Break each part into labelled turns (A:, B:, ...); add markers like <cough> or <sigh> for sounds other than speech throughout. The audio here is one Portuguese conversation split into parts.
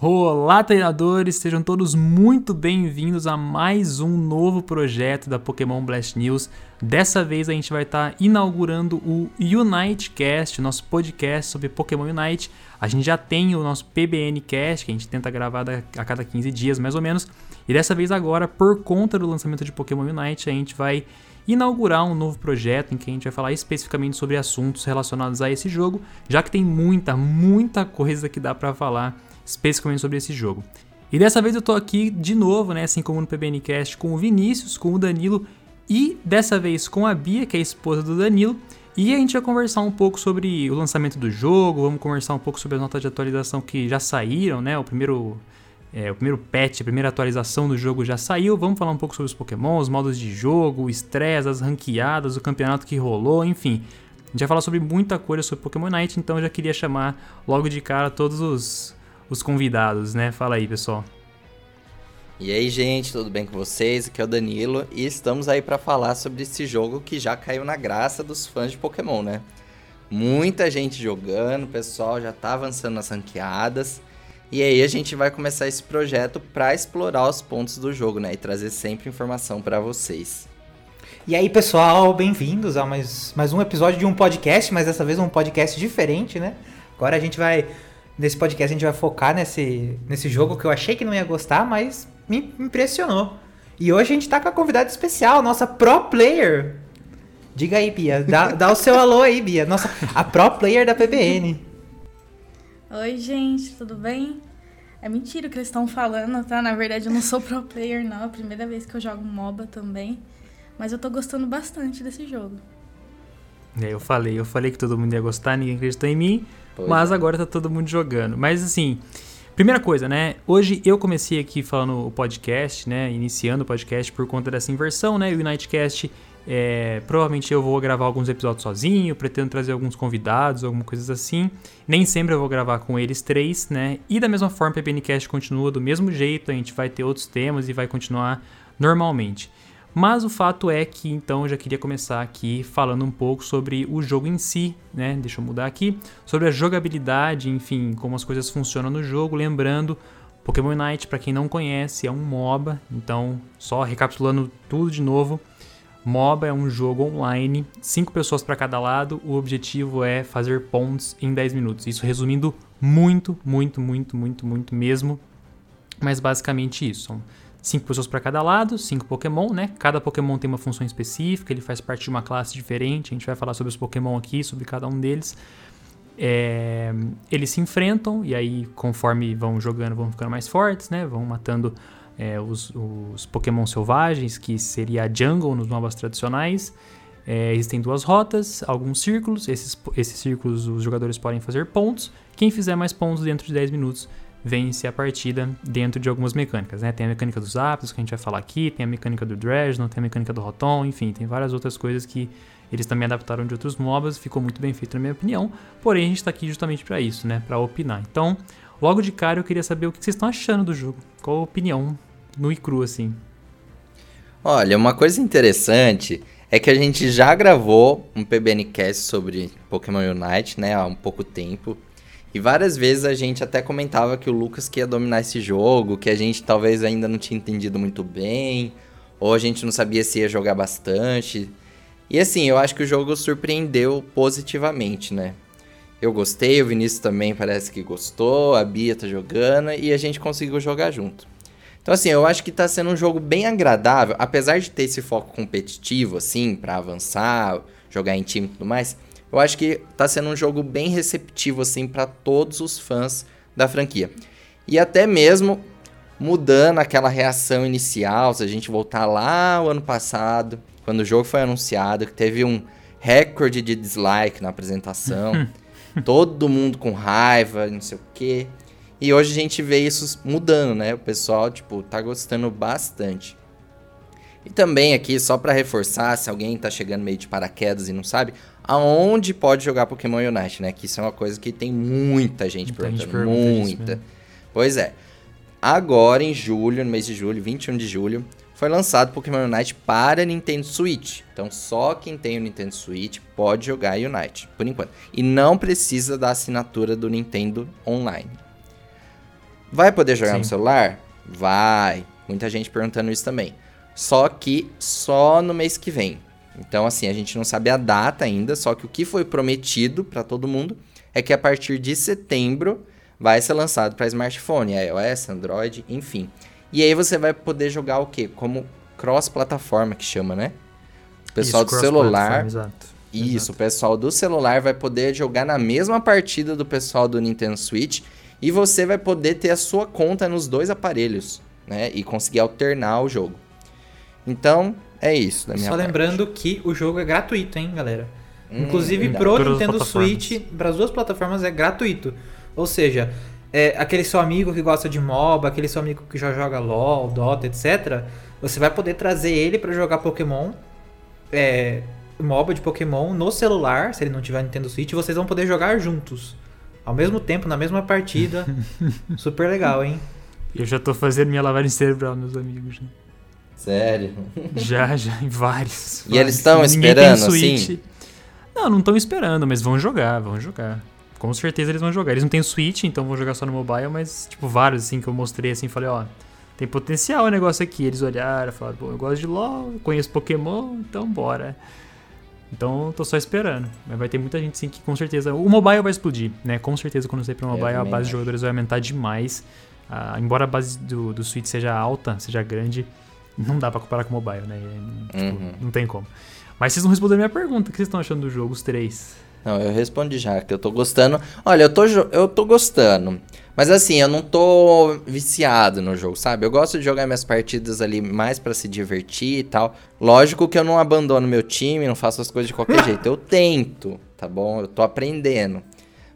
A: Olá, treinadores! Sejam todos muito bem-vindos a mais um novo projeto da Pokémon Blast News. Dessa vez a gente vai estar tá inaugurando o Unite Cast, nosso podcast sobre Pokémon Unite. A gente já tem o nosso PBN Cast, que a gente tenta gravar a cada 15 dias mais ou menos. E dessa vez agora, por conta do lançamento de Pokémon Unite, a gente vai inaugurar um novo projeto em que a gente vai falar especificamente sobre assuntos relacionados a esse jogo, já que tem muita, muita coisa que dá para falar especificamente sobre esse jogo. E dessa vez eu tô aqui de novo, né, assim como no PBNcast, com o Vinícius, com o Danilo e dessa vez com a Bia, que é a esposa do Danilo. E a gente vai conversar um pouco sobre o lançamento do jogo, vamos conversar um pouco sobre as notas de atualização que já saíram, né? O primeiro, é, o primeiro patch, a primeira atualização do jogo já saiu. Vamos falar um pouco sobre os Pokémon, os modos de jogo, o estresse, as ranqueadas, o campeonato que rolou, enfim. A gente vai falar sobre muita coisa sobre Pokémon Night, então eu já queria chamar logo de cara todos os os convidados, né? Fala aí, pessoal.
B: E aí, gente, tudo bem com vocês? Aqui é o Danilo e estamos aí para falar sobre esse jogo que já caiu na graça dos fãs de Pokémon, né? Muita gente jogando, o pessoal já tá avançando nas ranqueadas. E aí a gente vai começar esse projeto para explorar os pontos do jogo, né, e trazer sempre informação para vocês.
C: E aí, pessoal, bem-vindos a mais, mais um episódio de um podcast, mas dessa vez um podcast diferente, né? Agora a gente vai Nesse podcast a gente vai focar nesse, nesse jogo que eu achei que não ia gostar, mas me impressionou. E hoje a gente tá com a convidada especial, nossa pro player. Diga aí, Bia. Dá, dá o seu alô aí, Bia. Nossa, a pro player da PBN.
D: Oi, gente, tudo bem? É mentira o que eles estão falando, tá? Na verdade, eu não sou pro player, não. É a primeira vez que eu jogo MOBA também. Mas eu tô gostando bastante desse jogo.
A: É, eu falei, eu falei que todo mundo ia gostar, ninguém acreditou em mim. Pois mas é. agora tá todo mundo jogando. Mas assim, primeira coisa, né? Hoje eu comecei aqui falando o podcast, né? Iniciando o podcast por conta dessa inversão, né? O Unitecast, é, provavelmente eu vou gravar alguns episódios sozinho, pretendo trazer alguns convidados, algumas coisas assim. Nem sempre eu vou gravar com eles três, né? E da mesma forma, o PPNcast continua do mesmo jeito, a gente vai ter outros temas e vai continuar normalmente. Mas o fato é que então eu já queria começar aqui falando um pouco sobre o jogo em si, né? Deixa eu mudar aqui, sobre a jogabilidade, enfim, como as coisas funcionam no jogo, lembrando Pokémon Unite, para quem não conhece, é um MOBA, então só recapitulando tudo de novo. MOBA é um jogo online, 5 pessoas para cada lado, o objetivo é fazer pontos em 10 minutos. Isso resumindo muito, muito, muito, muito, muito mesmo, mas basicamente isso. Cinco pessoas para cada lado, cinco Pokémon, né? Cada Pokémon tem uma função específica, ele faz parte de uma classe diferente. A gente vai falar sobre os Pokémon aqui, sobre cada um deles. É, eles se enfrentam e aí, conforme vão jogando, vão ficando mais fortes, né? Vão matando é, os, os, Pokémon selvagens, que seria a Jungle nos mapas tradicionais. É, existem duas rotas, alguns círculos. Esses, esses círculos os jogadores podem fazer pontos. Quem fizer mais pontos dentro de 10 minutos vence a partida dentro de algumas mecânicas, né? Tem a mecânica dos Aptos, que a gente vai falar aqui, tem a mecânica do Dredge, tem a mecânica do Rotom, enfim, tem várias outras coisas que eles também adaptaram de outros MOBAs, ficou muito bem feito na minha opinião, porém a gente está aqui justamente para isso, né? Para opinar. Então, logo de cara eu queria saber o que vocês estão achando do jogo, qual a opinião no e cru, assim.
B: Olha, uma coisa interessante é que a gente já gravou um PBNcast sobre Pokémon Unite, né, há um pouco tempo, e várias vezes a gente até comentava que o Lucas que ia dominar esse jogo, que a gente talvez ainda não tinha entendido muito bem, ou a gente não sabia se ia jogar bastante. E assim, eu acho que o jogo surpreendeu positivamente, né? Eu gostei, o Vinícius também parece que gostou, a Bia tá jogando e a gente conseguiu jogar junto. Então assim, eu acho que tá sendo um jogo bem agradável, apesar de ter esse foco competitivo assim, para avançar, jogar em time e tudo mais eu acho que tá sendo um jogo bem receptivo assim para todos os fãs da franquia. E até mesmo mudando aquela reação inicial, se a gente voltar lá o ano passado, quando o jogo foi anunciado, que teve um recorde de dislike na apresentação, <laughs> todo mundo com raiva, não sei o quê. E hoje a gente vê isso mudando, né? O pessoal, tipo, tá gostando bastante. E também aqui, só para reforçar, se alguém tá chegando meio de paraquedas e não sabe, aonde pode jogar Pokémon Unite, né? Que isso é uma coisa que tem muita gente muita perguntando. Gente pergunta muita. Pois é. Agora, em julho, no mês de julho, 21 de julho, foi lançado Pokémon Unite para Nintendo Switch. Então, só quem tem o Nintendo Switch pode jogar Unite, por enquanto. E não precisa da assinatura do Nintendo Online. Vai poder jogar
A: Sim.
B: no celular? Vai. Muita gente perguntando isso também. Só que só no mês que vem. Então, assim, a gente não sabe a data ainda, só que o que foi prometido pra todo mundo é que a partir de setembro vai ser lançado para smartphone, iOS, Android, enfim. E aí você vai poder jogar o quê? Como cross-plataforma que chama, né? O pessoal
A: Isso,
B: do celular
A: Exato.
B: isso,
A: Exato.
B: o pessoal do celular vai poder jogar na mesma partida do pessoal do Nintendo Switch e você vai poder ter a sua conta nos dois aparelhos, né? E conseguir alternar o jogo. Então, é isso da minha
C: Só
B: parte.
C: lembrando que o jogo é gratuito, hein, galera?
B: Hum,
C: Inclusive
B: verdade.
C: pro Nintendo. Switch, para as duas plataformas é gratuito. Ou seja, é, aquele seu amigo que gosta de MOBA, aquele seu amigo que já joga LoL, Dota, etc. Você vai poder trazer ele pra jogar Pokémon, é, MOBA de Pokémon no celular, se ele não tiver Nintendo Switch, vocês vão poder jogar juntos. Ao mesmo tempo, na mesma partida. <laughs> Super legal, hein?
A: Eu já tô fazendo minha lavagem cerebral, meus amigos. né?
B: Sério.
A: Já, já, em vários.
B: E eles
A: vários.
B: estão
A: Ninguém tem
B: esperando,
A: Switch.
B: assim?
A: Não, não estão esperando, mas vão jogar, vão jogar. Com certeza eles vão jogar. Eles não têm Switch, então vão jogar só no mobile, mas, tipo, vários, assim, que eu mostrei, assim, falei, ó, tem potencial o negócio aqui. Eles olharam, falaram, bom, eu gosto de LoL, conheço Pokémon, então bora. Então, eu tô só esperando. Mas vai ter muita gente, sim, que com certeza... O mobile vai explodir, né? Com certeza, quando sair pra
B: Eu
A: mobile, a base de
B: acho.
A: jogadores vai aumentar demais. Ah, embora a base do, do Switch seja alta, seja grande, não dá pra comparar com o mobile, né? É, tipo,
B: Uhum.
A: Não tem como. Mas vocês não responderam a minha pergunta. O que vocês estão achando do jogo, os três?
B: Não, eu respondi já, que eu tô gostando. Olha, eu tô, eu tô gostando. Mas assim, eu não tô viciado no jogo, sabe? Eu gosto de jogar minhas partidas ali mais pra se divertir e tal. Lógico que eu não abandono meu time, não faço as coisas de qualquer <laughs> jeito. Eu tento, tá bom? Eu tô aprendendo.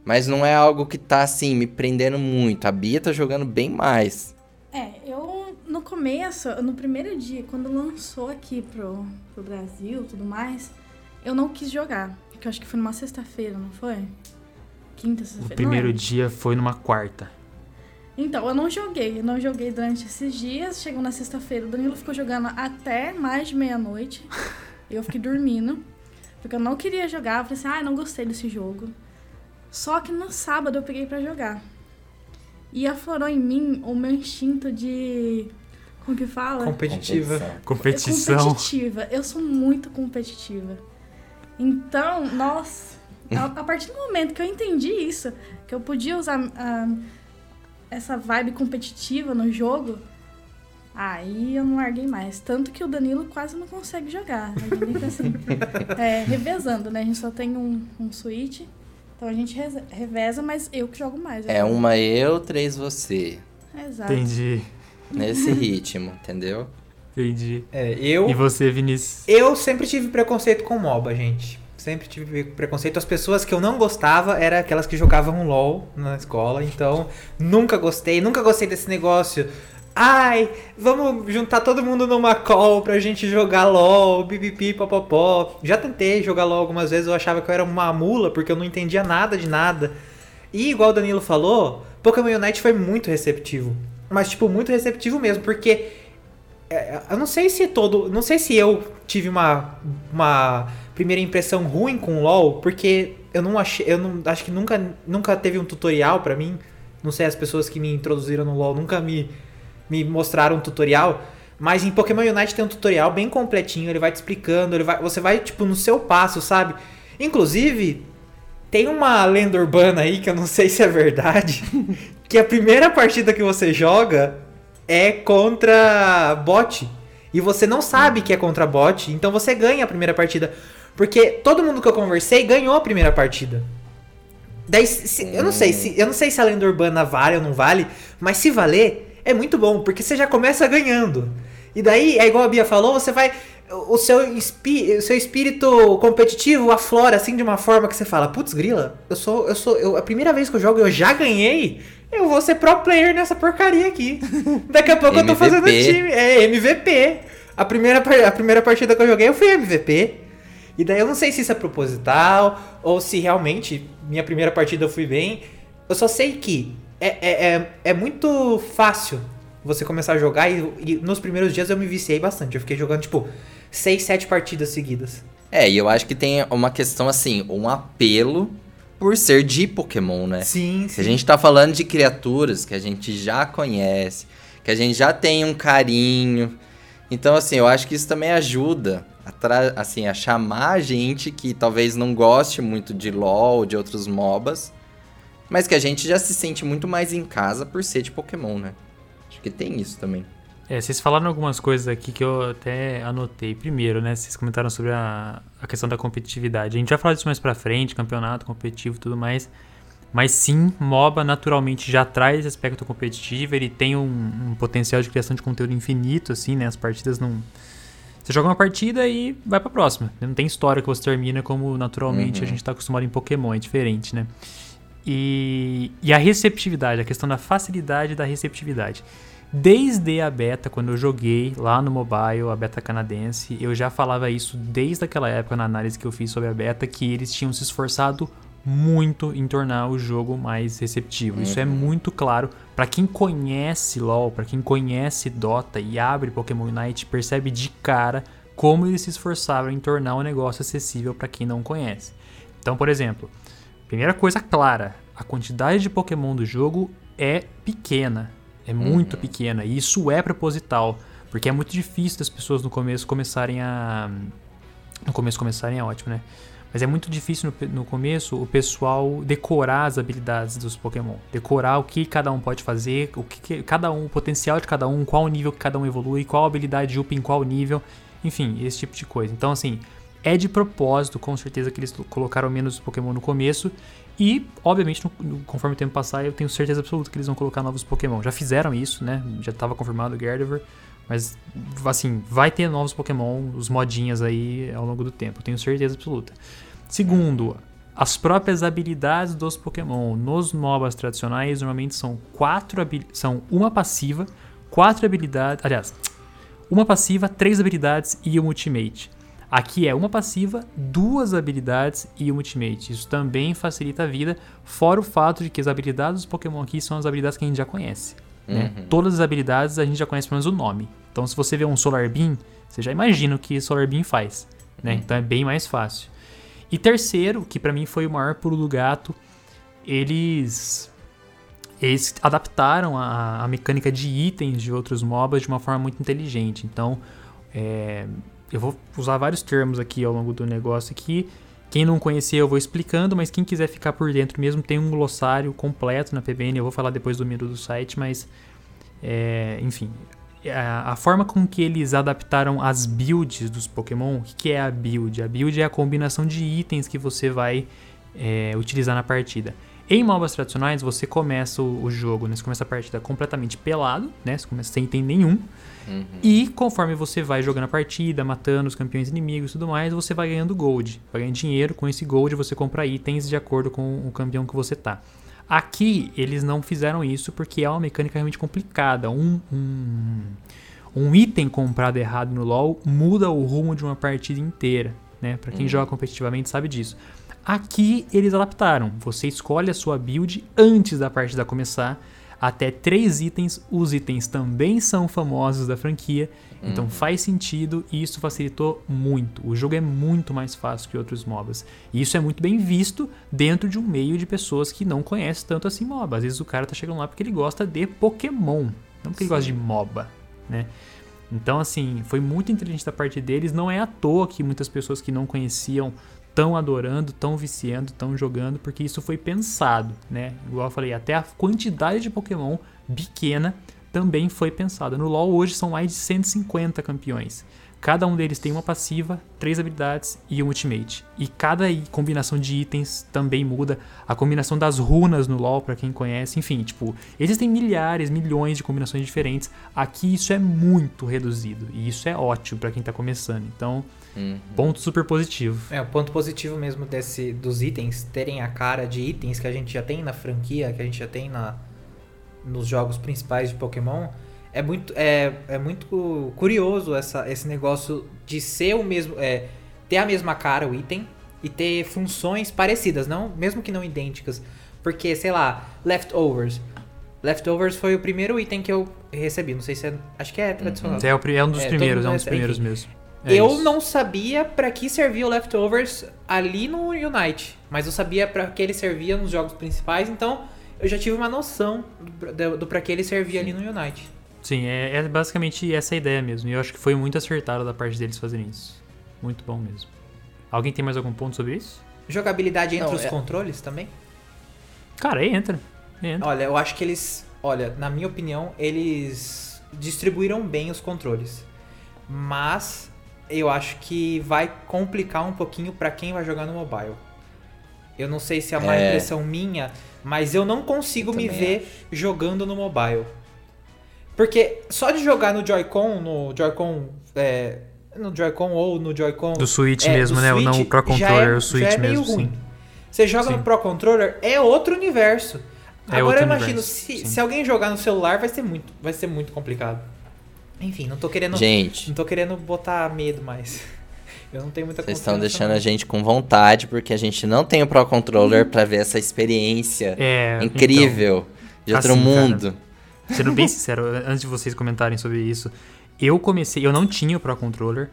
B: Mas não é algo que tá assim, me prendendo muito. A Bia tá jogando bem mais.
D: É, eu no começo, no primeiro dia, quando lançou aqui pro, pro Brasil e tudo mais, eu não quis jogar. Porque eu acho que foi numa sexta-feira, não foi? Quinta,
A: O
D: sexta-feira.
A: primeiro
D: não lembro.
A: dia foi numa quarta.
D: Então, eu não joguei. Eu não joguei durante esses dias. Chegou na sexta-feira, o Danilo ficou jogando até mais de meia-noite. eu fiquei <laughs> dormindo. Porque eu não queria jogar. Eu falei assim, ah, não gostei desse jogo. Só que no sábado eu peguei pra jogar. E aflorou em mim o meu instinto de. Como que fala?
C: Competitiva.
B: Competição.
A: Competição.
D: competitiva. Eu sou muito competitiva. Então, nossa, a, <laughs> a partir do momento que eu entendi isso, que eu podia usar ah, essa vibe competitiva no jogo, aí eu não larguei mais. Tanto que o Danilo quase não consegue jogar. A gente fica assim, <laughs> é, revezando, né? A gente só tem um, um Switch. Então a gente reveza, mas eu que jogo mais.
B: É uma eu, três você.
D: Exato.
A: Entendi.
B: Nesse ritmo, entendeu?
A: Entendi.
C: É, eu,
A: E você, Vinícius?
C: eu sempre tive preconceito com MOBA, gente. Sempre tive preconceito. As pessoas que eu não gostava eram aquelas que jogavam LOL na escola. Então, nunca gostei. Nunca gostei desse negócio. Ai, vamos juntar todo mundo numa call pra gente jogar LOL, pipipi, popopó. Já tentei jogar LOL algumas vezes, eu achava que eu era uma mula, porque eu não entendia nada de nada. E igual o Danilo falou, Pokémon Unite foi muito receptivo. Mas, tipo, muito receptivo mesmo, porque é, eu não sei se todo. Não sei se eu tive uma, uma primeira impressão ruim com o LoL, porque eu não achei. Eu não, acho que nunca, nunca teve um tutorial pra mim. Não sei, as pessoas que me introduziram no LoL nunca me, me mostraram um tutorial. Mas em Pokémon Unite tem um tutorial bem completinho, ele vai te explicando, ele vai, você vai, tipo, no seu passo, sabe? Inclusive, tem uma lenda urbana aí que eu não sei se é verdade, <laughs> que a primeira partida que você joga é contra bot. E você não sabe que é contra bot, então você ganha a primeira partida. Porque todo mundo que eu conversei ganhou a primeira partida. Daí, se- eu não sei se eu não sei se a lenda urbana vale ou não vale, mas se valer, é muito bom, porque você já começa ganhando. E daí, é igual a Bia falou, você vai. O seu, espi- o seu espírito competitivo aflora assim de uma forma que você fala, putz, grila, eu sou. Eu sou. Eu, a primeira vez que eu jogo, eu já ganhei. Eu vou ser pro player nessa porcaria aqui. <laughs> Daqui a pouco eu tô fazendo time. É, MVP. A primeira, a primeira partida que eu joguei, eu fui MVP. E daí eu não sei se isso é proposital ou se realmente minha primeira partida eu fui bem. Eu só sei que é, é, é, é muito fácil você começar a jogar e, e nos primeiros dias eu me viciei bastante. Eu fiquei jogando tipo 6, 7 partidas seguidas.
B: É, e eu acho que tem uma questão assim, um apelo por ser de Pokémon, né?
C: Sim, sim.
B: A gente tá falando de criaturas que a gente já conhece, que a gente já tem um carinho. Então, assim, eu acho que isso também ajuda a, assim, a chamar a gente que talvez não goste muito de LoL, de outros MOBAs, mas que a gente já se sente muito mais em casa por ser de Pokémon, né? Acho que tem isso também.
A: É, vocês falaram algumas coisas aqui que eu até anotei. Primeiro, né? Vocês comentaram sobre a, a questão da competitividade. A gente vai falar disso mais pra frente, campeonato competitivo e tudo mais. Mas sim, MOBA naturalmente já traz esse aspecto competitivo, ele tem um, um, potencial de criação de conteúdo infinito, assim, né? As partidas não. Você joga uma partida e vai pra próxima. Não tem história que você termina como naturalmente uhum. a gente tá acostumado em Pokémon, é diferente, né? E, e a receptividade, a questão da facilidade da receptividade. Desde a beta, quando eu joguei lá no mobile, a beta canadense, eu já falava isso desde aquela época na análise que eu fiz sobre a beta, que eles tinham se esforçado muito em tornar o jogo mais receptivo. Uhum. Isso é uhum. muito claro para quem conhece LoL, para quem conhece Dota e abre Pokémon Unite, percebe de cara como eles se esforçaram em tornar o negócio acessível para quem não conhece. Então, por exemplo, primeira coisa clara, a quantidade de Pokémon do jogo é pequena, é muito uhum. pequena e isso é proposital, porque é muito difícil das pessoas no começo começarem a no começo começarem é ótimo, né? Mas é muito difícil no, no, começo o pessoal decorar as habilidades dos Pokémon. Decorar o que cada um pode fazer, o que, que cada um, o potencial de cada um, qual nível que cada um evolui, qual habilidade upa em qual nível, enfim, esse tipo de coisa. Então, assim, é de propósito, com certeza, que eles colocaram menos Pokémon no começo. E, obviamente, no, conforme o tempo passar, eu tenho certeza absoluta que eles vão colocar novos Pokémon. Já fizeram isso, né? Já estava confirmado o Gardevoir. Mas, assim, vai ter novos Pokémon, os modinhas aí ao longo do tempo, tenho certeza absoluta. Segundo, as próprias habilidades dos Pokémon nos MOBAs tradicionais normalmente são quatro são uma passiva, quatro habilidades, aliás, uma passiva, três habilidades e um ultimate. Aqui é uma passiva, duas habilidades e um ultimate. Isso também facilita a vida, fora o fato de que as habilidades dos Pokémon aqui são as habilidades que a gente já conhece. Né? Uhum. Todas as habilidades a gente já conhece pelo menos o nome. Então, se você vê um Solar Beam, você já imagina o que Solar Beam faz. Né? Uhum. Então, é bem mais fácil. E terceiro, que para mim foi o maior pulo do gato, eles eles adaptaram a, a, mecânica de itens de outros MOBAs de uma forma muito inteligente. Então, é, eu vou usar vários termos aqui ao longo do negócio aqui. Quem não conhecer eu vou explicando, mas quem quiser ficar por dentro mesmo tem um glossário completo na PBN. Eu vou falar depois do menu do site, mas é, enfim, a, a, forma com que eles adaptaram as builds dos Pokémon, o que, que, é a build? A build é a combinação de itens que você vai é, utilizar na partida. Em MOBAs tradicionais, você começa o, o, jogo, né? você começa a partida completamente pelado, né? você começa sem item nenhum. Uhum. E conforme você vai jogando a partida, matando os campeões inimigos e tudo mais, você vai ganhando gold. Vai ganhando dinheiro, com esse gold você compra itens de acordo com o campeão que você tá. Aqui eles não fizeram isso porque é uma mecânica realmente complicada. Um, um, um item comprado errado no LoL muda o rumo de uma partida inteira. Né? Para quem uhum. joga competitivamente sabe disso. Aqui eles adaptaram. Você escolhe a sua build antes da partida começar até três itens. Os itens também são famosos da franquia, então uhum. então faz sentido e isso facilitou muito. O jogo é muito mais fácil que outros MOBAs. E isso é muito bem visto dentro de um meio de pessoas que não conhecem tanto assim MOBA. Às vezes o cara tá chegando lá porque ele gosta de Pokémon, não porque Sim. ele gosta de MOBA, né? Então, assim, foi muito inteligente da parte deles. Não é à toa que muitas pessoas que não conheciam tão adorando, tão viciando, tão jogando, porque isso foi pensado, né? Igual eu falei, até a quantidade de Pokémon pequena também foi pensada. No LoL hoje são mais de 150 campeões. Cada um deles tem uma passiva, três habilidades e um ultimate. E cada combinação de itens também muda. A combinação das runas no LoL, para quem conhece, enfim, tipo, existem milhares, milhões de combinações diferentes. Aqui isso é muito reduzido e isso é ótimo para quem tá começando. Então, Uhum. Ponto super positivo.
C: É, o ponto positivo mesmo desse, dos itens terem a cara de itens que a gente já tem na franquia, que a gente já tem na, nos jogos principais de Pokémon. É muito, é, é muito curioso essa, esse negócio de ser o mesmo. É, ter a mesma cara, o item, e ter funções parecidas, não mesmo que não idênticas. Porque, sei lá, Leftovers. Leftovers foi o primeiro item que eu recebi. Não sei se é. Acho que é tradicional.
A: Uhum. É, é, um dos é, primeiros, é um dos primeiros enfim, mesmo. É
C: eu
A: isso.
C: não sabia pra que servia o Leftovers ali no Unite, mas eu sabia pra que ele servia nos jogos principais, então eu já tive uma noção do, do, do pra que ele servia ali no Unite.
A: Sim, é, é basicamente essa a ideia mesmo. E eu acho que foi muito acertado da parte deles fazerem isso. Muito bom mesmo. Alguém tem mais algum ponto sobre isso?
C: Jogabilidade entre
B: Não,
C: os
B: é-
C: controles também?
A: Cara, aí entra. Entra.
C: Olha, eu acho que eles, olha, na minha opinião, eles distribuíram bem os controles. Mas eu acho que vai complicar um pouquinho pra quem vai jogar no mobile. Eu não sei se é uma
B: É.
C: impressão minha, mas eu não consigo
B: Eu
C: me ver jogando no mobile. Porque só de jogar no Joy-Con, no Joy-Con, é, no Joy-Con ou no Joy-Con
A: Do Switch
C: é,
A: mesmo,
C: do
A: né? O não
C: Switch,
A: o Pro Controller,
C: é-
A: o Switch
C: já é meio
A: mesmo,
C: ruim.
A: sim.
C: Você joga
A: Sim.
C: no Pro Controller, é outro universo.
A: É
C: Agora eu imagino,
A: universo,
C: se, se alguém jogar no celular, vai ser muito, vai ser muito complicado. Enfim, não tô querendo,
B: Gente,
C: não tô querendo botar medo mais. Eu não tenho muita
B: vocês estão deixando
C: não.
B: a gente com vontade, porque a gente não tem o Pro Controller pra ver essa experiência
A: É.
B: incrível de outro
A: assim, cara,
B: mundo.
A: Sendo bem sincero, antes de vocês comentarem sobre isso, eu comecei, eu não tinha o Pro Controller.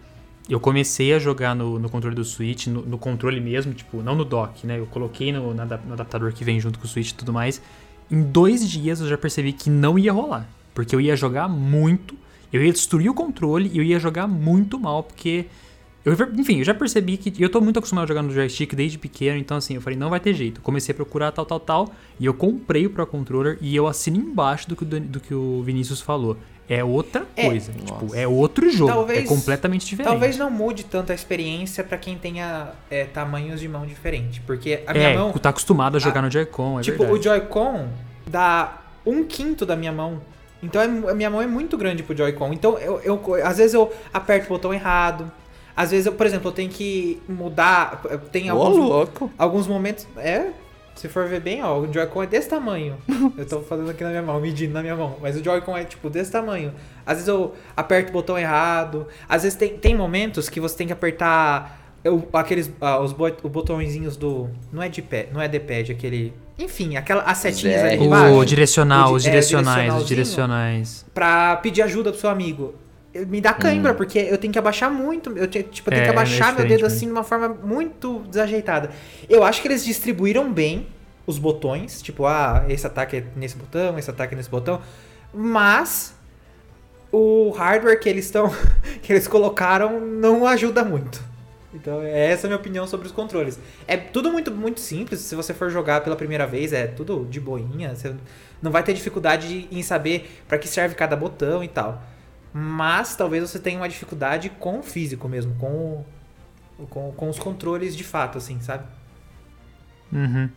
A: Eu comecei a jogar no, no controle do Switch, no, no controle mesmo, tipo, não no dock, né? Eu coloquei no, no adaptador que vem junto com o Switch e tudo mais. Em dois dias eu já percebi que não ia rolar. Porque eu ia jogar muito, eu ia destruir o controle e eu ia jogar muito mal, porque. Eu, enfim, eu já percebi que. Eu tô muito acostumado a jogar no joystick desde pequeno, então assim, eu falei, não vai ter jeito. Comecei a procurar tal, tal, tal, e eu comprei o Pro Controller e eu assino embaixo do que o, do que o Vinícius falou. É outra
C: É.
A: coisa. tipo,
B: Nossa.
A: é outro jogo.
C: Talvez-
A: é completamente diferente.
C: Talvez não mude tanto a experiência pra quem tenha é, tamanhos de mão diferente, porque a minha
A: é,
C: mão,
A: tá acostumado a jogar no Joy-Con, é
C: tipo,
A: verdade.
C: o Joy-Con dá um quinto da minha mão. Então é- a minha mão é muito grande pro Joy-Con. Então eu, eu- às vezes eu aperto o botão errado. Às vezes eu, por exemplo, eu tenho que mudar, tem
B: Ô,
C: alguns
B: louco.
C: alguns momentos. É, se for ver bem, ó, o Joy-Con é desse tamanho. <laughs> Eu tô fazendo aqui na minha mão, medindo na minha mão. Mas o Joy-Con é tipo desse tamanho. Às vezes eu aperto o botão errado. Às vezes tem, tem momentos que você tem que apertar eu- aqueles ah, os bot, os botõezinhos do. Não é de pé, não é de pad, aquele. Enfim, aquela, as setinhas ali
B: Zé.
C: embaixo.
A: O direcional,
C: O
A: os
C: é,
A: direcionais, os
C: direcionalzinho.
A: direcionais.
C: Pra pedir ajuda pro seu amigo. Me dá cãibra, porque eu tenho que abaixar muito. Eu, te- tipo, eu tenho
A: É,
C: que abaixar
A: é
C: meu dedo
A: diferente
C: assim de uma forma muito desajeitada. Eu acho que eles distribuíram bem os botões. Tipo, ah, esse ataque é nesse botão, esse ataque é nesse botão. Mas o hardware que eles estão. <laughs> que eles colocaram não ajuda muito. Então, é essa a minha opinião sobre os controles. É tudo muito, muito simples. Se você for jogar pela primeira vez, é tudo de boinha. Você não vai ter dificuldade em saber para que serve cada botão e tal. Mas talvez você tenha uma dificuldade com o físico mesmo, com, o- com, com os controles de fato, assim, sabe?
A: Uhum.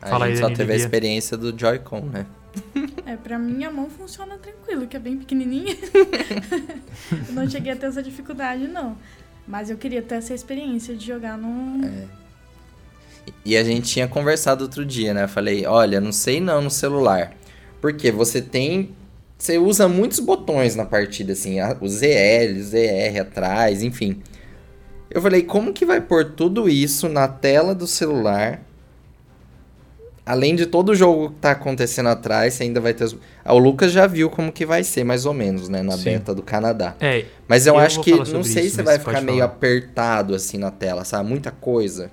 B: A
A: Fala aí,
B: gente só
A: Dani,
B: teve a experiência do Joy-Con, né?
D: É, pra mim a mão funciona tranquilo, que é bem pequenininha. <laughs> eu não cheguei a ter essa dificuldade, não. Mas eu queria ter essa experiência de jogar num.
B: E a gente tinha conversado outro dia, né? Eu falei, olha, não sei não no celular. Porque você tem. Você usa muitos botões na partida, assim, o ZL, o ZR atrás, enfim. Eu falei, como que vai pôr tudo isso na tela do celular? Além de todo o jogo que tá acontecendo atrás, você ainda vai ter. Os... Ah, o Lucas já viu como que vai ser, mais ou menos, né? Na
A: Sim.
B: beta do Canadá.
A: É,
B: Mas eu,
A: Eu
B: acho que não sei
A: isso,
B: se vai ficar meio
A: falar.
B: apertado assim na tela, sabe? Muita coisa.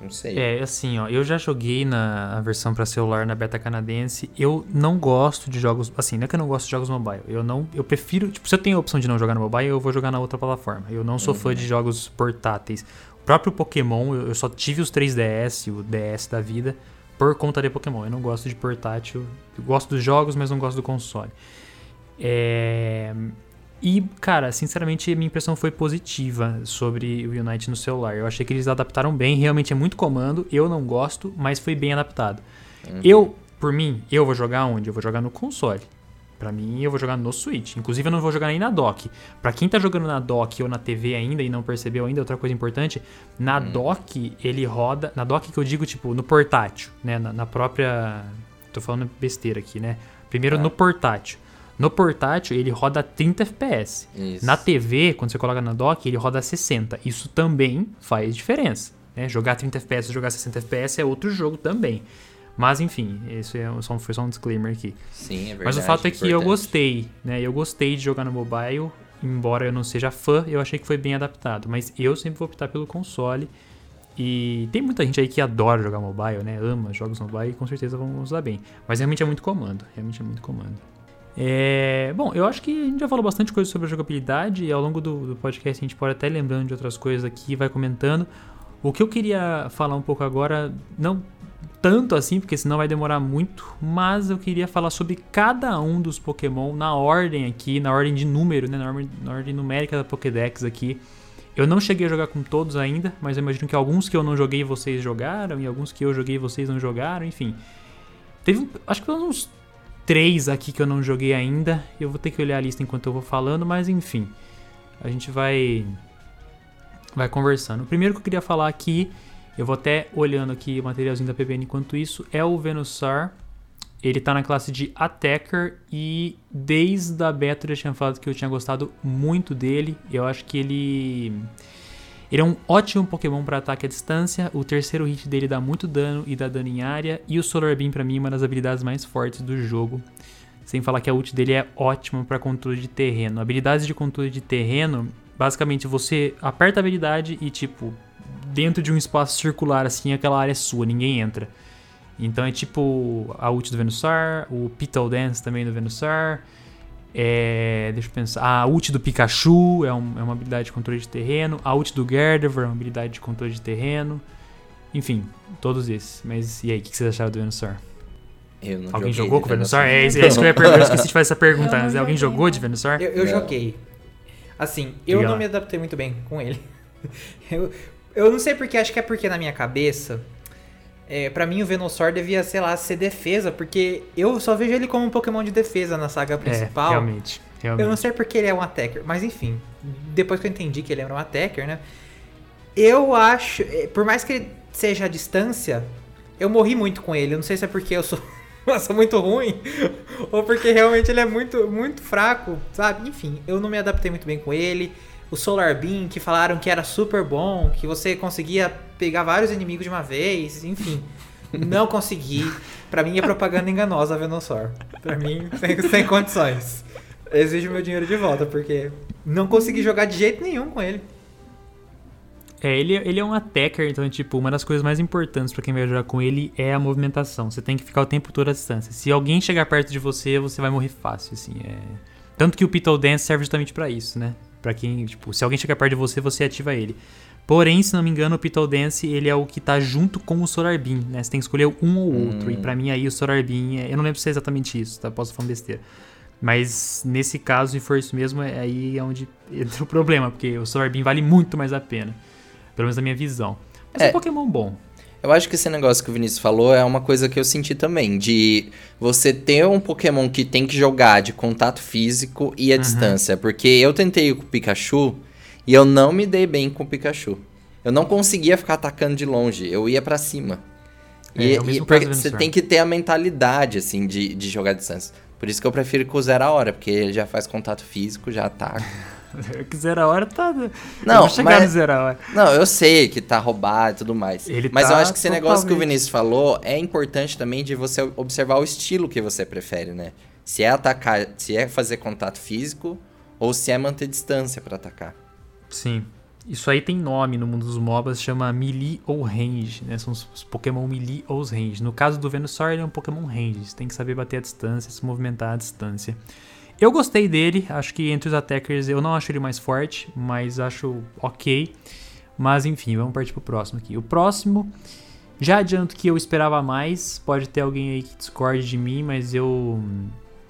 B: Não sei.
A: É, assim, ó, eu já joguei na versão pra celular na beta canadense. Eu não gosto de jogos, assim, não é que eu não gosto de jogos mobile. Eu não, eu prefiro, tipo, se eu tenho a opção de não jogar no mobile, eu vou jogar na outra plataforma. Eu não sou fã de jogos portáteis. O próprio Pokémon, eu, eu só tive os 3DS, o DS da vida, por conta de Pokémon. Eu não gosto de portátil. Eu gosto dos jogos, mas não gosto do console. É... E, cara, sinceramente, a minha impressão foi positiva sobre o Unite no celular. Eu achei que eles adaptaram bem, realmente é muito comando. Eu não gosto, mas foi bem adaptado. Eu, por mim, eu vou jogar onde? Eu vou jogar no console. Pra mim, eu vou jogar no Switch. Inclusive, eu não vou jogar nem na dock. Pra quem tá jogando na dock ou na TV ainda e não percebeu ainda, outra coisa importante, na dock ele roda. Na dock que eu digo, tipo, no portátil, né? Na, na própria. Tô falando besteira aqui, né? Primeiro
B: Tá.
A: no portátil. No portátil, ele roda 30 FPS.
B: Isso.
A: Na TV, quando você coloca na dock, ele roda 60. Isso também faz diferença. Né? Jogar 30 FPS e jogar 60 FPS é outro jogo também. Mas enfim, isso é só, foi só um disclaimer aqui.
B: Sim, é verdade.
A: Mas o fato é que eu
B: importante.
A: gostei, né? Eu gostei de jogar no mobile embora eu não seja fã, eu achei que foi bem adaptado. Mas eu sempre vou optar pelo console. E tem muita gente aí que adora jogar mobile, né? Ama jogos mobile e com certeza vão usar bem. Mas realmente é muito comando. Realmente é muito comando. É, bom, eu acho que a gente já falou bastante coisa sobre a jogabilidade e ao longo do, do podcast a gente pode até lembrando de outras coisas aqui vai comentando. O que eu queria falar um pouco agora, não tanto assim, porque senão vai demorar muito, mas eu queria falar sobre cada um dos Pokémon na ordem aqui, na ordem de número, né, na ordem, na ordem numérica da Pokédex aqui. Eu não cheguei a jogar com todos ainda, mas eu imagino que alguns que eu não joguei vocês jogaram, e alguns que eu joguei vocês não jogaram, enfim. Teve, acho que uns três aqui que eu não joguei ainda. Eu vou ter que olhar a lista enquanto eu vou falando, mas enfim. A gente vai vai conversando. O primeiro que eu queria falar aqui, eu vou até olhando aqui o materialzinho da PBN enquanto isso, é o Venusaur. Ele tá na classe de Attacker e desde a beta eu já tinha falado que eu tinha gostado muito dele. Eu acho que ele ele é um ótimo Pokémon para ataque à distância. O terceiro hit dele dá muito dano e dá dano em área. E o Solar Beam, para mim, é uma das habilidades mais fortes do jogo. Sem falar que a ult dele é ótima para controle de terreno. Habilidades de controle de terreno, basicamente você aperta a habilidade e, tipo, dentro de um espaço circular, assim, aquela área é sua, ninguém entra. Então é tipo a ult do Venusaur, o Petal Dance também do Venusaur. É, deixa eu pensar. A ult do Pikachu é, um, é, uma habilidade de controle de terreno. A ult do Gardevoir é uma habilidade de controle de terreno. Enfim, todos esses. Mas e aí, o que vocês acharam do Venusaur?
B: Eu não
A: Alguém jogou com o Venusaur? É, é isso que eu ia perguntar. Eu esqueci de fazer essa pergunta. Mas alguém jogou de Venusaur?
C: Eu, eu joguei. Assim, eu
A: Diga
C: não
A: lá.
C: me adaptei muito bem com ele. <laughs> eu, eu não sei porque, acho que é porque na minha cabeça, é, para mim o Venusaur devia, sei lá, ser defesa, porque eu só vejo ele como um Pokémon de defesa na saga
A: É,
C: principal.
A: realmente. realmente.
C: Eu não sei porque ele é um attacker, mas enfim, depois que eu entendi que ele era um attacker, né? Eu acho, eh, por mais que ele seja à distância, eu morri muito com ele. Eu não sei se é porque eu sou, <laughs> eu sou muito ruim ou porque realmente ele é muito, muito fraco, sabe? Enfim, eu não me adaptei muito bem com ele. O Solar Beam, que falaram que era super bom, que você conseguia pegar vários inimigos de uma vez, enfim. <laughs> Não consegui. Pra mim é propaganda enganosa a Venusaur. Pra mim, sem, sem condições. Exijo meu dinheiro de volta, porque não consegui jogar de jeito nenhum com ele.
A: É, ele, ele é um attacker, então, tipo, uma das coisas mais importantes pra quem vai jogar com ele é a movimentação. Você tem que ficar o tempo todo à distância. Se alguém chegar perto de você, você vai morrer fácil, assim. É... Tanto que o Petal Dance serve justamente pra isso, né? Pra quem, tipo, se alguém chegar perto de você, você ativa ele. Porém, se não me engano, o Petal Dance, ele é o que tá junto com o Solar Beam, né? Você tem que escolher um ou outro. E pra mim, aí, o Solar Beam, é... eu não lembro se é exatamente isso, tá? Posso falar besteira. Mas nesse caso, se for isso mesmo, é aí é onde <laughs> entra o problema, porque o Solar Beam vale muito mais a pena. Pelo menos na minha visão. Mas é
B: É.
A: um Pokémon bom.
B: Eu acho que esse negócio que o Vinícius falou é uma coisa que eu senti também, de você ter um Pokémon que tem que jogar de contato físico e
A: Uhum.
B: a distância, porque eu tentei com o Pikachu e eu não me dei bem com o Pikachu. Eu não conseguia ficar atacando de longe, eu ia pra cima.
A: É,
B: E,
A: é
B: e
A: do
B: você tem que ter a mentalidade, assim, de, de jogar à distância. Por isso que eu prefiro que o Zero a hora, porque ele já faz contato físico, já ataca. <laughs> <laughs>
A: Que zero a hora tá. eu
B: Não,
A: chegar
B: mas-
A: no zero a hora.
B: Não, eu sei que tá roubado e tudo mais.
A: Ele
B: mas
A: tá
B: eu acho que esse negócio que o
A: totalmente-
B: Vinícius falou é importante também de você observar o estilo que você prefere, né? Se é atacar, se é fazer contato físico ou se é manter distância pra atacar.
A: Sim. Isso aí tem nome no mundo dos MOBAs, chama Melee ou Range, né? São os os Pokémon Melee ou os Range. No caso do Venusaur, ele é um Pokémon Range. Você tem que saber bater a distância, se movimentar à distância. Eu gostei dele, acho que entre os attackers eu não acho ele mais forte, mas acho ok. Mas enfim, vamos partir pro próximo aqui. O próximo, já adianto que eu esperava mais. Pode ter alguém aí que discorde de mim, mas eu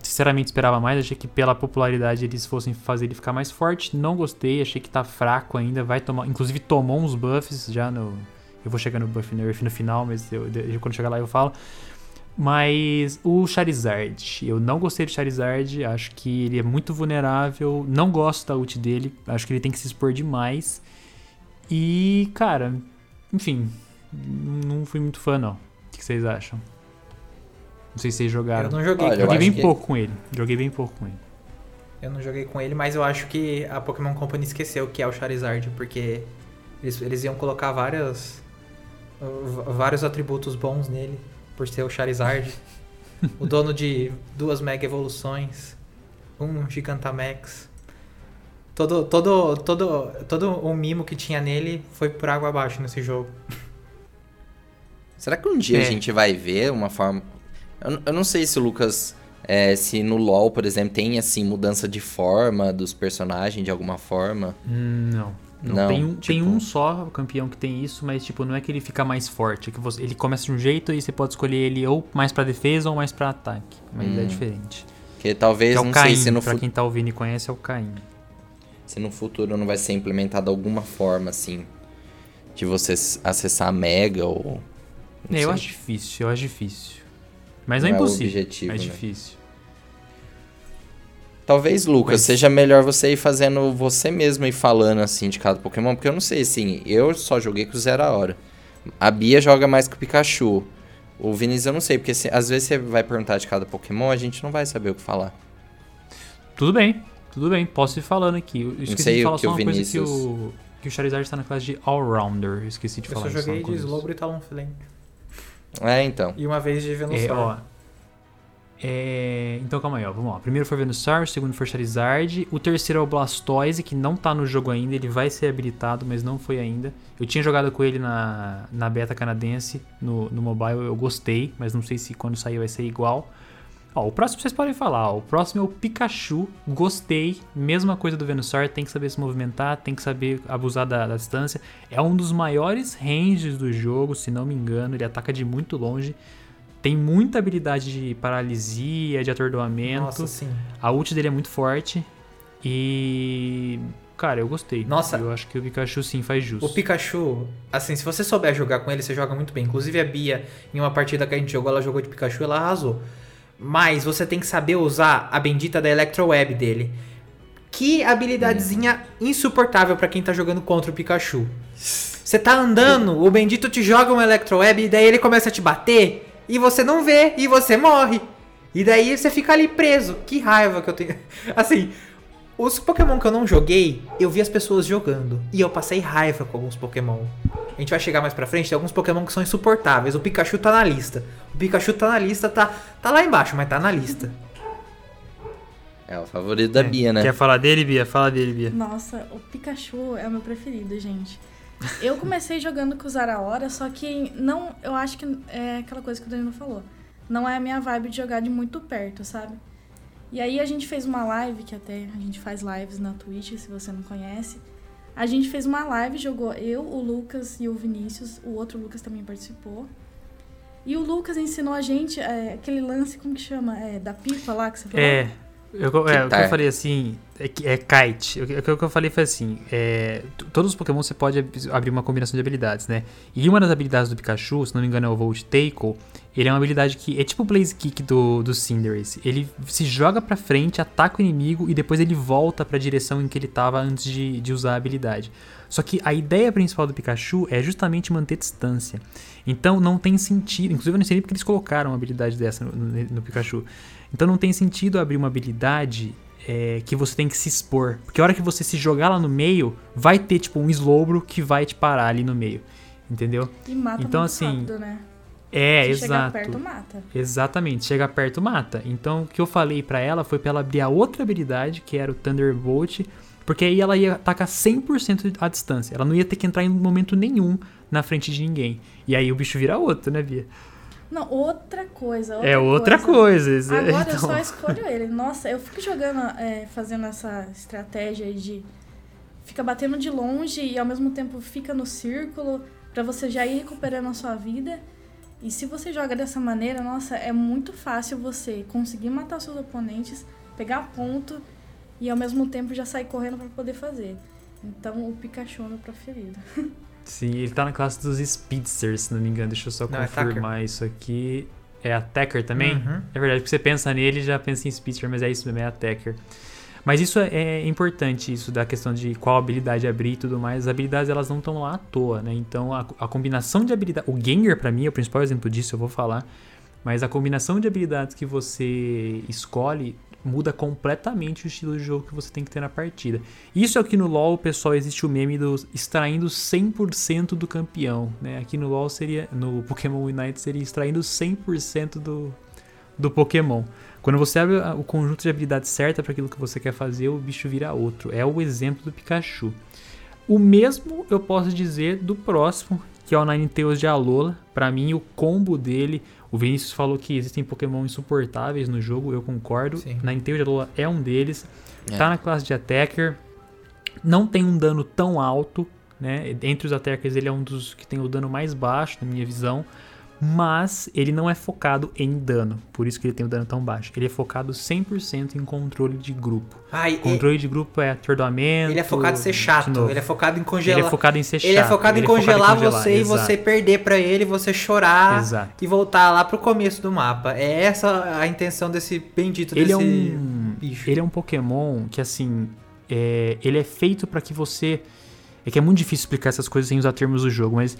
A: sinceramente esperava mais. Achei que pela popularidade eles fossem fazer ele ficar mais forte. Não gostei, achei que tá fraco ainda. Vai tomar, inclusive tomou uns buffs já no. Eu vou chegar no buff nerf no final, mas eu, eu- quando chegar lá eu falo. Mas o Charizard, eu não gostei do Charizard, acho que ele é muito vulnerável, não gosto da ult dele, acho que ele tem que se expor demais. E, cara, enfim, não fui muito fã não. O que vocês acham? Não sei se vocês jogaram.
C: Eu não joguei
B: Olha,
A: Joguei bem
B: que-
A: pouco com ele. Joguei bem pouco com ele.
C: Eu não joguei com ele, mas eu acho que a Pokémon Company esqueceu que é o Charizard, porque eles, eles iam colocar várias, vários atributos bons nele, por ser o Charizard. <laughs> o dono de duas Mega Evoluções, um Gigantamax. Todo, todo, todo, todo o mimo que tinha nele foi por água abaixo nesse jogo. <laughs>
B: Será que um dia
A: É.
B: a gente vai ver uma forma. Eu, eu não sei se o Lucas. é, se no LoL, por exemplo, tem assim mudança de forma dos personagens de alguma forma.
A: Hum, Não. Não,
B: Não,
A: tem, um, tem
B: tipo-
A: um só campeão que tem isso, mas tipo, não é que ele fica mais forte, é que você- ele começa de um jeito e você pode escolher ele ou mais pra defesa ou mais pra ataque. Mas é
B: Hum.
A: diferente.
B: Que talvez,
A: Que é o
B: não
A: Caim,
B: sei se no,
A: pra quem tá ouvindo e conhece, é o Caim.
B: se no futuro não vai ser implementada alguma forma assim de você acessar a Mega ou. não
A: É, eu
B: sei.
A: acho difícil, eu acho difícil. Mas não, é
B: é
A: impossível.
B: objetivo,
A: é
B: né?
A: difícil.
B: Talvez, Lucas,
A: Mas-
B: seja melhor você ir fazendo você mesmo e falando assim de cada Pokémon, porque eu não sei, assim, eu só joguei com o Zero a hora. A Bia joga mais com o Pikachu. O Vinícius eu não sei, porque se- às vezes você vai perguntar de cada Pokémon, a gente não vai saber o que falar.
A: Tudo bem, tudo bem, posso ir falando aqui. Eu esqueci
B: sei
A: de
B: o
A: falar
B: que
A: só
B: o
A: uma coisa que
B: Vinícius-
A: o, que o Charizard está na classe de Allrounder. Eu esqueci de
C: Eu
A: falar
C: só
A: isso lá
C: joguei
A: no
C: de. Slowbro e Talonflame.
B: É, então.
C: E uma vez de
A: É,
C: Venusaur.
A: ó. É, então calma aí, ó. Vamos lá. Primeiro foi Venusaur, o segundo foi Charizard. O terceiro é o Blastoise, que não tá no jogo ainda. Ele vai ser habilitado, mas não foi ainda. Eu tinha jogado com ele na, na beta canadense, no, no mobile. Eu gostei, mas não sei se quando sair vai ser igual. Ó, o próximo vocês podem falar. Ó, o próximo é o Pikachu. Gostei. Mesma coisa do Venusaur. Tem que saber se movimentar, tem que saber abusar da, da distância. É um dos maiores ranges do jogo, se não me engano. Ele ataca de muito longe. Tem muita habilidade de paralisia, de atordoamento.
C: Nossa, sim.
A: A ult dele é muito forte. E. Cara, eu gostei.
C: Nossa.
A: Eu acho que o Pikachu sim faz jus.
C: O Pikachu, assim, se você souber jogar com ele, você joga muito bem. Inclusive a Bia, em uma partida que a gente jogou, ela jogou de Pikachu e ela arrasou. Mas você tem que saber usar a bendita da Electroweb dele. Que habilidadezinha insuportável pra quem tá jogando contra o Pikachu. Você tá andando, o bendito te joga um Electroweb e daí ele começa a te bater e você não vê e você morre. E daí você fica ali preso. Que raiva que eu tenho. <laughs> Assim, os Pokémon que eu não joguei, eu vi as pessoas jogando. E eu passei raiva com alguns Pokémon. A gente vai chegar mais pra frente, tem alguns Pokémon que são insuportáveis. O Pikachu tá na lista. O Pikachu tá na lista, tá, tá lá embaixo, mas tá na lista.
B: É o favorito da
A: É.
B: Bia, né?
A: Quer falar dele, Bia? Fala dele, Bia.
D: Nossa, o Pikachu é o meu preferido, gente. Eu comecei jogando com o Zaraora, só que não, eu acho que é aquela coisa que o Danilo falou. Não é a minha vibe de jogar de muito perto, sabe? E aí a gente fez uma live, que até a gente faz lives na Twitch, se você não conhece. A gente fez uma live, jogou eu, o Lucas e o Vinícius, o outro Lucas também participou. E o Lucas ensinou a gente é, aquele lance, como que chama? É, da pipa lá que você falou?
A: É. Eu, é, o que eu
B: Quitar.
A: falei assim, é, é kite. O que, eu falei foi assim: é, todos os Pokémon você pode ab- abrir uma combinação de habilidades, né? E uma das habilidades do Pikachu, se não me engano, é o Volt Tackle. Ele é uma habilidade que é tipo o Blaze Kick do, do Cinderace. Ele se joga pra frente, ataca o inimigo e depois ele volta pra direção em que ele tava antes de, de usar a habilidade. Só que a ideia principal do Pikachu é justamente manter distância. Então não tem sentido. Inclusive eu não sei nem porque eles colocaram uma habilidade dessa no, no- no Pikachu. Então não tem sentido abrir uma habilidade é, que você tem que se expor. Porque a hora que você se jogar lá no meio, vai ter tipo um slowbro que vai te parar ali no meio. Entendeu?
D: E mata
A: Então,
D: muito
A: assim,
D: rápido, né?
A: É,
D: Se chegar
A: exato.
D: perto, mata.
A: Exatamente, chega perto, mata. Então, o que eu falei pra ela foi pra ela abrir a outra habilidade, que era o Thunderbolt, porque aí ela ia atacar 100% à distância. Ela não ia ter que entrar em momento nenhum na frente de ninguém. E aí o bicho vira outro, né, Bia?
D: Não, outra coisa. Outra
A: é outra coisa. isso-
D: Agora eu
A: então-
D: só <laughs> escolho ele. Nossa, eu fico jogando, é, fazendo essa estratégia de fica batendo de longe e ao mesmo tempo fica no círculo pra você já ir recuperando a sua vida. E se você joga dessa maneira, nossa, é muito fácil você conseguir matar seus oponentes, pegar ponto e ao mesmo tempo já sair correndo pra poder fazer. Então o Pikachu é o meu preferido. <laughs>
A: Sim, ele tá na classe dos Speedsters, se não me engano. Deixa eu só
C: Não, é
A: confirmar isso aqui. É Attacker também?
C: Uhum.
A: É verdade, porque você pensa nele já pensa em Speedster, mas é isso mesmo, é Attacker. Mas isso é, é importante, isso da questão de qual habilidade abrir e tudo mais. As habilidades, elas não estão lá à toa, né? Então, a, a combinação de habilidades... O Gengar, pra mim, é o principal exemplo disso, eu vou falar. Mas a combinação de habilidades que você escolhe muda completamente o estilo de jogo que você tem que ter na partida. Isso aqui no LoL, pessoal, existe o meme do extraindo 100% do campeão, né? Aqui no LoL seria, no Pokémon Unite seria extraindo 100% do, do Pokémon. Quando você abre o conjunto de habilidades certa para aquilo que você quer fazer, o bicho vira outro. É o exemplo do Pikachu. O mesmo eu posso dizer do próximo, que é o Ninetales de Alola. Para mim, o combo dele. O Vinícius falou que existem Pokémon insuportáveis no jogo, eu concordo. Sim. Ninetales de Alola é um deles. É. Tá na classe de Attacker. Não tem um dano tão alto, né? Entre os Attackers, ele é um dos que tem o dano mais baixo, na minha visão mas ele não é focado em dano, por isso que ele tem o dano tão baixo. Ele é focado 100% em controle de grupo.
C: Ai,
A: controle de grupo é atordoamento.
C: Ele é focado em ser chato, ele é focado em congelar.
A: Ele é focado em ser chato.
C: Ele é focado, ele em, congelar focado em congelar você exato. e você perder para ele, você chorar exato. e voltar lá pro começo do mapa. É essa a intenção desse bendito
A: ele
C: desse
A: é um, bicho. Ele é um Pokémon que assim, é, ele é feito para que você é que é muito difícil explicar essas coisas sem usar termos do jogo, mas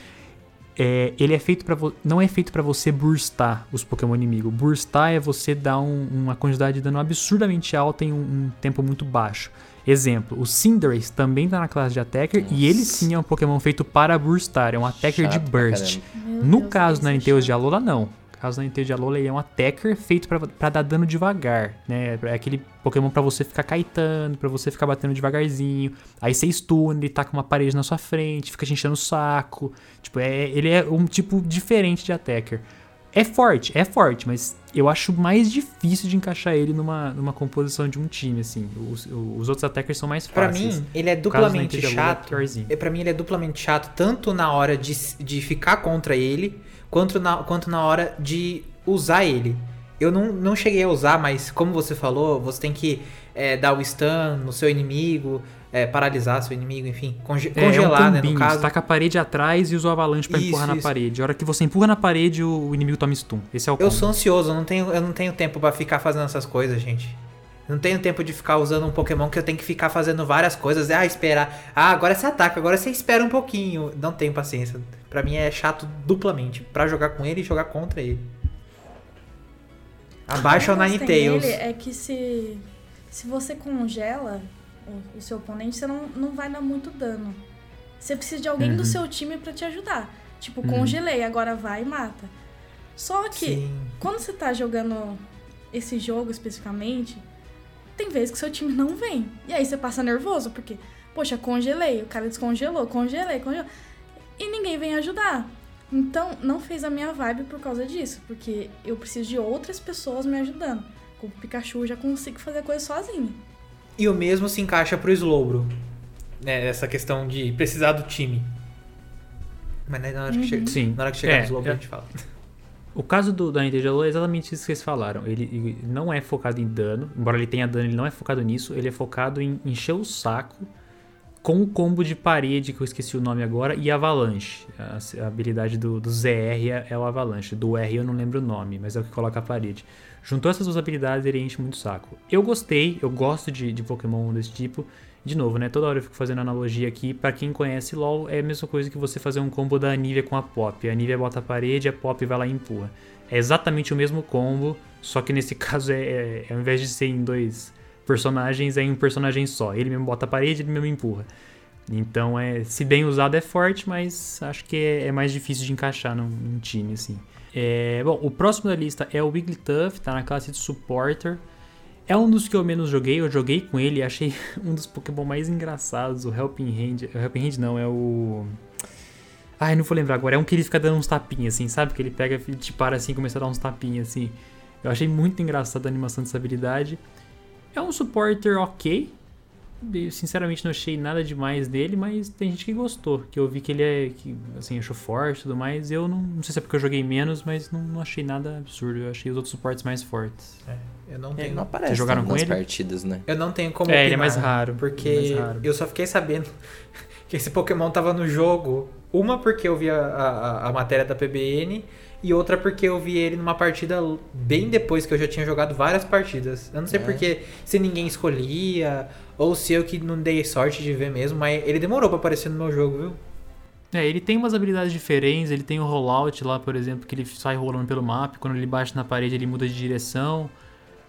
A: é, ele é feito para não é feito para você burstar os Pokémon inimigo. Burstar é você dar um, uma quantidade de dano absurdamente alta em um, um tempo muito baixo. Exemplo, o Cinderace também tá na classe de Attacker Nossa. e ele sim é um Pokémon feito para burstar, é um Attacker Chato de Burst. No Deus caso na Ninetales de Alola, não caso Nintendo de Alola, ele é um attacker feito para dar dano devagar, né? É aquele Pokémon para você ficar caetando, para você ficar batendo devagarzinho. Aí você stun, ele com uma parede na sua frente, fica te enchendo o saco. Tipo, é, ele é um tipo diferente de attacker. É forte, é forte, mas eu acho mais difícil de encaixar ele numa, numa composição de um time, assim. Os, os outros attackers são mais fáceis.
C: Pra mim, ele é duplamente chato. É, pra mim, ele é duplamente chato, tanto na hora de, de ficar contra ele, quanto na, quanto na hora de usar ele. Eu não, não cheguei a usar, mas como você falou, você tem que é, dar o stun no seu inimigo, é, paralisar seu inimigo, enfim, conge é, congelar, é um né, no caso. Você
A: taca a parede atrás e usa o avalanche pra isso, empurrar isso. na parede. A hora que você empurra na parede, o, o inimigo toma stun. Esse é o combo.
C: Eu sou ansioso, eu não tenho, eu não tenho tempo para ficar fazendo essas coisas, gente. Não tenho tempo de ficar usando um Pokémon que eu tenho que ficar fazendo várias coisas. Ah, esperar. Ah, agora você ataca, agora você espera um pouquinho. Não tenho paciência. Pra mim é chato duplamente. para jogar com ele e jogar contra ele. Abaixa o Ninetales.
D: é que se, se você congela o, o, seu oponente, você não, não vai dar muito dano. Você precisa de alguém uhum. do seu time para te ajudar. Tipo, uhum. congelei, agora vai e mata. Só que, Sim. quando você tá jogando esse jogo especificamente, tem vezes que seu time não vem. E aí você passa nervoso, porque, poxa, congelei, o cara descongelou, congelei, congelou. E ninguém vem ajudar. Então, não fez a minha vibe por causa disso, porque eu preciso de outras pessoas me ajudando. Com o Pikachu eu já consigo fazer coisa sozinho.
C: E o mesmo se encaixa pro Slowbro. Né, essa questão de precisar do time. Mas na hora que uhum. chega, Sim. Na hora que chegar é, no Slowbro é. a gente fala.
A: O caso do, da Nintendo é exatamente isso que vocês falaram. Ele, ele, não é focado em dano, embora ele tenha dano, ele não é focado nisso. Ele é focado em encher o saco com o combo de parede, que eu esqueci o nome agora, e avalanche. A, a habilidade do, do ZR é, é, o avalanche. Do R eu não lembro o nome, mas é o que coloca a parede. Juntou essas duas habilidades, ele enche muito o saco. Eu gostei, eu gosto de, de Pokémon desse tipo. De novo, né? Toda hora eu fico fazendo analogia aqui. Para quem conhece LoL, é a mesma coisa que você fazer um combo da Nivea com a Pop. A Nivea bota a parede, a Pop vai lá e empurra. É exatamente o mesmo combo, só que nesse <laughs> caso é, é, é ao invés de ser em dois personagens, é em um personagem só. Ele mesmo bota a parede, ele mesmo empurra. Então, é, se bem usado é forte, mas acho que é, é mais difícil de encaixar num, num time, assim. É, bom, o próximo da lista é o Wigglytuff, tá na classe de Supporter. É um dos que eu menos joguei, eu joguei com ele e achei <laughs> um dos Pokémon mais engraçados, o Helping Hand. O Helping Hand não, é o. Ai, não vou lembrar agora. É um que ele fica dando uns tapinhas, assim, sabe? Que ele pega e te para assim e começa a dar uns tapinhas, assim. Eu achei muito engraçado a animação dessa habilidade. É um supporter ok. Eu, sinceramente não achei nada demais dele, mas tem gente que gostou. Que eu vi que ele é, que, assim, achou forte e tudo mais. Eu não, não sei se é porque eu joguei menos, mas não, não achei nada absurdo. Eu achei os outros suportes mais fortes.
C: É. Eu não tenho.
B: Ele não aparece Vocês jogaram com ele? partidas, né?
C: Eu não tenho como.
A: É, opinar, ele é mais raro.
C: Porque
A: é mais raro.
C: eu só fiquei sabendo <laughs> que esse Pokémon tava no jogo. Uma porque eu vi a, a, a, matéria da PBN e outra porque eu vi ele numa partida bem depois que eu já tinha jogado várias partidas. Eu não sei é. porque se ninguém escolhia ou se eu que não dei sorte de ver mesmo, mas ele demorou para aparecer no meu jogo, viu?
A: É, ele tem umas habilidades diferentes, ele tem o rollout lá, por exemplo, que ele sai rolando pelo mapa, quando ele bate na parede ele muda de direção.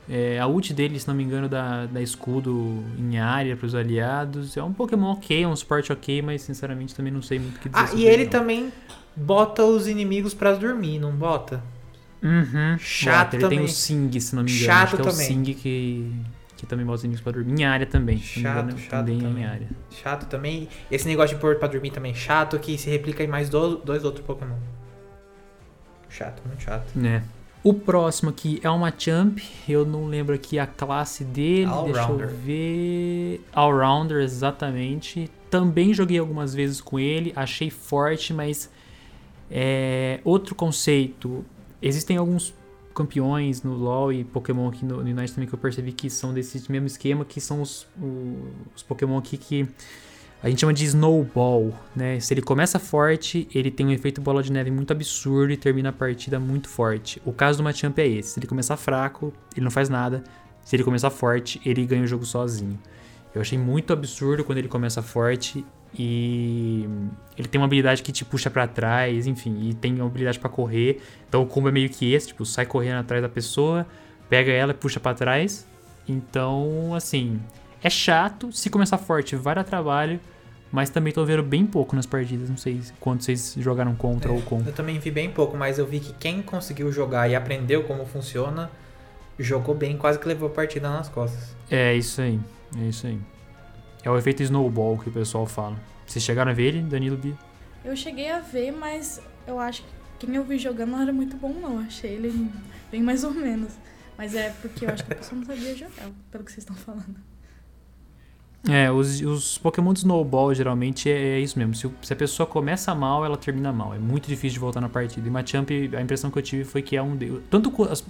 A: É, a ult dele, se não me engano, dá, dá escudo em área para os aliados. É um Pokémon ok, é um suporte ok, mas sinceramente também não sei muito o que dizer.
C: Ah, e ele não. também bota os inimigos para dormir, não bota?
A: Uhum.
C: Chato
A: Ele
C: também.
A: tem o Sing, se não me engano.
C: Chato
A: que é o
C: também.
A: Sing que, que também bota os inimigos pra dormir. Minha área também.
C: Chato,
A: engano,
C: chato
A: também é
C: também.
A: minha área.
C: Chato também. Esse negócio de pôr pra dormir também chato, que se replica em mais do- dois outros Pokémon. Chato, muito chato.
A: né? O próximo aqui é uma Champ. Eu não lembro aqui a classe dele. Deixa
C: Allrounder.
A: eu ver. Allrounder, exatamente. Também joguei algumas vezes com ele. Achei forte, mas. É, outro conceito. Existem alguns campeões no LoL e Pokémon aqui no, no também que eu percebi que são desse mesmo esquema, que são os, os Pokémon aqui que a gente chama de Snowball, né? Se ele começa forte, ele tem um efeito bola de neve muito absurdo e termina a partida muito forte. O caso do Machamp é esse. Se ele começar fraco, ele não faz nada. Se ele começar forte, ele ganha o jogo sozinho. Eu achei muito absurdo quando ele começa forte e ele tem uma habilidade que te puxa pra trás, enfim, e tem uma habilidade pra correr. Então o combo é meio que esse, tipo, sai correndo atrás da pessoa, pega ela e puxa pra trás. Então, assim, é chato, se começar forte vai dar trabalho, mas também tô vendo bem pouco nas partidas, não sei quanto vocês jogaram contra ou com.
C: Eu também vi bem pouco, mas eu vi que quem conseguiu jogar e aprendeu como funciona, jogou bem, quase que levou a partida nas costas.
A: É isso aí, é isso aí. É o efeito snowball que o pessoal fala. Vocês chegaram a ver ele, Danilo Bia?
D: Eu cheguei a ver, mas eu acho que quem eu vi jogando não era muito bom, não. Eu achei ele bem mais ou menos. Mas é porque eu acho que a pessoa não sabia jogar, pelo que vocês estão falando.
A: É, os, os Pokémon de Snowball geralmente é, é isso mesmo. Se, se a pessoa começa mal, ela termina mal. É muito difícil de voltar na partida. E Machamp, a impressão que eu tive foi que é um tanto as-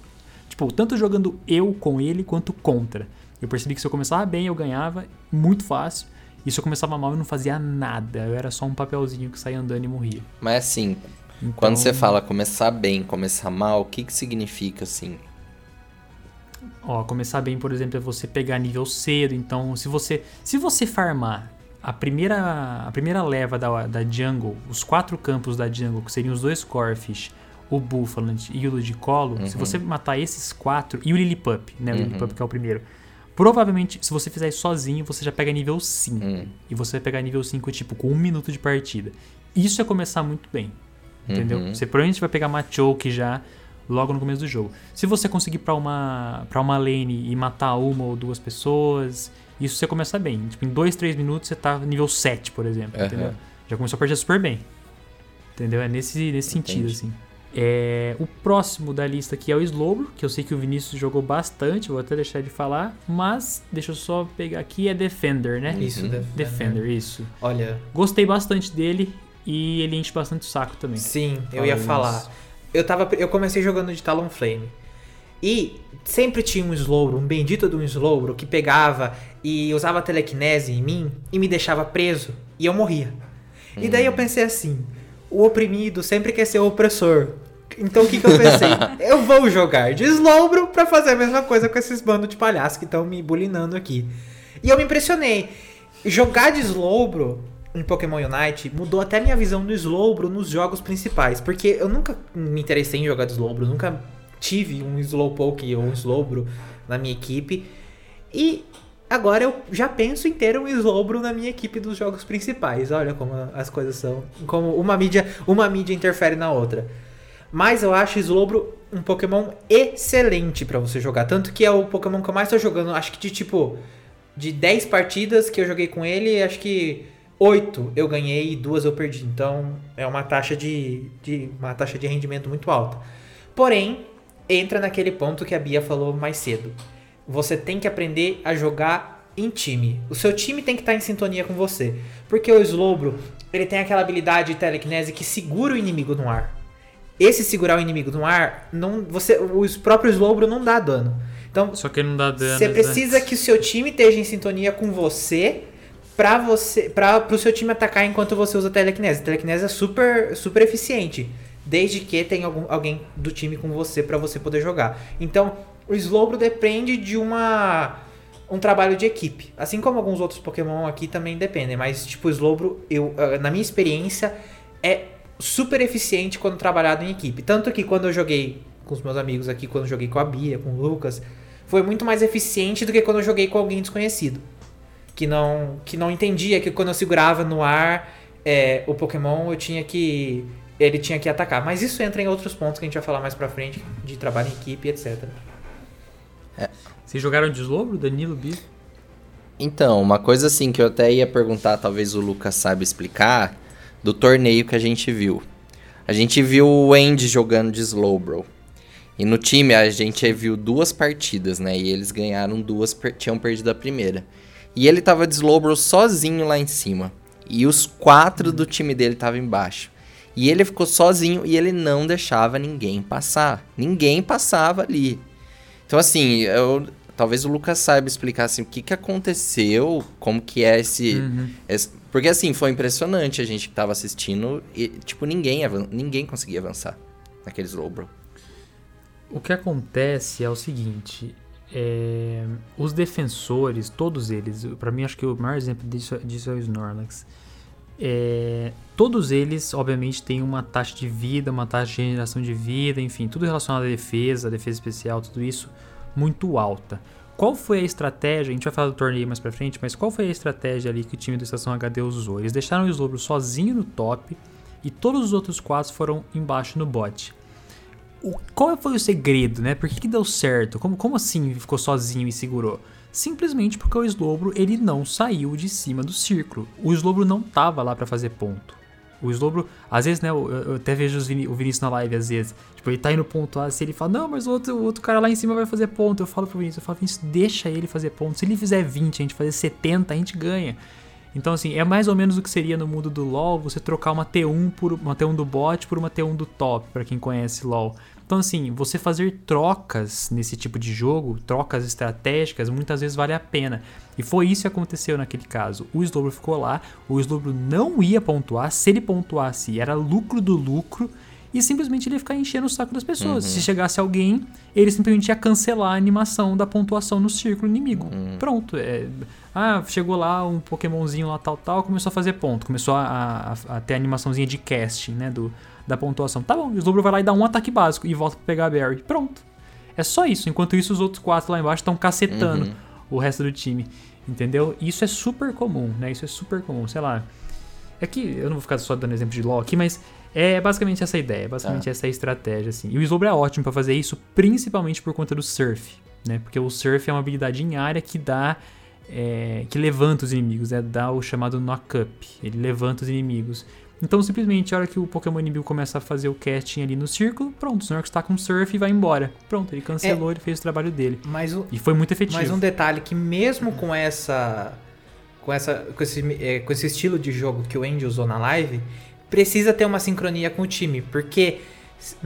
A: Tipo, tanto jogando eu com ele quanto contra. Eu percebi que se eu começava bem, eu ganhava muito fácil. E se eu começava mal, eu não fazia nada. Eu era só um papelzinho que saía andando e morria.
B: Mas assim,
A: Então,
B: quando você fala começar bem, começar mal, o que que significa assim?
A: Ó, começar bem, por exemplo, é você pegar nível cedo. Então, se você se você farmar a primeira a primeira leva da, da jungle, os quatro campos da jungle, que seriam os dois Corfish, o Buffalo e o Ludicolo, se você matar esses quatro e o Lillipup, né, o
B: Uhum.
A: Lillipup que é o primeiro. Provavelmente, se você fizer isso sozinho, você já pega nível 5.
B: Hum,
A: E você vai pegar nível 5, tipo, com um minuto de partida. Isso é começar muito bem. Entendeu?
B: Uhum.
A: Você provavelmente vai pegar Machoke já logo no começo do jogo. Se você conseguir pra uma para uma lane e matar uma ou duas pessoas, isso você começa bem. Tipo, em 2, 3 minutos você tá nível 7, por exemplo,
B: Aham.
A: entendeu? Já começou a partida super bem. Entendeu? É nesse, nesse sentido, assim. É, o próximo da lista aqui é o Slowbro, que eu sei que o Vinícius jogou bastante, vou até deixar de falar, mas deixa eu só pegar aqui, é Defender, né?
C: Isso,
B: Uhum.
C: Defender.
A: Defender, isso.
C: Olha,
A: Gostei bastante dele e ele enche bastante o saco também.
C: sim, eu ia
A: aí,
C: falar. Eu, tava, eu comecei jogando de Talonflame. E sempre tinha um Slowbro, um bendito de um Slowbro, que pegava e usava telecinese em mim e me deixava preso. E eu morria. E daí eu pensei assim, o oprimido sempre quer ser o opressor. Então o que, que eu pensei? <laughs> eu vou jogar de Slowbro pra fazer a mesma coisa com esses bandos de palhaços que estão me bulinando aqui. E eu me impressionei. Jogar de Slowbro em Pokémon Unite mudou até minha visão do Slowbro nos jogos principais. Porque eu nunca me interessei em jogar de Slowbro, nunca tive um Slowpoke ou um Slowbro na minha equipe. E agora eu já penso em ter um Slowbro na minha equipe dos jogos principais. Olha como as coisas são. Como uma mídia, uma mídia interfere na outra. Mas eu acho Slowbro um Pokémon excelente pra você jogar. Tanto que é o Pokémon que eu mais tô jogando. Acho que de tipo. De 10 partidas que eu joguei com ele, acho que 8 eu ganhei e duas eu perdi. Então é uma taxa de, de, uma taxa de rendimento muito alta. Porém, entra naquele ponto que a Bia falou mais cedo. Você tem que aprender a jogar em time. O seu time tem que estar em sintonia com você. Porque o Slowbro, ele tem aquela habilidade de telecinese que segura o inimigo no ar. Esse segurar o inimigo no ar, não, você, o próprio Slowbro não dá dano. Então,
A: Só que ele não dá dano.
C: você precisa que o seu time esteja em sintonia com você pra você para pro seu time atacar enquanto você usa telecinese. Telecinese é super super eficiente, desde que tenha algum, alguém do time com você pra você poder jogar. Então, o Slowbro depende de uma um trabalho de equipe, assim como alguns outros Pokémon aqui também dependem, mas tipo o Slowbro, eu ah, na minha experiência é super eficiente quando trabalhado em equipe. Tanto que quando eu joguei com os meus amigos aqui, quando eu joguei com a Bia, com o Lucas, foi muito mais eficiente do que quando eu joguei com alguém desconhecido. Que não, que não entendia que quando eu segurava no ar é, o Pokémon, eu tinha que ele tinha que atacar. Mas isso entra em outros pontos que a gente vai falar mais pra frente, de trabalho em equipe, etc.
A: Vocês jogaram Deslombro, Danilo, Bi?
B: Então, uma coisa assim que eu até ia perguntar, talvez o Lucas saiba explicar, do torneio que a gente viu. A gente viu o Andy jogando de Slowbro. E no time a gente viu duas partidas, né? E eles ganharam duas, per tinham perdido a primeira. E ele tava de Slowbro sozinho lá em cima. E os quatro do time dele estavam embaixo. E ele ficou sozinho e ele não deixava ninguém passar. Ninguém passava ali. Então, assim, eu, talvez o Lucas saiba explicar assim, o que, que aconteceu, como que é esse,
A: Uhum.
B: esse- Porque, assim, foi impressionante a gente que tava assistindo e, tipo, ninguém, ninguém conseguia avançar naqueles Slowbro.
A: O que acontece é o seguinte: é, os defensores, todos eles, pra mim acho que o maior exemplo disso, disso é o Snorlax. É, todos eles, obviamente, têm uma taxa de vida, uma taxa de regeneração de vida, enfim, tudo relacionado à defesa, defesa especial, tudo isso muito alta. Qual foi a estratégia? A gente vai falar do torneio mais pra frente, mas qual foi a estratégia ali que o time do Estação HD usou? Eles deixaram o Slowbro sozinho no top e todos os outros quatro foram embaixo no bot. O- qual foi o segredo, né? Por que, que deu certo? Como, como assim ficou sozinho e segurou? Simplesmente porque o Slowbro ele não saiu de cima do círculo. O Slowbro não tava lá pra fazer ponto. O Slowbro, às vezes, né, eu, eu até vejo o Vinícius na live, às vezes, tipo, ele tá indo pontuar, se ele fala, não, mas o outro, o outro cara lá em cima vai fazer ponto, eu falo pro Vinícius, eu falo, Vinícius, deixa ele fazer ponto, se ele fizer 20, a gente fazer 70, a gente ganha. Então, assim, é mais ou menos o que seria no mundo do LoL, você trocar uma T1 por uma T1 do bot por uma T1 do top, pra quem conhece LoL. Então, assim, você fazer trocas nesse tipo de jogo, trocas estratégicas, muitas vezes vale a pena. E foi isso que aconteceu naquele caso. O Slowbro ficou lá, o Slowbro não ia pontuar, se ele pontuasse era lucro do lucro, e simplesmente ele ia ficar enchendo o saco das pessoas. Se chegasse alguém, ele simplesmente ia cancelar a animação da pontuação no círculo inimigo. Pronto. é- ah, chegou lá um Pokémonzinho lá tal, tal, começou a fazer ponto. Começou a, a- a ter a animaçãozinha de casting, né, do, da pontuação. Tá bom, o Slowbro vai lá e dá um ataque básico e volta pra pegar a Berry. Pronto. É só isso. Enquanto isso, os outros quatro lá embaixo estão cacetando o resto do time. Entendeu? Isso é super comum, né? Isso é super comum. Sei lá. É que eu não vou ficar só dando exemplo de LoL aqui, mas é basicamente essa ideia, basicamente
B: Tá.
A: essa estratégia, assim. E o Slowbro é ótimo pra fazer isso, principalmente por conta do Surf, né? Porque o Surf é uma habilidade em área que dá... é, que levanta os inimigos, né? Dá o chamado knock-up. Ele levanta os inimigos. Então, simplesmente, a hora que o Pokémon inimigo começa a fazer o casting ali no círculo, pronto, o Snorlax tá com Surf e vai embora. Pronto, ele cancelou, ele fez o trabalho dele.
C: Mas o,
A: E foi muito efetivo.
C: Mas um detalhe que mesmo com essa com essa com esse, eh, com esse estilo de jogo que o Andy usou na live, precisa ter uma sincronia com o time, porque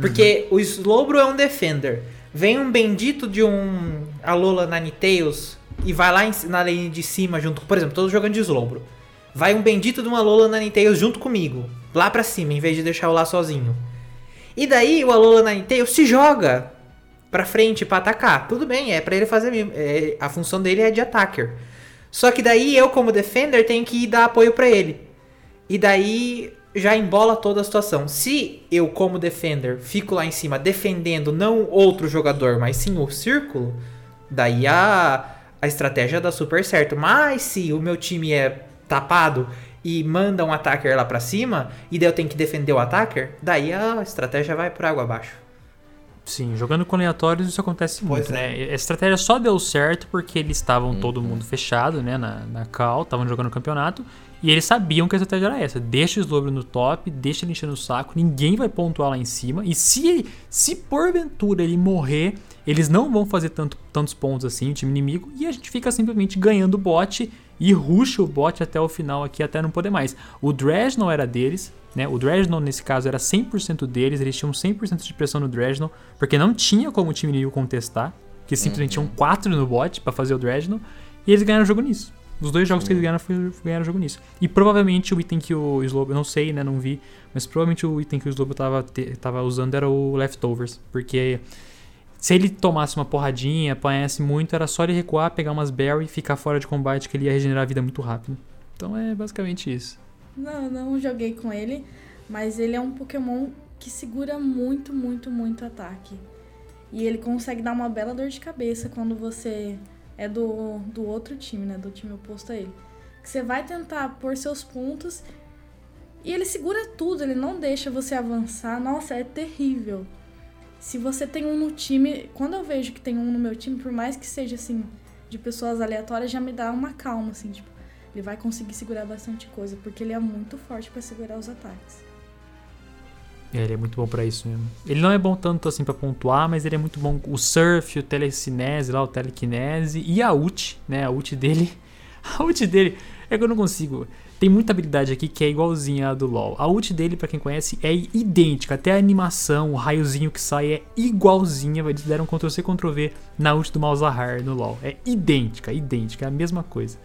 C: porque o Slowbro é um defender. Vem um bendito de um Alola Ninetales e vai lá em- na lane de cima junto, por exemplo, tô jogando de Slowbro. Vai um bendito de uma Alola Ninetales junto comigo, lá pra cima, em vez de deixar eu lá sozinho. E daí o Alola Ninetales se joga pra frente pra atacar. Tudo bem, é pra ele fazer. É, a função dele é de attacker. Só que daí eu, como defender, tenho que dar apoio pra ele. E daí já embola toda a situação. Se eu, como defender, fico lá em cima defendendo não outro jogador, mas sim o círculo, daí a, a estratégia dá super certo. Mas se o meu time é tapado e manda um attacker lá pra cima, e daí eu tenho que defender o attacker, daí a estratégia vai por água abaixo.
A: Sim, jogando com aleatórios isso acontece
C: Pois
A: muito,
C: é.
A: né? A estratégia só deu certo porque eles estavam todo mundo fechado, né, na, na cal, estavam jogando o campeonato, e eles sabiam que a estratégia era essa. Deixa o Slowbro no top, deixa ele enchendo o saco, ninguém vai pontuar lá em cima, e se ele, se porventura ele morrer, eles não vão fazer tanto, tantos pontos assim, o time inimigo, e a gente fica simplesmente ganhando o bot e rusha o bot até o final aqui, até não poder mais. O Dredge era deles, né? O Dredgenon, nesse caso, era 100% deles, eles tinham 100% de pressão no Dredgenon, porque não tinha como o time inimigo contestar, que simplesmente tinham 4 no bot pra fazer o Dredgenon, e eles ganharam o jogo nisso. Os dois jogos que eles ganharam foi, ganharam o jogo nisso. E provavelmente o item que o Slobo, eu não sei, né, não vi, mas provavelmente o item que o Slobo tava, te- tava usando era o Leftovers, porque se ele tomasse uma porradinha, apanhasse muito, era só ele recuar, pegar umas berry e ficar fora de combate, que ele ia regenerar a vida muito rápido. Então é basicamente isso.
D: Não, não joguei com ele, mas ele é um Pokémon que segura muito, muito, muito ataque. E ele consegue dar uma bela dor de cabeça quando você é do, do outro time, né? Do time oposto a ele. Que você vai tentar pôr seus pontos E ele segura tudo, ele não deixa você avançar. Nossa, é terrível. Se você tem um no time, quando eu vejo que tem um no meu time, por mais que seja assim, de pessoas aleatórias, já me dá uma calma, assim, tipo, ele vai conseguir segurar bastante coisa, porque ele é muito forte para segurar os ataques.
A: É, ele é muito bom para isso mesmo. Ele não é bom tanto assim para pontuar, mas ele é muito bom. O surf, o telecinese lá, o telekinese e a ult, né? A ult dele. <laughs> A ult dele é que eu não consigo. Tem muita habilidade aqui que é igualzinha a do LoL. A ult dele, para quem conhece, é idêntica. Até a animação, o raiozinho que sai é igualzinha. Eles deram Ctrl-C, Ctrl-V na ult do Malzahar no LoL. É idêntica, idêntica, é a mesma coisa.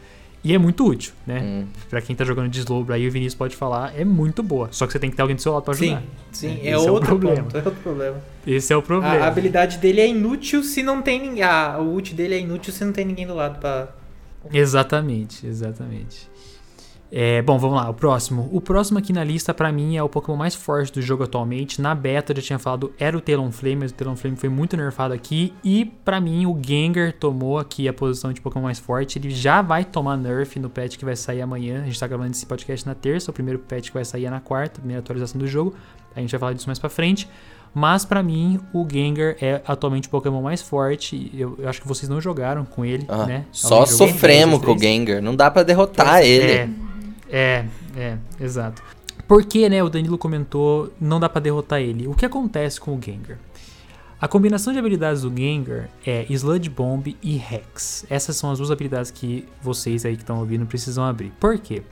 A: E é muito útil, né? Hum. Pra quem tá jogando de Slowbro aí, o Vinícius pode falar, é muito boa. Só que você tem que ter alguém do seu lado pra ajudar.
C: Sim, sim. É, é outro é problema. Ponto, é outro problema.
A: Esse é o problema.
C: A habilidade dele é inútil se não tem ninguém. A, o ult dele é inútil se não tem ninguém do lado pra.
A: Exatamente, exatamente. É, bom, vamos lá, o próximo. O próximo aqui na lista, para mim, é o Pokémon mais forte do jogo atualmente. Na beta, eu já tinha falado, era o Talonflame, mas o Talonflame foi muito nerfado aqui. E, para mim, o Gengar tomou aqui a posição de Pokémon mais forte. Ele já vai tomar nerf no patch que vai sair amanhã. A gente tá gravando esse podcast na terça. O primeiro patch que vai sair é na quarta, primeira atualização do jogo. A gente vai falar disso mais pra frente. Mas para mim, o Gengar é atualmente o Pokémon mais forte. Eu, eu, acho que vocês não jogaram com ele, ah, né?
B: Só sofremos com o Gengar. Não dá para derrotar ele.
A: É. É, é, exato. Porque, né, o Danilo comentou, não dá para derrotar ele. O que acontece com o Gengar? A combinação de habilidades do Gengar é Sludge Bomb e Hex. Essas são as duas habilidades que vocês aí que estão ouvindo precisam abrir. Por quê?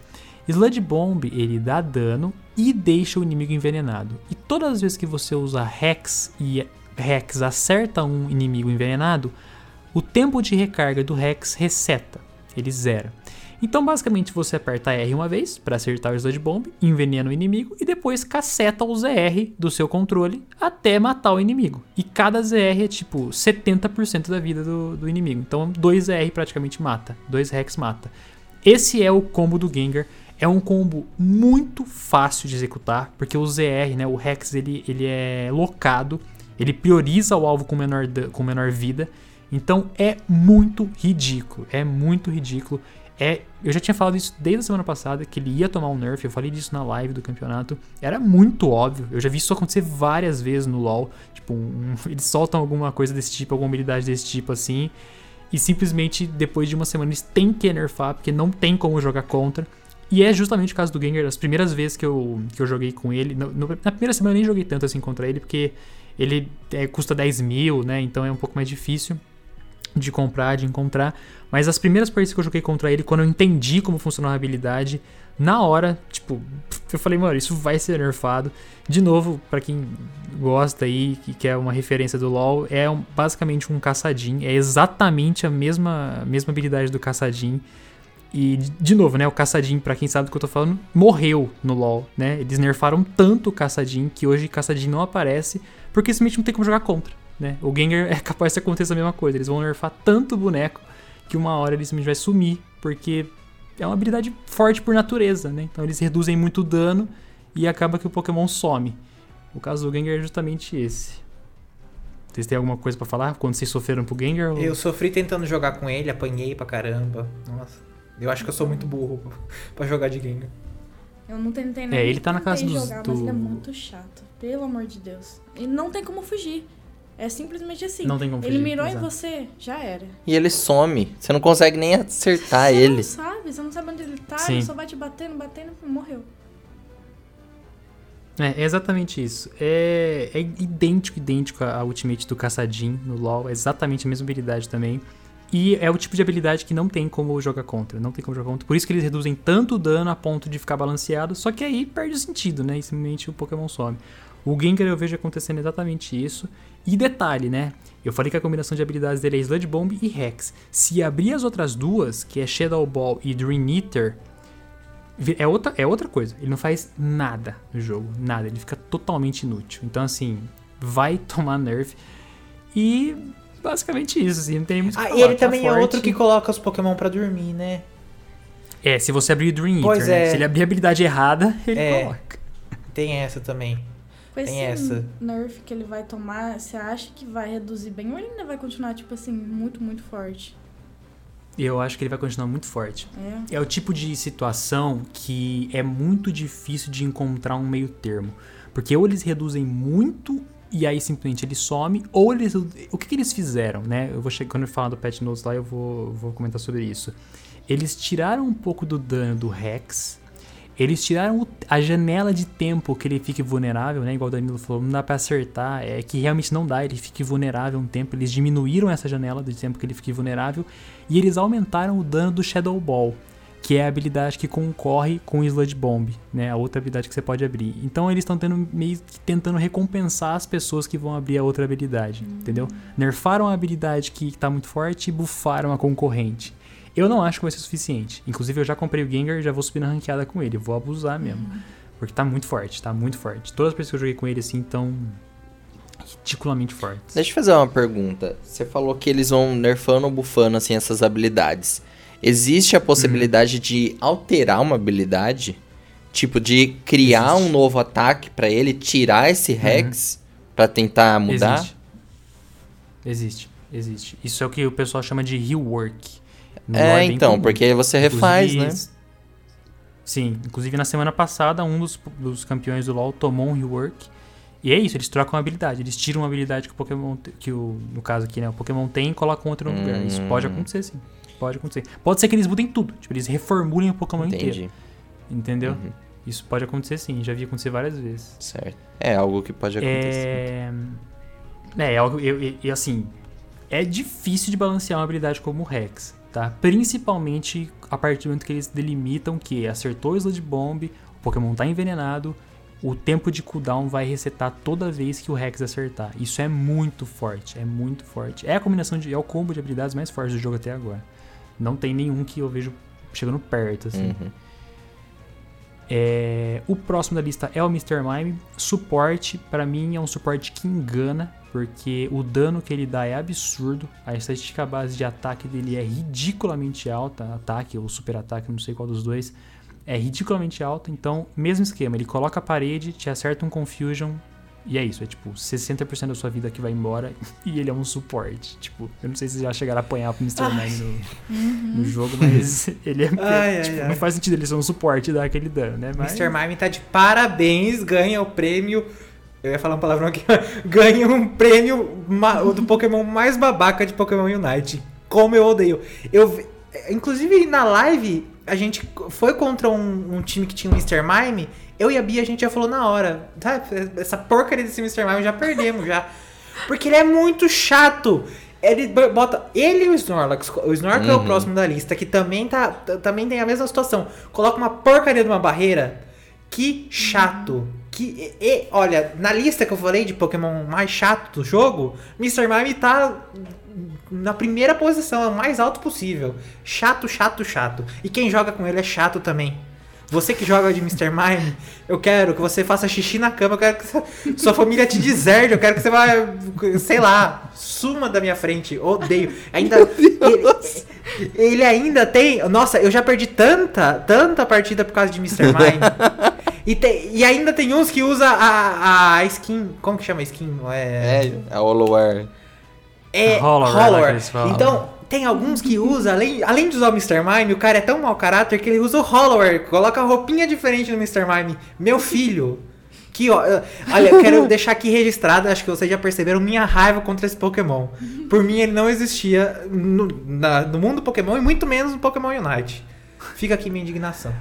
A: Sludge Bomb, ele dá dano e deixa o inimigo envenenado. E todas as vezes que você usa Hex e Hex acerta um inimigo envenenado, o tempo de recarga do Hex reseta, ele zera. Então, basicamente, você aperta R uma vez para acertar o Sludge Bomb, envenena o inimigo e depois caceta o ZR do seu controle até matar o inimigo. E cada ZR é tipo 70% da vida do, do inimigo. Então, 2 ZR praticamente mata, 2 Rex mata. Esse é o combo do Gengar. É um combo muito fácil de executar, porque o ZR, né, o Rex, ele, ele é locado, ele prioriza o alvo com menor, com menor vida. Então é muito ridículo, é muito ridículo. É, eu já tinha falado isso desde a semana passada, que ele ia tomar um nerf, eu falei disso na live do campeonato. Era muito óbvio, eu já vi isso acontecer várias vezes no LoL. Tipo, um, <laughs> eles soltam alguma coisa desse tipo, alguma habilidade desse tipo assim, e simplesmente depois de uma semana eles têm que nerfar, porque não tem como jogar contra. E é justamente o caso do Gengar, as primeiras vezes que eu, que eu joguei com ele. No, na primeira semana eu nem joguei tanto assim contra ele, porque ele é, custa 10 mil, né? Então é um pouco mais difícil de comprar, de encontrar. Mas as primeiras partidas que eu joguei contra ele, quando eu entendi como funcionava a habilidade, na hora, tipo, eu falei, mano, isso vai ser nerfado. De novo, para quem gosta aí, que quer uma referência do LoL, é um, basicamente um caçadinho. É exatamente a mesma, mesma habilidade do caçadinho. E, de novo, né, o caçadinho, para quem sabe do que eu tô falando, morreu no LoL, né? Eles nerfaram tanto o caçadinho que hoje caçadinho não aparece, porque simplesmente não tem como jogar contra né? O Gengar <laughs> é capaz de acontecer a mesma coisa. Eles vão nerfar tanto o boneco que uma hora ele simplesmente vai sumir, porque é uma habilidade forte por natureza, né? Então eles reduzem muito dano e acaba que o Pokémon some. O caso do Gengar é justamente esse. Vocês têm alguma coisa para falar quando vocês sofreram pro Gengar? Ou...
C: Eu sofri tentando jogar com ele, apanhei pra caramba. Nossa. Eu acho que eu sou muito burro <laughs> para jogar de Gengar.
D: Eu não tentei nem
A: É, ele tá na casa dos,
D: jogar,
A: do...
D: mas ele é muito chato. Pelo amor de Deus. E não tem como fugir. É simplesmente assim.
A: Não tem como
D: Ele mirou exato. em você, já era.
B: E ele some. Você não consegue nem acertar
D: você
B: ele.
D: Você não sabe, você não sabe onde ele tá,
A: Sim.
D: ele só vai te batendo, batendo e morreu.
A: É, é exatamente isso. É, é idêntico, idêntico a Ultimate do Caçadin no LoL. É exatamente a mesma habilidade também. E é o tipo de habilidade que não tem como jogar contra. Não tem como jogar contra. Por isso que eles reduzem tanto o dano a ponto de ficar balanceado. Só que aí perde o sentido, né? E simplesmente o Pokémon some. O Gengar eu vejo acontecendo exatamente isso. E detalhe, né? Eu falei que a combinação de habilidades dele é Sludge Bomb e Hex. Se abrir as outras duas, que é Shadow Ball e Dream Eater, é outra, é outra coisa. Ele não faz nada no jogo. Nada. Ele fica totalmente inútil. Então, assim, vai tomar nerf. E basicamente isso, assim, não tem muito
C: Ah, e ele tá também forte. é outro que coloca os Pokémon para dormir, né?
A: É, se você abrir o Dream Eater, pois né? é. Se ele abrir a habilidade errada, ele é. coloca.
C: Tem essa também.
D: Com esse essa. nerf que ele vai tomar, você acha que vai reduzir bem ou ele ainda vai continuar, tipo assim, muito, muito forte?
A: Eu acho que ele vai continuar muito forte. É. é o tipo de situação que é muito difícil de encontrar um meio termo. Porque ou eles reduzem muito e aí simplesmente ele some, ou eles. O que, que eles fizeram, né? Eu vou chegar, quando eu falar do Pet Notes lá, eu vou, vou comentar sobre isso. Eles tiraram um pouco do dano do Rex. Eles tiraram a janela de tempo que ele fique vulnerável, né? Igual o Danilo falou, não dá pra acertar. É que realmente não dá, ele fique vulnerável um tempo. Eles diminuíram essa janela de tempo que ele fique vulnerável. E eles aumentaram o dano do Shadow Ball que é a habilidade que concorre com o Sludge Bomb, né? A outra habilidade que você pode abrir. Então eles estão tendo meio que tentando recompensar as pessoas que vão abrir a outra habilidade, entendeu? Nerfaram a habilidade que está muito forte e buffaram a concorrente. Eu não acho que vai ser suficiente. Inclusive eu já comprei o Gengar e já vou subir na ranqueada com ele. Vou abusar mesmo. Uhum. Porque tá muito forte, tá muito forte. Todas as pessoas que eu joguei com ele assim estão ridiculamente fortes.
B: Deixa eu fazer uma pergunta. Você falou que eles vão nerfando ou buffando assim essas habilidades. Existe a possibilidade uhum. de alterar uma habilidade? Tipo, de criar Existe. um novo ataque para ele, tirar esse uhum. Rex uhum. para tentar mudar?
A: Existe. Existe, existe. Isso é o que o pessoal chama de rework.
B: É, então, porque você refaz, inclusive, né?
A: Sim, inclusive na semana passada, um dos, dos campeões do LoL tomou um rework. E é isso, eles trocam a habilidade. Eles tiram uma habilidade que o Pokémon, que o, no caso aqui, né, o Pokémon tem e colocam outra no hum. lugar. Isso pode hum. acontecer, sim. Pode acontecer. Pode ser que eles mudem tudo. Tipo, eles reformulem o Pokémon Entendi. inteiro. Entendeu? Uhum. Isso pode acontecer sim. Já vi acontecer várias vezes.
B: Certo. É algo que pode acontecer.
A: É, é, é algo. E assim. É difícil de balancear uma habilidade como o Rex, tá? Principalmente a partir do momento que eles delimitam que acertou o Sludge Bomb, o Pokémon tá envenenado, o tempo de cooldown vai resetar toda vez que o Rex acertar. Isso é muito forte, é muito forte. É a combinação de. É o combo de habilidades mais fortes do jogo até agora. Não tem nenhum que eu vejo chegando perto, assim. Uhum. É, o próximo da lista é o Mr. Mime. Suporte, para mim, é um suporte que engana, porque o dano que ele dá é absurdo. A estatística base de ataque dele é ridiculamente alta. Ataque ou super ataque, não sei qual dos dois. É ridiculamente alta. Então, mesmo esquema, ele coloca a parede, te acerta um Confusion, e é isso, é tipo 60% da sua vida que vai embora <laughs> e ele é um suporte. Tipo, eu não sei se já chegaram a apanhar pro Mr. Mime no, uhum. no jogo, mas <laughs> ele é. Ai, tipo, ai, não ai. faz sentido ele ser um suporte e dar aquele dano, né? Mas...
C: Mr. Mime tá de parabéns, ganha o prêmio. Eu ia falar um palavrão aqui. <laughs> ganha um prêmio do Pokémon mais babaca de Pokémon Unite. Como eu odeio. Eu, inclusive na live, a gente foi contra um, um time que tinha o Mr. Mime eu e a Bia, a gente já falou na hora. Tá, essa porcaria desse Mr. Mime já perdemos já. Porque ele é muito chato. Ele bota ele e o Snorlax. O Snorlax uhum. é o uhum. próximo da lista, que também, tá, também tem a mesma situação. Coloca uma porcaria de uma barreira. Que chato. Que, e, olha, na lista que eu falei de Pokémon mais chato do jogo, Mr. Mime tá na primeira posição, é o mais alto possível. Chato, chato, chato. E quem joga com ele é chato também. Você que joga de Mr. Mime, eu quero que você faça xixi na cama, eu quero que sua família te deserde, eu quero que você vá, sei lá, suma da minha frente. Odeio. Ainda ele, ele, ainda tem, nossa, eu já perdi tanta, tanta partida por causa de Mr. Mime. E, tem, e ainda tem uns que usa a, a skin, como que chama a skin?
B: É, é a Hollowware.
C: É, Hollowware. Então, tem alguns que usa, além, além de usar o Mr. Mime, o cara é tão mau caráter que ele usa o Hollower, coloca roupinha diferente no Mr. Mime. Meu filho, que ó, olha, eu quero <laughs> deixar aqui registrado, acho que vocês já perceberam minha raiva contra esse Pokémon. Por mim ele não existia no, na, no mundo Pokémon e muito menos no Pokémon Unite. Fica aqui minha indignação.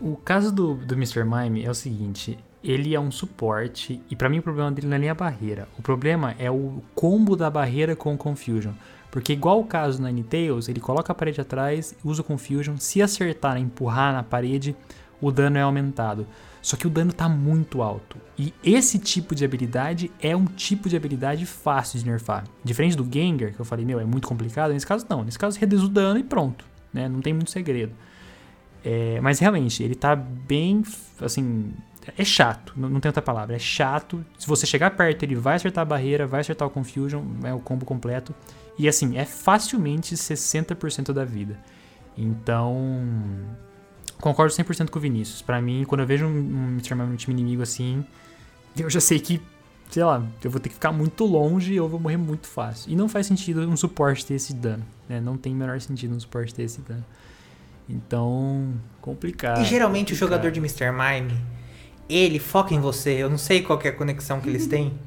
A: O caso do, do Mr. Mime é o seguinte, ele é um suporte e para mim o problema dele não é nem a barreira. O problema é o combo da barreira com o Confusion. Porque igual o caso na Ninetales, ele coloca a parede atrás, usa o Confusion, se acertar, empurrar na parede, o dano é aumentado. Só que o dano tá muito alto. E esse tipo de habilidade é um tipo de habilidade fácil de nerfar. Diferente do Gengar, que eu falei, meu, é muito complicado. Nesse caso, não. Nesse caso, reduz o dano e pronto. Né? Não tem muito segredo. É, mas realmente, ele tá bem. Assim. É chato, não, tem outra palavra. É chato. Se você chegar perto, ele vai acertar a barreira, vai acertar o Confusion, é o combo completo. E assim, é facilmente 60% da vida. Então, concordo 100% com o Vinícius. Para mim, quando eu vejo um, um Mr. Mime no time inimigo assim, eu já sei que sei lá, eu vou ter que ficar muito longe e eu vou morrer muito fácil. E não faz sentido um suporte ter esse dano, né? Não tem o menor sentido um suporte ter esse dano. Então, complicado.
C: E geralmente
A: complicado.
C: o jogador de Mr. Mime, ele foca em você. Eu não sei qual é a conexão que eles têm.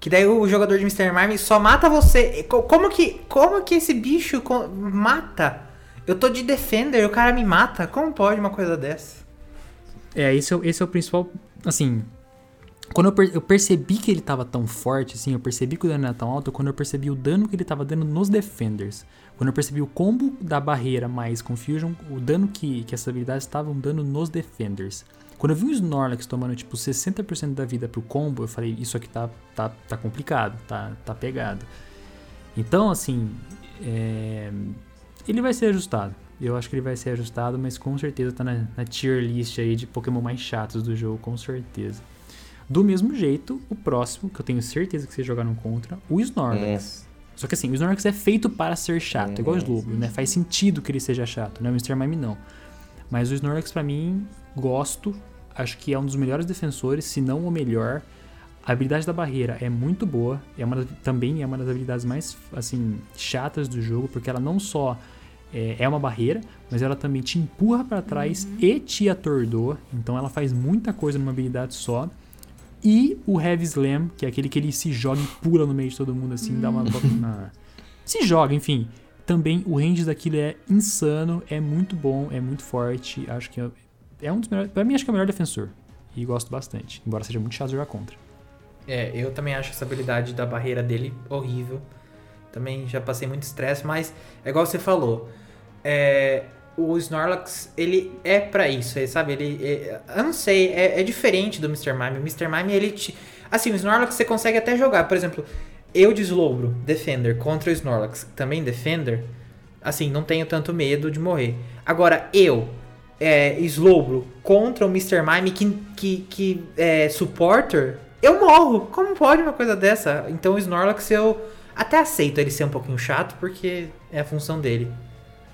C: Que daí o jogador de Mr. Mime só mata você. Como que, como que esse bicho mata? Eu tô de Defender e o cara me mata. Como pode uma coisa dessa?
A: É, esse é, esse é o principal. Assim, quando eu, per eu, percebi que ele tava tão forte, assim, eu percebi que o dano era tão alto, quando eu percebi o dano que ele tava dando nos Defenders. Quando eu percebi o combo da barreira mais Confusion, o dano que, que essas habilidades estavam dando nos Defenders. Quando eu vi um Snorlax tomando tipo 60% da vida pro combo, eu falei, isso aqui tá, tá, tá complicado, tá, tá pegado. Então, assim, é... ele vai ser ajustado. Eu acho que ele vai ser ajustado, mas com certeza tá na, na tier list aí de Pokémon mais chatos do jogo, com certeza. Do mesmo jeito, o próximo, que eu tenho certeza que vocês jogaram contra, o Snorlax. É. Só que assim, o Snorlax é feito para ser chato, é. igual o Slowbro, né? Faz sentido que ele seja chato, né? O Mr. Mime não. Mas o Snorlax, para mim, gosto. Acho que é um dos melhores defensores, se não o melhor. A habilidade da barreira é muito boa. É uma, também é uma das habilidades mais, assim, chatas do jogo, porque ela não só é, é uma barreira, mas ela também te empurra para trás uhum. e te atordoa. Então ela faz muita coisa numa habilidade só. E o Heavy Slam, que é aquele que ele se joga e pula no meio de todo mundo, assim, dá uma. Na... <laughs> Se joga, enfim. Também o range daquilo é insano, é muito bom, é muito forte. Acho que é, é um dos melhores. Pra mim, acho que é o melhor defensor. E gosto bastante. Embora seja muito chato jogar contra.
C: É, eu também acho essa habilidade da barreira dele horrível. Também já passei muito estresse, mas é igual você falou. É, o Snorlax, ele é para isso, sabe? Ele, é, eu não sei, é, é, diferente do Mr. Mime. O Mr. Mime, ele te... Assim, o Snorlax você consegue até jogar. Por exemplo, eu de Slowbro, Defender, contra o Snorlax, também Defender, assim, não tenho tanto medo de morrer. Agora, eu, é, Slowbro, contra o Mr. Mime, que, que, que é Supporter, eu morro. Como pode uma coisa dessa? Então o Snorlax eu até aceito ele ser um pouquinho chato, porque é a função dele.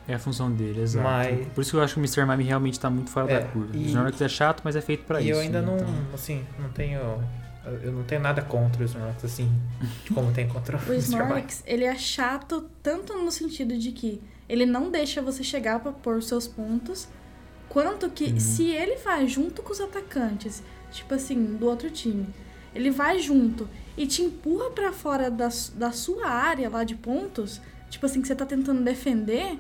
A: É a função dele, exato. Mas... Por isso que eu acho que o Mr. Mime realmente tá muito fora é, da curva. E... O Snorlax é chato, mas é feito para isso.
C: E eu ainda né? não, então... assim, não tenho... Eu não tenho nada contra o Snorlax, assim, <laughs> como tem contra o,
D: o Snorlax. Ele é chato tanto no sentido de que ele não deixa você chegar para pôr seus pontos, quanto que uhum. se ele vai junto com os atacantes, tipo assim, do outro time, ele vai junto e te empurra para fora da, da sua área lá de pontos, tipo assim, que você tá tentando defender,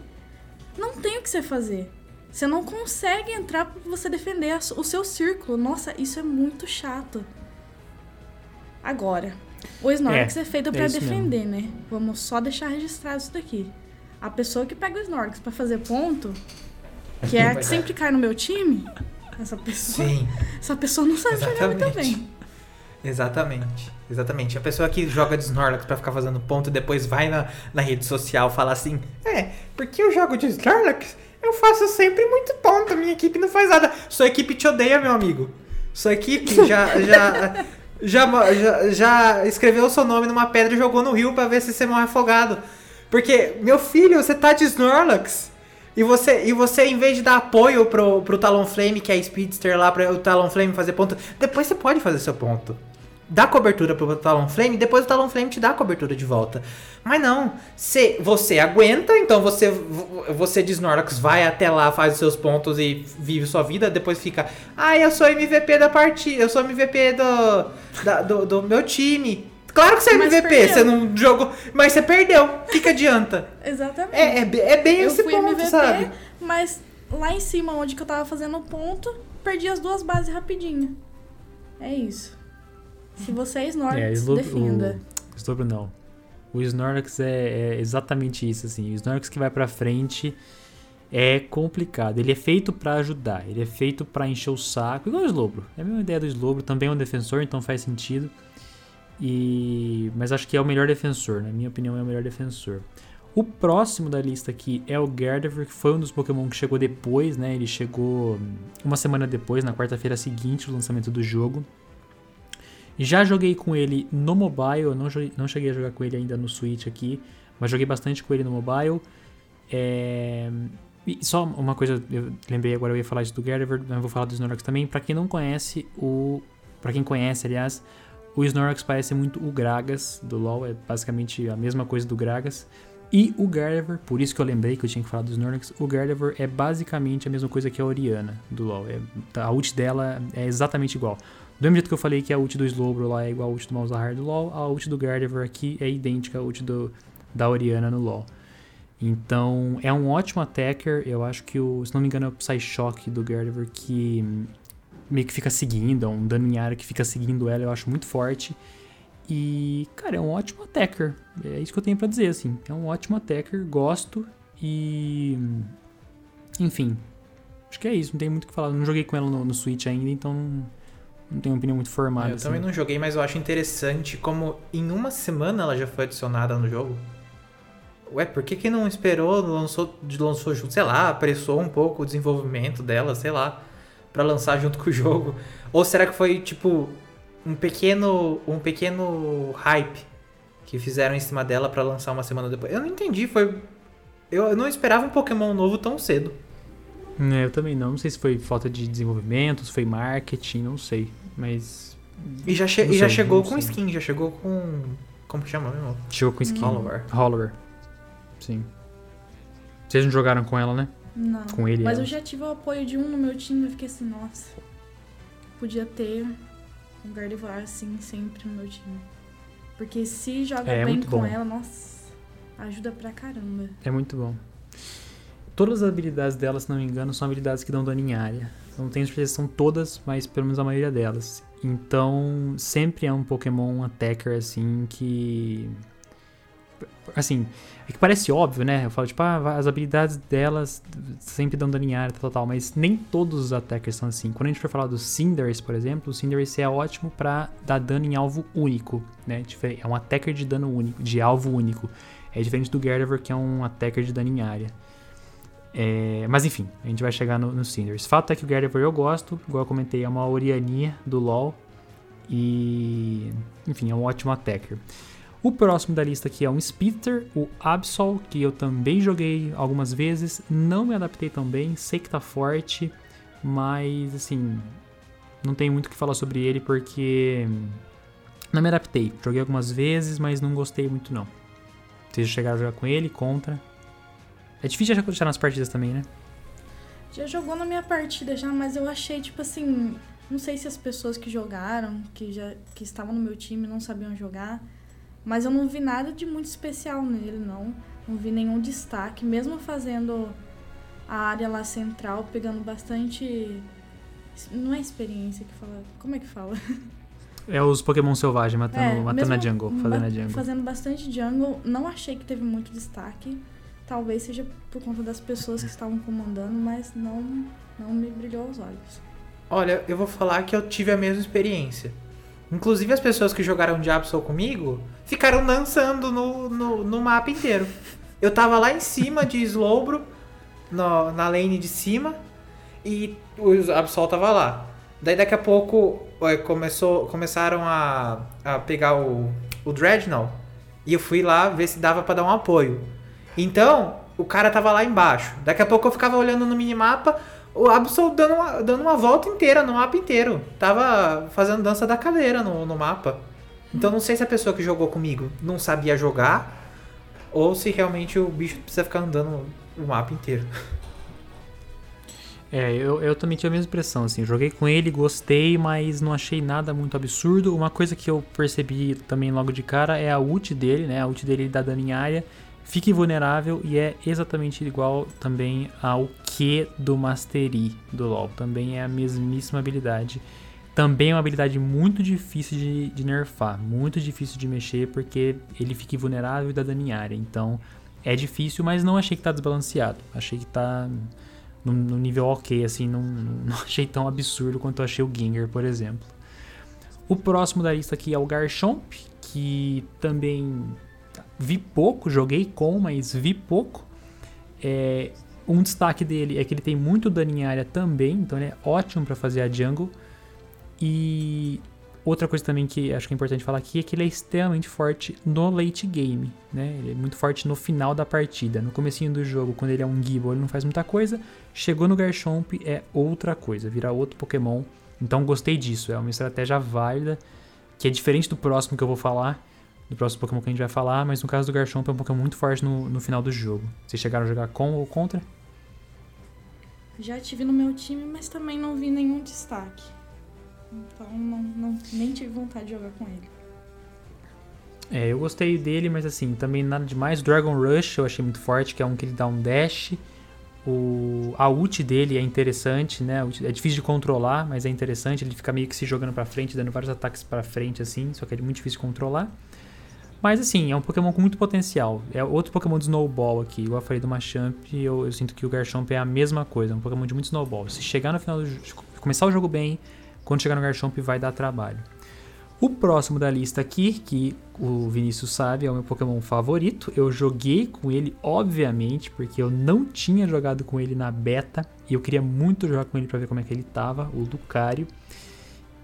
D: não tem o que você fazer. Você não consegue entrar para você defender o seu círculo. Nossa, isso é muito chato. Agora, o Snorlax é, é feito para é defender, mesmo. né? Vamos só deixar registrado isso daqui. A pessoa que pega o Snorlax para fazer ponto, que é a que sempre cai no meu time, essa pessoa, Sim. essa pessoa não sabe Exatamente. jogar muito bem.
C: Exatamente. Exatamente. A pessoa que joga de Snorlax pra ficar fazendo ponto e depois vai na, na rede social falar assim: É, porque eu jogo de Snorlax, eu faço sempre muito ponto, minha equipe não faz nada. Sua equipe te odeia, meu amigo. Sua equipe já, já, <laughs> já, já, já escreveu o seu nome numa pedra e jogou no rio para ver se você morre afogado. Porque, meu filho, você tá de Snorlax. E você, e você, em vez de dar apoio pro, pro Talonflame, que é a Speedster lá, para o Talonflame fazer ponto, depois você pode fazer seu ponto dá cobertura pro Talonflame, depois o Talonflame te dá cobertura de volta. Mas não, se você aguenta, então você você de Snorlax vai até lá, faz os seus pontos e vive sua vida, depois fica, ah, eu sou MVP da partida, eu sou MVP do, da, do, do, meu time. Claro que você é mas MVP, perdeu. você não jogou, mas você perdeu. O que, que adianta? <laughs>
D: Exatamente.
C: É, é, é bem eu esse fui ponto, MVP, sabe?
D: Mas lá em cima, onde que eu tava fazendo o ponto, perdi as duas bases rapidinho. É isso. Se você é Snorlax, é, defenda.
A: O, Slobro não. O Snorlax é, é, exatamente isso, assim. O Snorlax que vai pra frente é complicado. Ele é feito para ajudar. Ele é feito para encher o saco. Igual o Slobro. É a mesma ideia do Slobro. Também é um defensor, então faz sentido. E... Mas acho que é o melhor defensor. Na minha opinião, é o melhor defensor. O próximo da lista aqui é o Gardevoir, que foi um dos Pokémon que chegou depois, né? Ele chegou uma semana depois, na quarta-feira seguinte do lançamento do jogo. Já joguei com ele no mobile, eu não, não cheguei a jogar com ele ainda no Switch aqui, mas joguei bastante com ele no mobile. É... E só uma coisa, eu lembrei agora, eu ia falar isso do Gardevoir, mas vou falar do Snorlax também. Para quem não conhece, o... para quem conhece, aliás, O Snorlax parece muito o Gragas do LoL, é basicamente a mesma coisa do Gragas. E o Gardevoir, por isso que eu lembrei que eu tinha que falar do Snorlax, o Gardevoir é basicamente a mesma coisa que a Oriana do LoL. É, a ult dela é exatamente igual. Do mesmo jeito que eu falei que a ult do Slowbro lá é igual a ult do Malzahar do LoL, a ult do Gardevoir aqui é idêntica à ult do, da Oriana no LoL. Então, é um ótimo attacker. Eu acho que, o, se não me engano, é o Psyshock do Gardevoir que meio que fica seguindo, é um dano em área que fica seguindo ela, eu acho muito forte. E, cara, é um ótimo attacker. É isso que eu tenho para dizer, assim. É um ótimo attacker, gosto e. Enfim. Acho que é isso, não tem muito o que falar. Não joguei com ela no, no Switch ainda, então não, não tenho uma opinião muito formada.
C: Eu
A: assim.
C: também não joguei, mas eu acho interessante como em uma semana ela já foi adicionada no jogo. Ué, por que, que não esperou, lançou, lançou junto, sei lá, apressou um pouco o desenvolvimento dela, sei lá, para lançar junto com o jogo? Ou será que foi tipo um pequeno um pequeno hype que fizeram em cima dela para lançar uma semana depois? Eu não entendi, foi eu não esperava um Pokémon novo tão cedo.
A: É, eu também não. Não sei se foi falta de desenvolvimento, se foi marketing, não sei. Mas.
C: E já, che e já
A: sei,
C: chegou com
A: sei.
C: skin, já chegou com. Como que chama mesmo?
A: Chegou com skin.
C: Hollower.
A: Hollower. Sim. Vocês não jogaram com ela, né?
D: Não.
A: Com ele
D: Mas
A: ela.
D: eu já tive o apoio de um no meu time e eu fiquei assim, nossa. Podia ter um Gardevoir assim sempre no meu time. Porque se joga
A: É, é
D: bem
A: muito
D: com
A: bom.
D: ela, nossa, ajuda pra caramba.
A: É muito bom. Todas as habilidades dela, se não me engano, são habilidades que dão dano em área. Não tenho certeza se são todas, mas pelo menos a maioria delas. Então, sempre é um Pokémon attacker, assim, que. Assim, é que parece óbvio, né? Eu falo, tipo, ah, as habilidades delas sempre dão dano em área, tal, tal, mas nem todos os attackers são assim. Quando a gente for falar do Cinderace, por exemplo, o Cinderace é ótimo pra dar dano em alvo único, né? Difer- É um attacker de dano único, de alvo único. É diferente do Gardevoir, que é um attacker de dano em área. É, mas enfim, a gente vai chegar no, no. Fato é que o Gardevoir eu gosto, igual eu comentei, é uma Orianinha do LoL. E, enfim, é um ótimo attacker. O próximo da lista aqui é um Spitter, o Absol, que eu também joguei algumas vezes. Não me adaptei tão bem, sei que tá forte, mas assim, não tem muito o que falar sobre ele porque não me adaptei. Joguei algumas vezes, mas não gostei muito não. Vocês já chegaram a jogar com ele, contra. É difícil de achar nas partidas também, né?
D: Já jogou na minha partida já, mas eu achei, tipo assim. Não sei se as pessoas que jogaram, que já que estavam no meu time, não sabiam jogar. Mas eu não vi nada de muito especial nele, não. Não vi nenhum destaque. Mesmo fazendo a área lá central, pegando bastante. Não é experiência que fala. Como é que fala?
A: É os Pokémon selvagens matando,
D: É,
A: matando a jungle, fazendo a jungle.
D: Fazendo bastante jungle. Não achei que teve muito destaque. Talvez seja por conta das pessoas que estavam comandando, mas não, não me brilhou aos olhos.
C: Olha, eu vou falar que eu tive a mesma experiência. Inclusive as pessoas que jogaram de Absol comigo ficaram dançando no, no, no mapa inteiro. Eu tava lá em cima de Slowbro, no- na lane de cima, e o Absol tava lá. Daí daqui a pouco ué, começou, começaram a, a pegar o, o Dreadnought, e eu fui lá ver se dava pra dar um apoio. Então, o cara tava lá embaixo. Daqui a pouco eu ficava olhando no minimapa, o Absol dando uma, dando uma volta inteira no mapa inteiro. Tava fazendo dança da cadeira no, no mapa. Então não sei se a pessoa que jogou comigo não sabia jogar ou se realmente o bicho precisa ficar andando o mapa inteiro.
A: É, eu, eu também tive a mesma impressão, assim, joguei com ele, gostei, mas não achei nada muito absurdo. Uma coisa que eu percebi também logo de cara é a ult dele, né? A ult dele dá dano em área, fica invulnerável e é exatamente igual também ao Q do Mastery do LoL. Também é a mesmíssima habilidade. Também é uma habilidade muito difícil de, de nerfar, muito difícil de mexer, porque ele fica invulnerável e dá dano em área. Então, é difícil, mas não achei que tá desbalanceado. Achei que tá no, no nível ok, assim, não, <laughs> não achei tão absurdo quanto achei o Ginger, por exemplo. O próximo da lista aqui é o Garchomp, que também vi pouco, joguei com, mas vi pouco. É, um destaque dele é que ele tem muito dano em área também, então ele é ótimo para fazer a jungle. E outra coisa também que acho que é importante falar aqui é que ele é extremamente forte no late game, né? Ele é muito forte no final da partida. No comecinho do jogo, quando ele é um Gible, ele não faz muita coisa. Chegou no Garchomp é outra coisa, vira outro Pokémon. Então gostei disso, é uma estratégia válida. que é diferente do próximo que eu vou falar, do próximo Pokémon que a gente vai falar, mas no caso do Garchomp é um Pokémon muito forte no, no final do jogo. Vocês chegaram a jogar com ou contra?
D: Já tive no meu time, mas também não vi nenhum destaque. Então não, não, nem tive vontade de jogar com ele.
A: É, eu gostei dele, mas assim, também nada demais. Dragon Rush eu achei muito forte, que é um que ele dá um dash. O, a ult dele é interessante, né? É difícil de controlar, mas é interessante. Ele fica meio que se jogando pra frente, dando vários ataques pra frente, assim. Só que é muito difícil de controlar. Mas assim, é um Pokémon com muito potencial. É outro Pokémon de Snowball aqui. Igual eu falei do Machamp, eu, eu sinto que o Garchomp é a mesma coisa. É um Pokémon de muito Snowball. Se chegar no final do jogo, começar o jogo bem, quando chegar no Garchomp vai dar trabalho. O próximo da lista aqui, que o Vinícius sabe, é o meu Pokémon favorito. Eu joguei com ele, obviamente, porque eu não tinha jogado com ele na beta. E eu queria muito jogar com ele para ver como é que ele tava, o Lucario.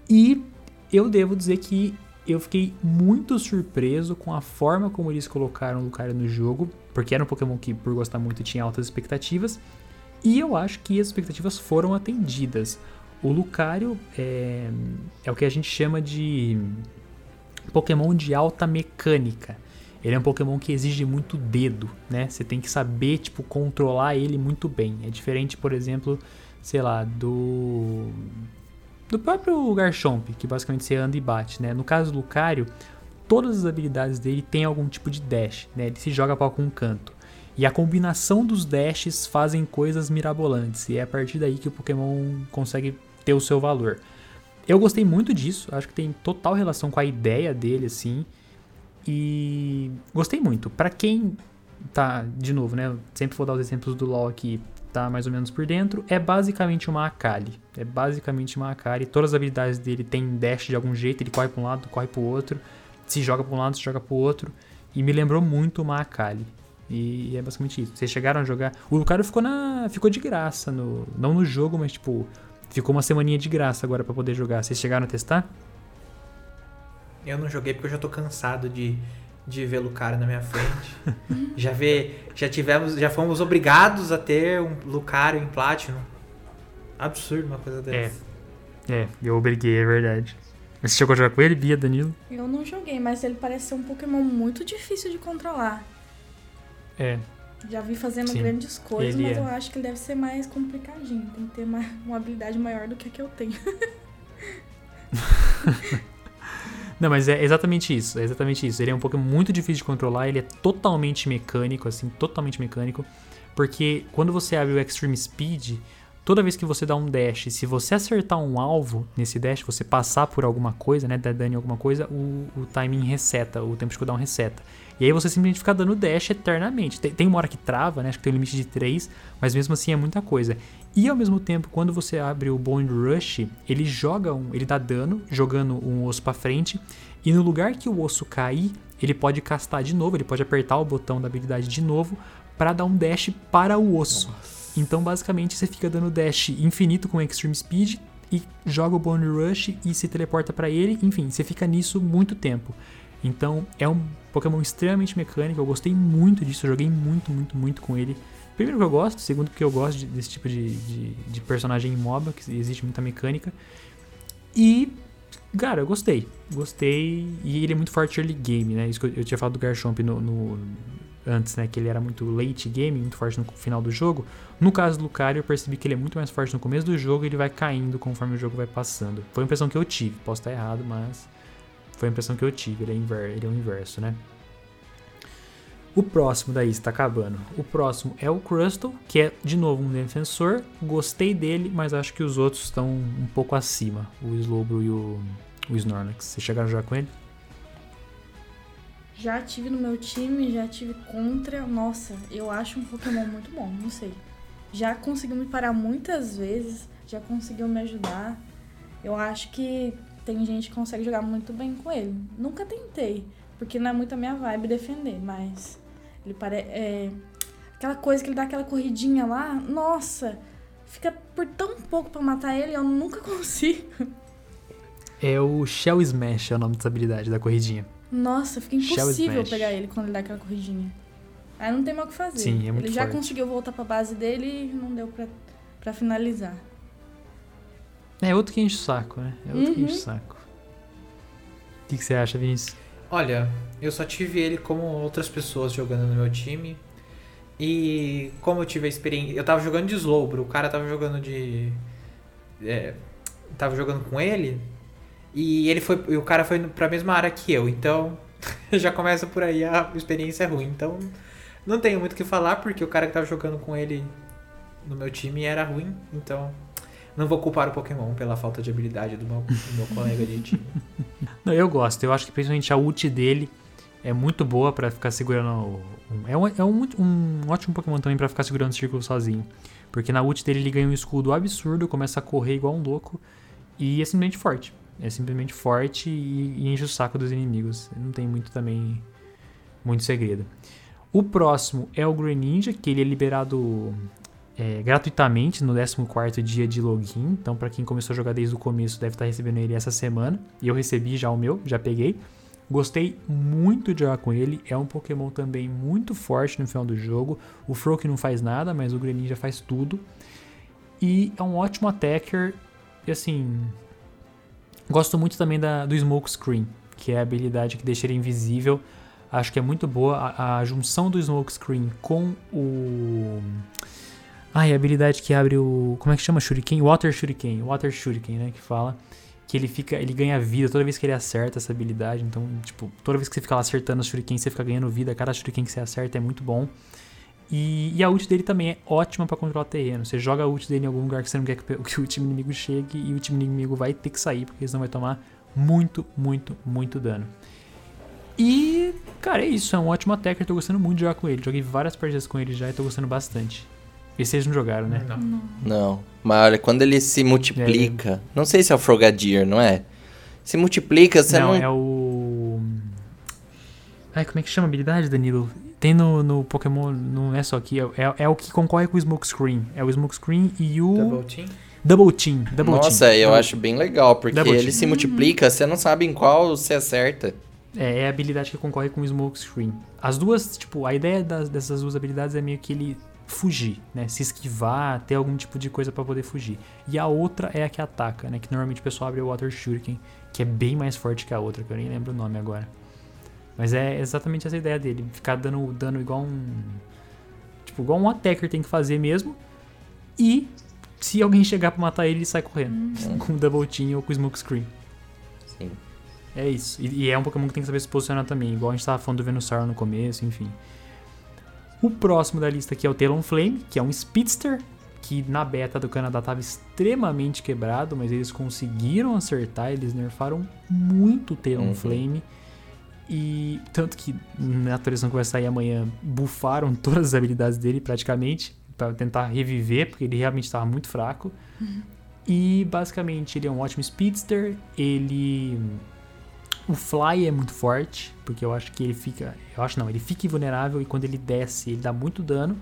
A: E eu devo dizer que eu fiquei muito surpreso com a forma como eles colocaram o Lucario no jogo, porque era um Pokémon que, por gostar muito, tinha altas expectativas. E eu acho que as expectativas foram atendidas. O Lucario é, é o que a gente chama de Pokémon de alta mecânica. Ele é um Pokémon que exige muito dedo, né? Você tem que saber, tipo, controlar ele muito bem. É diferente, por exemplo, sei lá, do do próprio Garchomp, que basicamente você anda e bate, né? No caso do Lucario, todas as habilidades dele têm algum tipo de dash, né? Ele se joga para algum canto. E a combinação dos dashes fazem coisas mirabolantes. E é a partir daí que o Pokémon consegue ter o seu valor. Eu gostei muito disso, acho que tem total relação com a ideia dele, assim. E gostei muito. Para quem tá, de novo, né? Sempre vou dar os exemplos do LoL aqui, tá mais ou menos por dentro. É basicamente uma Akali. É basicamente uma Akali. Todas as habilidades dele tem dash de algum jeito, ele corre pra um lado, corre pro outro. Se joga pra um lado, se joga pro outro. E me lembrou muito uma Akali. E é basicamente isso. Vocês chegaram a jogar. O Lucario ficou na. ficou de graça. No, não no jogo, mas tipo Ficou uma semaninha de graça agora para poder jogar. Vocês chegaram a testar?
C: Eu não joguei porque eu já tô cansado de, de ver Lucario na minha frente. <laughs> já vê, já tivemos, já fomos obrigados a ter um Lucario em Platinum. Absurdo uma coisa dessa.
A: É, é eu obriguei, é verdade. Você chegou a jogar com ele, Bia, Danilo?
D: Eu não joguei, mas ele parece ser um Pokémon muito difícil de controlar.
A: É,
D: já vi fazendo Sim, grandes coisas, mas é. eu acho que ele deve ser mais complicadinho. Tem que ter uma, uma habilidade maior do que a que eu tenho. <laughs>
A: Não, mas é exatamente isso, é exatamente isso. Ele é um Pokémon muito difícil de controlar, ele é totalmente mecânico, assim, totalmente mecânico. Porque quando você abre o Extreme Speed, toda vez que você dá um dash, se você acertar um alvo nesse dash, você passar por alguma coisa, né, dar dano em alguma coisa, o, o timing reseta, o tempo de cooldown reseta. E aí você simplesmente fica dando dash eternamente. Tem, tem uma hora que trava, né, acho que tem um limite de 3, mas mesmo assim é muita coisa. E ao mesmo tempo, quando você abre o Bone Rush, ele joga um, ele dá dano jogando um osso para frente, e no lugar que o osso cair, ele pode castar de novo, ele pode apertar o botão da habilidade de novo para dar um dash para o osso. Nossa. Então, basicamente, você fica dando dash infinito com Extreme Speed e joga o Bone Rush e se teleporta para ele. Enfim, você fica nisso muito tempo. Então, é um Pokémon extremamente mecânico. Eu gostei muito disso. Eu joguei muito, muito, muito com ele. Primeiro que eu gosto, segundo porque eu gosto desse tipo de, de, de personagem em MOBA, que existe muita mecânica. E, cara, eu gostei. Gostei. E ele é muito forte early game, né? Isso que eu, eu tinha falado do Garchomp no, no antes, né, que ele era muito late game, muito forte no final do jogo. No caso do Lucario, eu percebi que ele é muito mais forte no começo do jogo e ele vai caindo conforme o jogo vai passando. Foi a impressão que eu tive, posso estar errado, mas foi a impressão que eu tive, ele é, inver ele é o inverso, né? O próximo daí está acabando. O próximo é o Crustle, que é de novo um defensor. Gostei dele, mas acho que os outros estão um pouco acima. O Slowbro e o, o Snorlax. Vocês chegaram já com ele?
D: Já tive no meu time, já tive contra. Nossa, eu acho um Pokémon muito bom, não sei. Já conseguiu me parar muitas vezes, já conseguiu me ajudar. Eu acho que tem gente que consegue jogar muito bem com ele. Nunca tentei, porque não é muito a minha vibe defender, mas ele parece. É, aquela coisa que ele dá aquela corridinha lá, nossa, fica por tão pouco para matar ele, eu nunca <laughs> consigo.
A: É o Shell Smash, é o nome dessa habilidade da corridinha.
D: Nossa, fica impossível pegar ele quando ele dá aquela corridinha. Aí não tem mais o que fazer.
A: Sim, é muito
D: Ele já
A: forte.
D: conseguiu voltar pra base dele e não deu pra, pra finalizar.
A: É outro que enche o saco, né? É outro uhum. que enche o saco. O que, que você acha, Vinícius?
C: Olha, eu só tive ele como outras pessoas jogando no meu time. E como eu tive a experiência. Eu tava jogando de Slowbro, o cara tava jogando de. É, tava jogando com ele. E ele foi. E o cara foi pra mesma área que eu. Então. <laughs> já começa por aí a experiência é ruim. Então. Não tenho muito o que falar, porque o cara que tava jogando com ele no meu time era ruim. Então. Não vou culpar o Pokémon pela falta de habilidade do meu, do meu colega de time. <laughs>
A: Não, eu gosto. Eu acho que principalmente a ult dele é muito boa para ficar segurando. É, um, é um, um, ótimo Pokémon também para ficar segurando o círculo sozinho. Porque na ult dele ele ganha um escudo absurdo, começa a correr igual um louco. E é simplesmente forte. É simplesmente forte e, e enche o saco dos inimigos. Não tem muito também. Muito segredo. O próximo é o Greninja, que ele é liberado é, gratuitamente no 14 dia de login. Então, para quem começou a jogar desde o começo, deve estar recebendo ele essa semana. E eu recebi já o meu, já peguei. Gostei muito de jogar com ele. É um Pokémon também muito forte no final do jogo. O Froak não faz nada, mas o Greninja faz tudo. E é um ótimo attacker. E assim. Gosto muito também da, do Smoke Screen, que é a habilidade que deixa ele invisível. Acho que é muito boa a, a junção do Smoke Screen com o ah, e a habilidade que abre o. Como é que chama? Shuriken? Water Shuriken. Water Shuriken, né? Que fala. Que ele fica. Ele ganha vida toda vez que ele acerta essa habilidade. Então, tipo, toda vez que você fica lá acertando os Shuriken, você fica ganhando vida. Cada Shuriken que você acerta é muito bom. E, e a ult dele também é ótima para controlar terreno. Você joga a ult dele em algum lugar que você não quer que, o <laughs> time inimigo chegue e o time inimigo vai ter que sair, porque senão vai tomar muito, muito, muito dano. E, cara, é isso. É um ótimo attacker. Tô gostando muito de jogar com ele. Joguei várias partidas com ele já e tô gostando bastante. E vocês não jogaram, né?
C: Não.
D: Não.
B: Não. Mas olha, quando ele se multiplica. Não sei se é o Frogadier, não é? Se multiplica, você não.
A: não, é o. Ai, como é que chama a habilidade, Danilo? Tem no, no Pokémon, não é só aqui, é, é, é o que concorre com o Smokescreen. É o Smokescreen e o.
C: Double Team?
A: Double Team. Double
B: Nossa,
A: team.
B: eu
A: Double-
B: acho bem legal, porque
A: Double
B: ele
A: team.
B: se multiplica, você não sabe em qual você acerta.
A: É, é a habilidade que concorre com o Smokescreen. As duas, tipo, a ideia das- dessas duas habilidades é meio que ele fugir, né? Se esquivar, ter algum tipo de coisa pra poder fugir. E a outra é a que ataca, né? Que normalmente o pessoal abre o Water Shuriken, que é bem mais forte que a outra, que eu nem lembro o nome agora. Mas é exatamente essa ideia dele, ficar dando dano igual um. Tipo, igual um attacker tem que fazer mesmo. E se alguém chegar pra matar ele, ele sai correndo. Com o Double Team ou com o Smokescreen.
B: Sim.
A: É isso. E, e é um Pokémon que tem que saber se posicionar também, igual a gente tava falando do Venusaur no começo, enfim. O próximo da lista aqui é o Talonflame, que é um Speedster, que na beta do Canadá tava extremamente quebrado, mas eles conseguiram acertar, eles nerfaram muito o Talonflame. E tanto que na atualização que vai sair amanhã, bufaram <laughs> todas as habilidades dele praticamente, para tentar reviver, porque ele realmente estava muito fraco. E basicamente ele é um ótimo speedster, ele o fly é muito forte, porque eu acho que ele fica, eu acho não, ele fica invulnerável e quando ele desce, ele dá muito dano.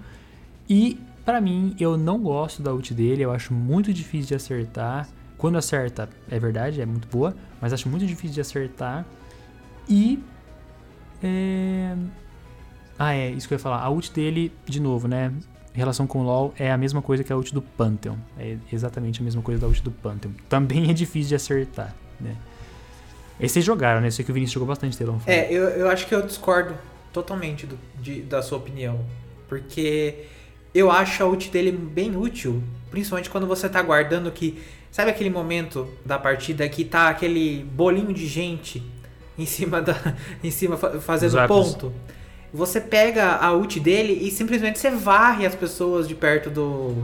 A: E pra mim, eu não gosto da ult dele, eu acho muito difícil de acertar. Quando acerta, é verdade, é muito boa, mas acho muito difícil de acertar. E é... Ah, é, isso que eu ia falar. A ult dele, de novo, né? Em relação com o LoL, é a mesma coisa que a ult do Pantheon. É exatamente a mesma coisa da ult do Pantheon. Também é difícil de acertar, né? Esse vocês jogaram, né? Eu sei que o Vinícius jogou bastante Telon.
C: É, eu, eu acho que eu discordo totalmente do- de- da sua opinião. Porque eu acho a ult dele bem útil. Principalmente quando você tá guardando que. Sabe aquele momento da partida que tá aquele bolinho de gente em cima da. <laughs> em cima fa- fazendo ponto? Você pega a ult dele e simplesmente você varre as pessoas de perto do.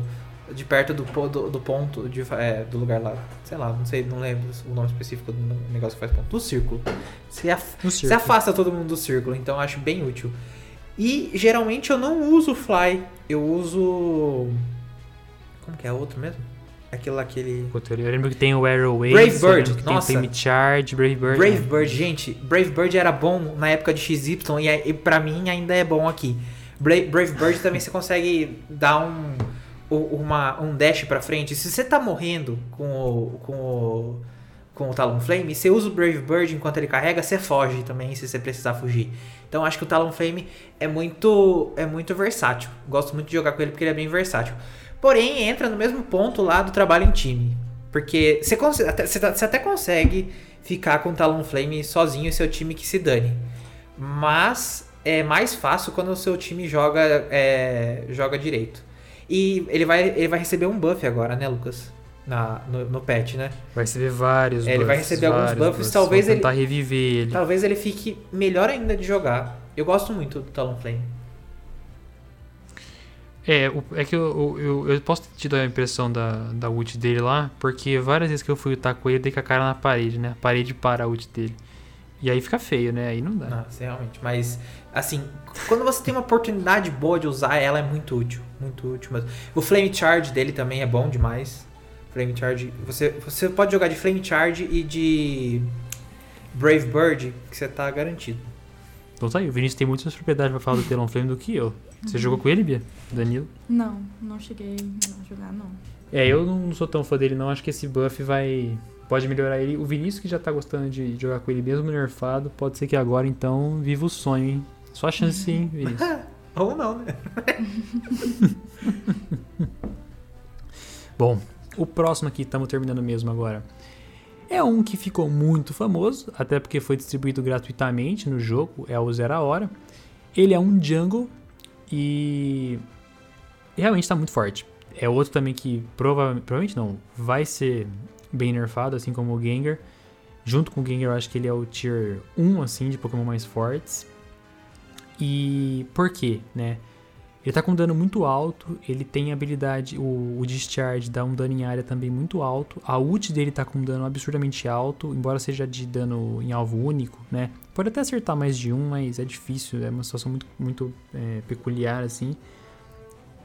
C: De perto do, do, do ponto, de, é, do lugar lá. Sei lá, não sei, não lembro o nome específico do negócio que faz ponto. Do círculo. Você af- afasta todo mundo do círculo, então eu acho bem útil. E geralmente eu não uso Fly, eu uso. Como que é outro mesmo? Aquele lá, aquele.
A: Eu lembro que tem o Arrow Wave,
C: Brave Bird,
A: que
C: nossa.
A: tem Flame Charge, Brave Bird.
C: Brave Bird, gente, Brave Bird era bom na época de XY e, e pra mim ainda é bom aqui. Bra- Brave Bird também você consegue dar um, uma, um dash pra frente. Se você tá morrendo com o, com o, com o Talonflame, você usa o Brave Bird enquanto ele carrega, você foge também se você precisar fugir. Então acho que o Talonflame é muito, é muito versátil. Gosto muito de jogar com ele porque ele é bem versátil. Porém, entra no mesmo ponto lá do trabalho em time. Porque você, até, tá- você até consegue ficar com o Talonflame sozinho e seu time que se dane. Mas é mais fácil quando o seu time joga, é, joga direito. E ele vai, ele vai receber um buff agora, né, Lucas? Na, no, no patch, né?
A: Vai receber vários
C: É, ele vai receber alguns buffs,
A: buffs.
C: talvez
A: Vou
C: ele-
A: tentar reviver ele.
C: Talvez ele fique melhor ainda de jogar. Eu gosto muito do Talonflame.
A: É, o- é que eu, eu, eu posso ter tido a impressão da, da ult dele lá, porque várias vezes que eu fui lutar com ele, eu dei com a cara na parede, né? A parede para a ult dele. E aí fica feio, né? Aí não dá.
C: Nossa, realmente. Mas, assim, quando você tem uma oportunidade boa de usar, ela é muito útil. Muito útil mesmo. O Flame Charge dele também é bom demais. Flame Charge. Você, você pode jogar de Flame Charge e de Brave Bird, que você tá garantido.
A: Então tá aí, o Vinícius tem muito mais propriedade pra falar do Telon Flame do que eu. Você jogou com ele, Bia? Danilo?
D: Não, não cheguei a jogar, não.
A: É, eu não sou tão fã dele não, acho que esse buff vai... Pode melhorar ele. O Vinícius que já tá gostando de jogar com ele mesmo nerfado, pode ser que agora então viva o sonho, hein? Só a chance, hein, Vinícius? <laughs>
C: Ou não, né? <laughs>
A: Bom, o próximo aqui, estamos terminando mesmo agora. É um que ficou muito famoso, até porque foi distribuído gratuitamente no jogo, é o Zero a Hora. Ele é um jungle e realmente está muito forte. É outro também que prova, provavelmente não, vai ser bem nerfado, assim como o Gengar. Junto com o Gengar, eu acho que ele é o tier 1, assim, de Pokémon mais fortes. E por quê, né? Ele tá com dano muito alto, ele tem habilidade, o, o Discharge dá um dano em área também muito alto, a ult dele tá com dano absurdamente alto, embora seja de dano em alvo único, né? Pode até acertar mais de um, mas é difícil, é uma situação muito, muito é, peculiar assim.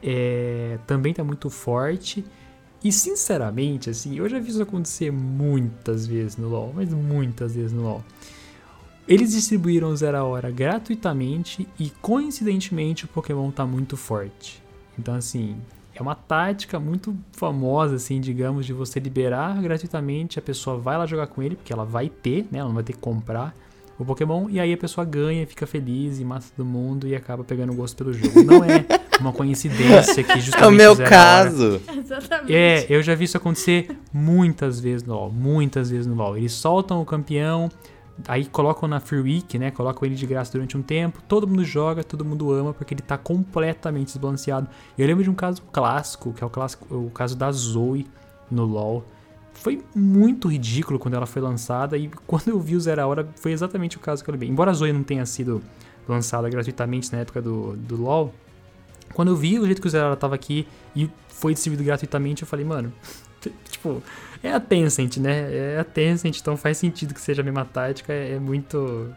A: É, também tá muito forte, e sinceramente, assim, eu já vi isso acontecer muitas vezes no LoL, mas muitas vezes no LoL. Eles distribuíram Zero a Hora gratuitamente e coincidentemente o Pokémon tá muito forte. Então assim, é uma tática muito famosa assim, digamos, de você liberar gratuitamente, a pessoa vai lá jogar com ele, porque ela vai ter, né, ela não vai ter que comprar o Pokémon e aí a pessoa ganha, fica feliz e mata todo mundo e acaba pegando gosto pelo jogo. Não é uma coincidência que <laughs> justamente
B: É o meu caso.
D: Exatamente.
A: é, eu já vi isso acontecer muitas vezes no LoL, muitas vezes no LoL. Eles soltam o campeão, aí colocam na Free Week, né? Colocam ele de graça durante um tempo, todo mundo joga, todo mundo ama, porque ele tá completamente desbalanceado. Eu lembro de um caso clássico, que é o, clássico, o caso da Zoe no LoL. Foi muito ridículo quando ela foi lançada, e quando eu vi o Zero a Hora, foi exatamente o caso que eu lembrei. Embora a Zoe não tenha sido lançada gratuitamente na época do, do LoL, quando eu vi o jeito que o Zero a Hora tava aqui e foi distribuído gratuitamente, eu falei, mano, tipo, é a Tencent, né? É a Tencent, então faz sentido que seja a mesma tática, é, é muito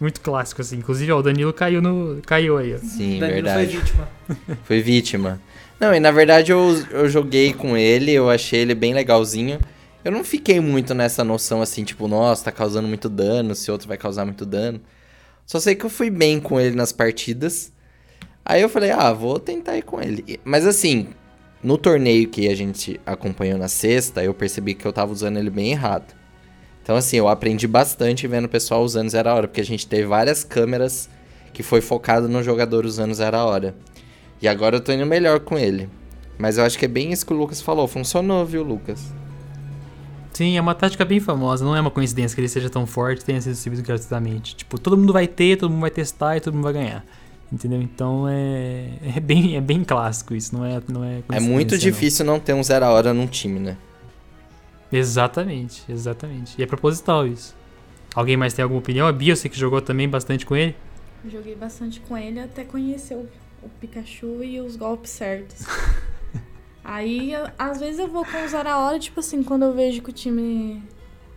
A: muito clássico assim. Inclusive, ó, o Danilo caiu no caiu aí, ó.
B: Sim,
C: Danilo foi
B: verdade.
C: vítima. <laughs>
B: Foi vítima. Não, e na verdade eu, eu joguei com ele, eu achei ele bem legalzinho. Eu não fiquei muito nessa noção assim, tipo, nossa, tá causando muito dano, se outro vai causar muito dano. Só sei que eu fui bem com ele nas partidas. Aí eu falei, ah, vou tentar ir com ele. Mas assim, no torneio que a gente acompanhou na sexta, eu percebi que eu tava usando ele bem errado. Então assim, eu aprendi bastante vendo o pessoal usando zero hora, porque a gente teve várias câmeras que foi focado no jogador usando zero hora. E agora eu tô indo melhor com ele. Mas eu acho que é bem isso que o Lucas falou. Funcionou, viu, Lucas?
A: Sim, é uma tática bem famosa, não é uma coincidência que ele seja tão forte e tenha sido distribuído gratuitamente. Tipo, todo mundo vai ter, todo mundo vai testar e todo mundo vai ganhar. Entendeu? Então é, é, bem, é bem clássico isso, não é, não é
B: É muito
A: coincidência, não.
B: difícil não. ter um zero a hora num time, né?
A: Exatamente, exatamente. E é proposital isso. Alguém mais tem alguma opinião? A Bia, você que jogou também bastante com ele?
D: Joguei bastante com ele até conhecer o, o Pikachu e os golpes certos. <laughs> Aí, eu- às vezes eu vou com usar a hora, tipo assim, quando eu vejo que o time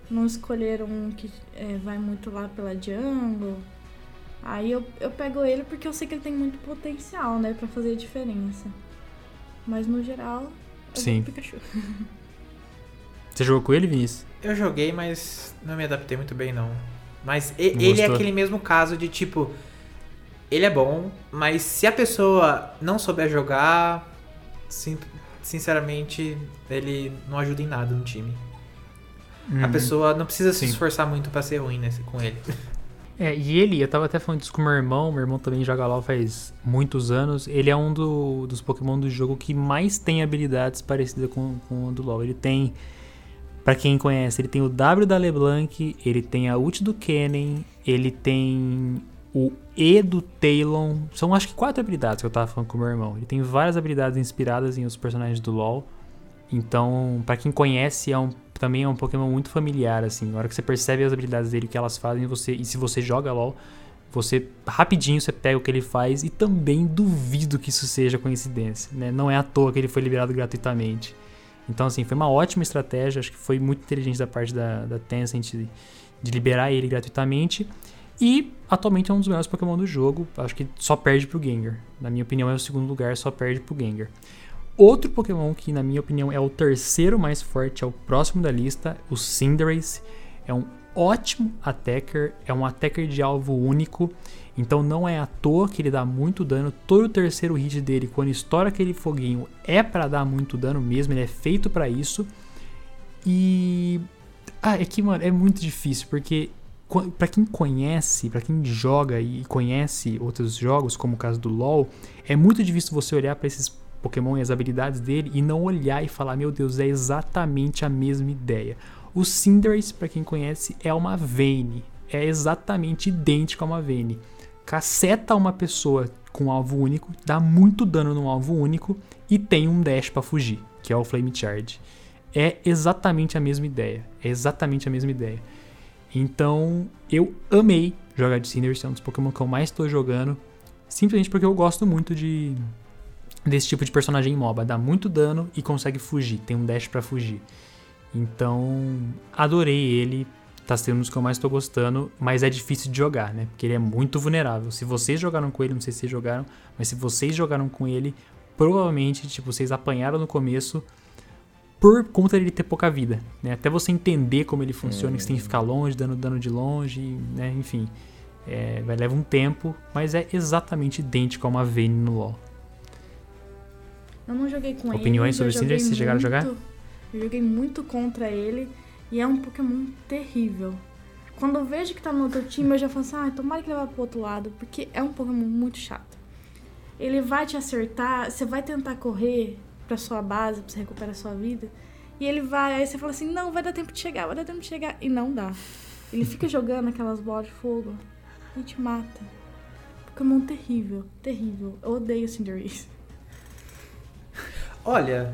D: não escolheram um que é, vai muito lá pela jungle. Aí eu, eu pego ele porque eu sei que ele tem muito potencial, né, pra fazer a diferença. Mas no geral, eu
A: Sim.
D: Pikachu. <laughs>
A: Você jogou com ele, Vinícius?
C: Eu joguei, mas não me adaptei muito bem, não. Mas e-
A: Não
C: ele é aquele mesmo caso de tipo. Ele é bom, mas se a pessoa não souber jogar, sim- sinceramente, ele não ajuda em nada no time. A
A: Uhum.
C: pessoa não precisa se
A: Sim.
C: esforçar muito pra ser ruim nesse, com ele.
A: É, e ele, eu tava até falando disso com meu irmão, meu irmão também joga LoL faz muitos anos. Ele é um do- dos Pokémon do jogo que mais tem habilidades parecidas com, com o do LoL. Ele tem Pra quem conhece, ele tem o W da LeBlanc, ele tem a ult do Kennen, ele tem o E do Talon. São acho que quatro habilidades que eu tava falando com meu irmão. Ele tem várias habilidades inspiradas em outros personagens do LoL. Então, para quem conhece, é um, também é um Pokémon muito familiar, assim. Na hora que você percebe as habilidades dele, o que elas fazem, você, e se você joga LoL, você rapidinho você pega o que ele faz e também duvido que isso seja coincidência, né? Não é à toa que ele foi liberado gratuitamente. Então, assim, foi uma ótima estratégia, acho que foi muito inteligente da parte da, da Tencent de, de liberar ele gratuitamente. E atualmente é um dos melhores Pokémon do jogo, acho que só perde pro Gengar. Na minha opinião, é o segundo lugar, só perde pro Gengar. Outro Pokémon que, na minha opinião, é o terceiro mais forte, é o próximo da lista, o Cinderace. É um ótimo attacker, é um attacker de alvo único, então não é à toa que ele dá muito dano. Todo o terceiro hit dele, quando estoura aquele foguinho, é para dar muito dano mesmo, ele é feito para isso. E ah, é que, mano, é muito difícil, porque para quem conhece, para quem joga e conhece outros jogos, como o caso do LoL, é muito difícil você olhar para esses Pokémon e as habilidades dele e não olhar e falar, meu Deus, é exatamente a mesma ideia. O Cinderace, para quem conhece, é uma Vayne. É exatamente idêntico a uma Vayne. Caceta uma pessoa com um alvo único, dá muito dano no alvo único e tem um dash para fugir, que é o Flame Charge. É exatamente a mesma ideia. É exatamente a mesma ideia. Então, eu amei jogar de Cinderace, é um dos Pokémon que eu mais estou jogando, simplesmente porque eu gosto muito de desse tipo de personagem MOBA, dá muito dano e consegue fugir, tem um dash para fugir. Então, adorei ele, tá sendo um dos que eu mais tô gostando, mas é difícil de jogar, né? Porque ele é muito vulnerável. Se vocês jogaram com ele, não sei se vocês jogaram, mas se vocês jogaram com ele, provavelmente, tipo, vocês apanharam no começo por conta dele ter pouca vida, né? Até você entender como ele funciona, que você tem que ficar longe, dando dano de longe, né? Enfim, é, vai levar um tempo, mas é exatamente idêntico a uma Vayne no LoL.
D: Eu não joguei com
A: Opiniões
D: ele.
A: Opiniões sobre o Cinder, vocês chegaram a jogar?
D: Eu joguei muito contra ele e é um Pokémon terrível. Quando eu vejo que tá no outro time, eu já falo assim, ah, tomara que ele vá pro outro lado, porque é um Pokémon muito chato. Ele vai te acertar, você vai tentar correr pra sua base, pra você recuperar a sua vida, e ele vai, aí você fala assim, não, vai dar tempo de chegar, vai dar tempo de chegar, e não dá. Ele fica jogando aquelas bolas de fogo e te mata. Pokémon terrível, terrível. Eu odeio Cinderace.
C: Olha,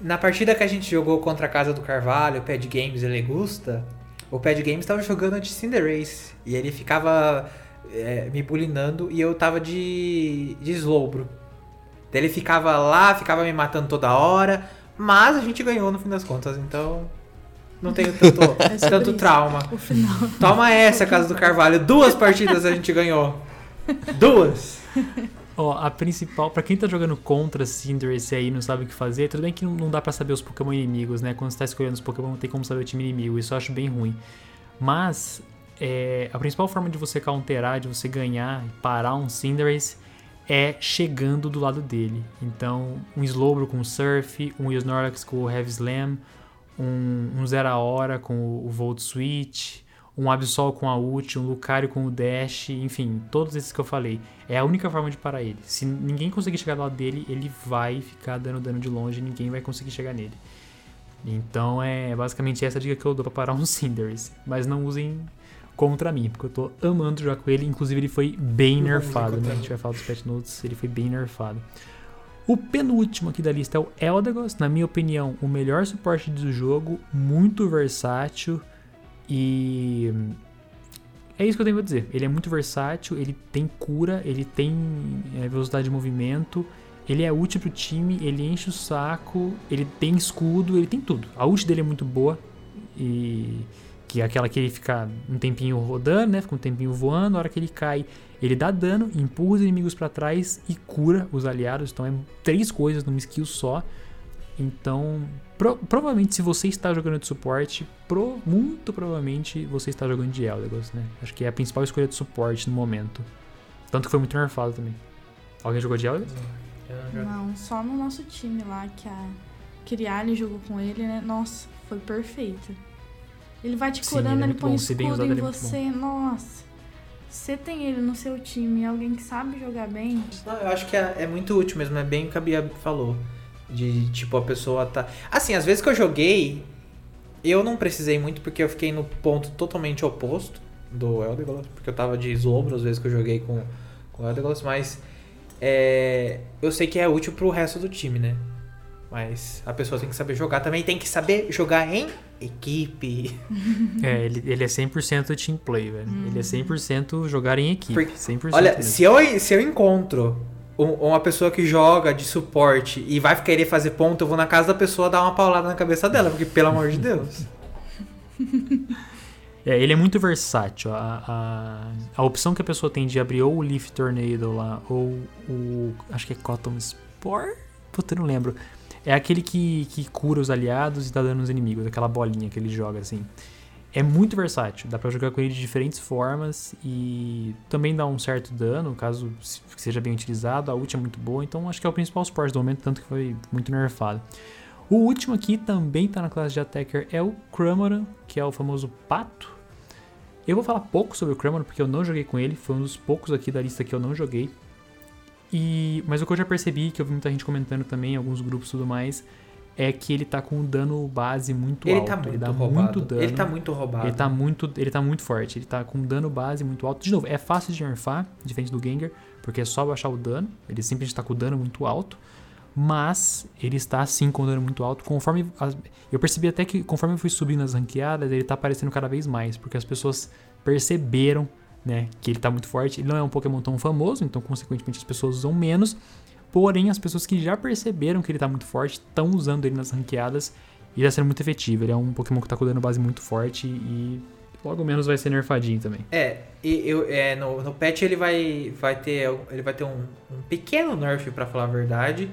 C: na partida que a gente jogou contra a Casa do Carvalho, o Pad Games e Legusta, o Pad Games tava jogando de Cinderace. E ele ficava é, me bulinando e eu tava de, de Slowbro. Ele ficava lá, ficava me matando toda hora, mas a gente ganhou no fim das contas, então não tenho tanto, <laughs> é tanto trauma. Toma essa, Casa do Carvalho. Duas partidas a gente ganhou. Duas. <laughs>
A: Ó, a principal, para quem tá jogando contra Cinderace aí não sabe o que fazer, tudo bem que não dá para saber os Pokémon inimigos, né? Quando você tá escolhendo os Pokémon, não tem como saber o time inimigo, isso eu acho bem ruim. Mas, é, a principal forma de você counterar, de você ganhar e parar um Cinderace é chegando do lado dele. Então, um Slowbro com Surf, um Snorlax com o Heavy Slam, um, um Zera Hora com o, o Volt Switch, um Absol com a ult, um Lucario com o dash, enfim, todos esses que eu falei. É a única forma de parar ele. Se ninguém conseguir chegar do lado dele, ele vai ficar dando dano de longe e ninguém vai conseguir chegar nele. Então é basicamente essa dica que eu dou pra parar um Cinderace. Mas não usem contra mim, porque eu tô amando jogar com ele. Inclusive ele foi bem nerfado, né? A gente vai falar dos patch notes, ele foi bem nerfado. O penúltimo aqui da lista é o Eldegoss, na minha opinião, o melhor suporte do jogo, muito versátil. E é isso que eu tenho pra dizer. Ele é muito versátil, ele tem cura, ele tem é, velocidade de movimento, ele é útil pro time, ele enche o saco, ele tem escudo, ele tem tudo. A ult dele é muito boa, e que é aquela que ele fica um tempinho rodando, né? Fica um tempinho voando, na hora que ele cai, ele dá dano, empurra os inimigos para trás e cura os aliados. Então é três coisas numa skill só. Então, pro, provavelmente, se você está jogando de suporte, pro, muito provavelmente você está jogando de Eldegoss, né? Acho que é a principal escolha de suporte no momento. Tanto que foi muito nerfado também. Alguém jogou de Eldegoss?
D: Não, só no nosso time lá, que a Kiriali jogou com ele, né? Nossa, foi perfeito. Ele vai te curando, Sim, ele, é ele põe bom. escudo em é você. Nossa. Você tem ele no seu time, alguém que sabe jogar bem.
C: Não, eu acho que é, é muito útil mesmo, é bem o que a Bia falou. De tipo, a pessoa tá. Assim, às vezes que eu joguei, eu não precisei muito porque eu fiquei no ponto totalmente oposto do Eldegolas, porque eu tava de eslombro às vezes que eu joguei com, com o Eldegolas, mas é, eu sei que é útil pro resto do time, né? Mas a pessoa tem que saber jogar também, tem que saber jogar em equipe. <laughs>
A: É, ele, ele é 100% team play, velho.
C: Hum.
A: Ele é 100% jogar em equipe.
C: Porque,
A: 100%
C: Olha,
A: mesmo.
C: se eu, se eu encontro uma pessoa que joga de suporte e vai querer fazer ponto, eu vou na casa da pessoa dar uma paulada na cabeça dela, porque pelo amor de Deus.
A: É, ele é muito versátil. A, a, a opção que a pessoa tem de abrir ou o Leaf Tornado lá, ou o. Acho que é Cotton Spore? Puta, eu não lembro. É aquele que, que cura os aliados e dá dano nos inimigos, aquela bolinha que ele joga assim. É muito versátil, dá pra jogar com ele de diferentes formas e também dá um certo dano, caso se- seja bem utilizado. A ult é muito boa, então acho que é o principal suporte do momento, tanto que foi muito nerfado. O último aqui também tá na classe de Attacker é o Cramoran, que é o famoso pato. Eu vou falar pouco sobre o Cramoran porque eu não joguei com ele, foi um dos poucos aqui da lista que eu não joguei. E, mas o que eu já percebi, que eu vi muita gente comentando também, alguns grupos e tudo mais, é que ele tá com um dano base muito
C: Ele
A: alto.
C: tá muito
A: ele dá
C: roubado.
A: muito dano.
C: Ele tá muito roubado.
A: Ele tá muito, ele tá muito forte, ele tá com dano base muito alto. De novo, é fácil de nerfar, diferente do Gengar, porque é só baixar o dano, ele simplesmente tá com o dano muito alto, mas ele está sim com dano muito alto. Conforme as- eu percebi até que conforme eu fui subindo nas ranqueadas, ele tá aparecendo cada vez mais, porque as pessoas perceberam, né, que ele tá muito forte. Ele não é um Pokémon tão famoso, então consequentemente as pessoas usam menos. Porém, as pessoas que já perceberam que ele tá muito forte estão usando ele nas ranqueadas e está sendo muito efetivo. Ele é um Pokémon que tá com dano base muito forte e logo menos vai ser nerfadinho também.
C: É, e eu, é, no, no patch ele vai, vai ter, ele vai ter um, um pequeno nerf, pra falar a verdade.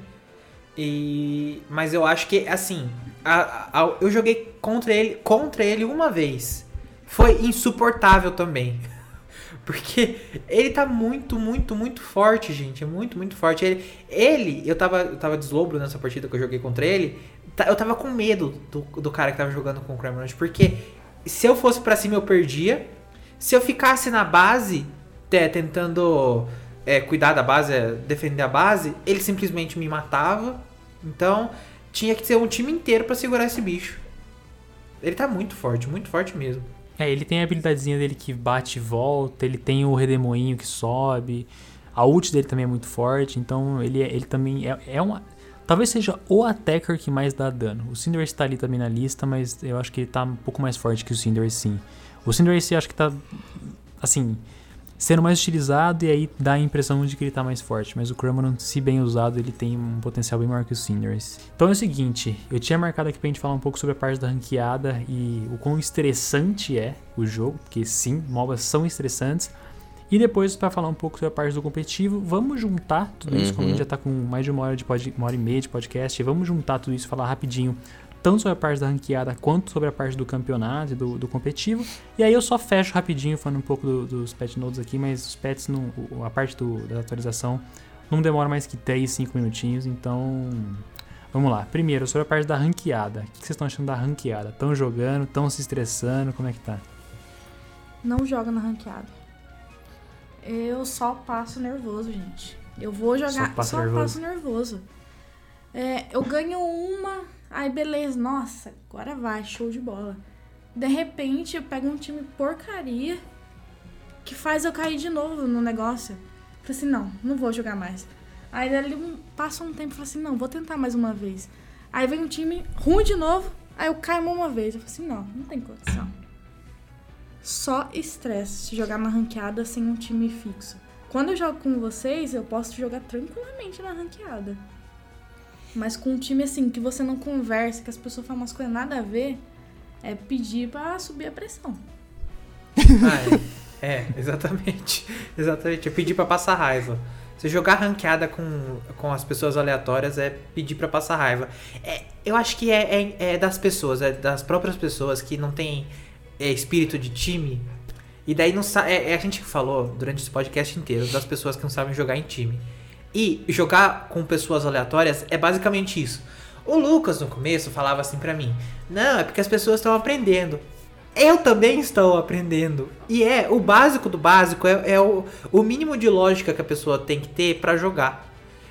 C: E, mas eu acho que, assim, a- a- eu joguei contra ele, contra ele uma vez. Foi insuportável também. <laughs> Porque ele tá muito, muito, muito forte, gente. É muito, muito forte. Ele, ele eu tava, eu tava deslobro nessa partida que eu joguei contra ele. tá- Eu tava com medo do, do cara que tava jogando com o Cramorant. Porque se eu fosse pra cima eu perdia. Se eu ficasse na base, te- tentando é, cuidar da base, é, defender a base, ele simplesmente me matava. Então tinha que ser um time inteiro pra segurar esse bicho. Ele tá muito forte, muito forte mesmo.
A: É, ele tem a habilidadezinha dele que bate e volta, ele tem o redemoinho que sobe, a ult dele também é muito forte, então ele, é- ele também é, é uma... Talvez seja o attacker que mais dá dano. O Cinderace tá ali também na lista, mas eu acho que ele tá um pouco mais forte que o Cinderace sim. O Cinderace eu acho que tá, assim, sendo mais utilizado e aí dá a impressão de que ele tá mais forte. Mas o Cramoran, se bem usado, ele tem um potencial bem maior que o Cinderace. Então é o seguinte, eu tinha marcado aqui pra gente falar um pouco sobre a parte da ranqueada e o quão estressante é o jogo, porque sim, MOBAs são estressantes. E depois, pra falar um pouco sobre a parte do competitivo, vamos juntar tudo isso, como a gente já tá com mais de uma hora, de pod, uma hora e meia de podcast, vamos juntar tudo isso e falar rapidinho, tanto sobre a parte da ranqueada quanto sobre a parte do campeonato e do, do competitivo. E aí eu só fecho rapidinho falando um pouco do- dos pet nodes aqui, mas os pets, não, a parte do- da atualização não demora mais que 3, 5 minutinhos, então vamos lá. Primeiro, sobre a parte da ranqueada. O que vocês estão achando da ranqueada? Estão jogando? Estão se estressando? Como é que tá?
D: Não joga na ranqueada. Eu só passo nervoso, gente. Eu vou jogar,
A: Só
D: só,
A: nervoso.
D: passo nervoso. É, eu ganho uma, aí beleza, nossa, agora vai, show de bola. De repente eu pego um time porcaria que faz eu cair de novo no negócio. Falei assim, não, não vou jogar mais. Aí um- passa um tempo e falo assim, não, vou tentar mais uma vez. Aí vem um time ruim de novo, aí eu caio uma vez. Eu falo assim, não, não tem condição. Só estresse se jogar na ranqueada sem um time fixo. Quando eu jogo com vocês, eu posso jogar tranquilamente na ranqueada. Mas com um time assim, que você não conversa, que as pessoas falam umas coisas nada a ver, é pedir pra subir a pressão.
C: Ah, é. É, exatamente. <laughs> Exatamente. É pedir pra passar raiva. Você jogar ranqueada com, com as pessoas aleatórias é pedir pra passar raiva. É, eu acho que é, é, é das pessoas, é das próprias pessoas que não tem é, espírito de time. E daí não sa- é, é a gente que falou durante esse podcast inteiro das pessoas que não sabem jogar em time. E jogar com pessoas aleatórias é basicamente isso. O Lucas no começo falava assim pra mim: "Não, é porque as pessoas estão aprendendo". Eu também estou aprendendo. E é, o básico do básico é, é o, o mínimo de lógica que a pessoa tem que ter pra jogar.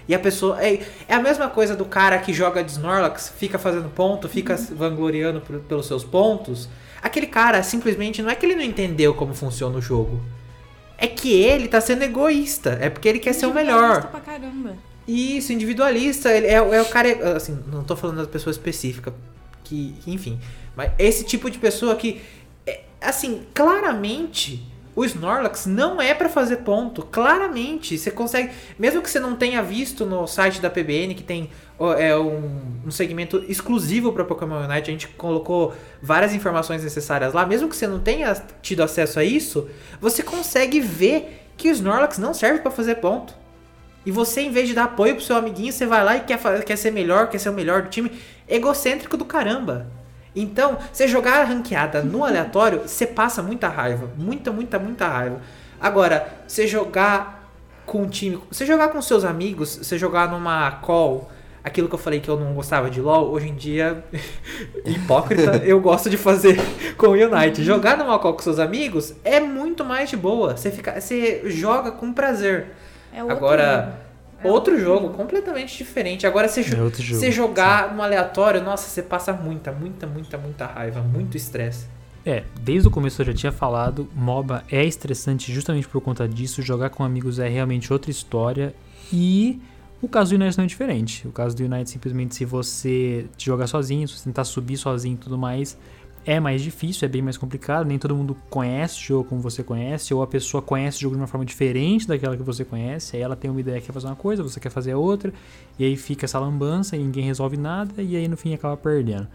C: E a pessoa. É, é a mesma coisa do cara que joga de Snorlax, fica fazendo ponto, fica uhum. vangloriando por, pelos seus pontos. Aquele cara simplesmente não é que ele não entendeu como funciona o jogo. É que ele tá sendo egoísta. É porque ele quer ser o melhor.
D: Pra caramba.
C: Isso, individualista. Ele é, é o cara. Assim, não tô falando da pessoa específica. Que, enfim. Mas esse tipo de pessoa que. É, assim, claramente o Snorlax não é para fazer ponto, claramente. Você consegue, mesmo que você não tenha visto no site da PBN que tem é, um, um segmento exclusivo para Pokémon Unite, a gente colocou várias informações necessárias lá. Mesmo que você não tenha tido acesso a isso, você consegue ver que o Snorlax não serve para fazer ponto. E você, em vez de dar apoio pro seu amiguinho, você vai lá e quer, quer ser melhor, quer ser o melhor do time. Egocêntrico do caramba. Então, você jogar a ranqueada no <laughs> aleatório, você passa muita raiva. Muita, muita, muita raiva. Agora, você jogar com um time. Você jogar com seus amigos, você jogar numa call. Aquilo que eu falei que eu não gostava de LoL, hoje em dia, <laughs> hipócrita, eu gosto de fazer <laughs> com o Unite. Jogar numa call com seus amigos é muito mais de boa. Você, fica, você joga com prazer. É Agora, é outro jogo, completamente diferente. Agora, você, é você jogar Sim. no aleatório, nossa, você passa muita, muita, muita, muita raiva, muito estresse.
A: É, desde o começo eu já tinha falado, MOBA é estressante justamente por conta disso. Jogar com amigos é realmente outra história. E o caso do United não é diferente. O caso do United, simplesmente, se você jogar sozinho, se você tentar subir sozinho e tudo mais, é mais difícil, é bem mais complicado. Nem todo mundo conhece o jogo como você conhece, ou a pessoa conhece o jogo de uma forma diferente daquela que você conhece. Aí ela tem uma ideia que quer fazer uma coisa, você quer fazer outra, e aí fica essa lambança e ninguém resolve nada, e aí no fim acaba perdendo.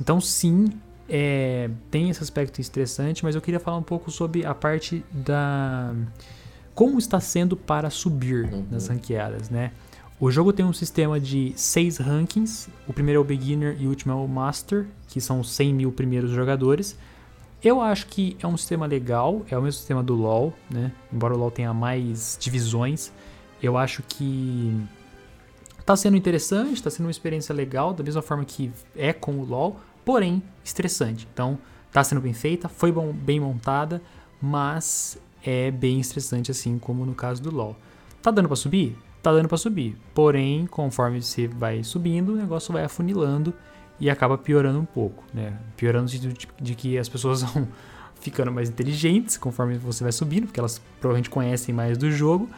A: Então, sim, é, tem esse aspecto estressante, mas eu queria falar um pouco sobre a parte da. Como está sendo para subir uhum. nas ranqueadas, né? O jogo tem um sistema de seis rankings. O primeiro é o Beginner e o último é o Master, que são 100 mil primeiros jogadores. Eu acho que é um sistema legal, é o mesmo sistema do LoL, né? Embora o LoL tenha mais divisões, eu acho que tá sendo interessante, tá sendo uma experiência legal, da mesma forma que é com o LoL, porém estressante. Então, tá sendo bem feita, foi bom, bem montada, mas é bem estressante assim como no caso do LoL. Tá dando para subir? Tá dando para subir. Porém, conforme você vai subindo, o negócio vai afunilando e acaba piorando um pouco, né? Piorando no sentido de, que as pessoas <laughs> vão ficando mais inteligentes conforme você vai subindo, porque elas provavelmente conhecem mais do jogo.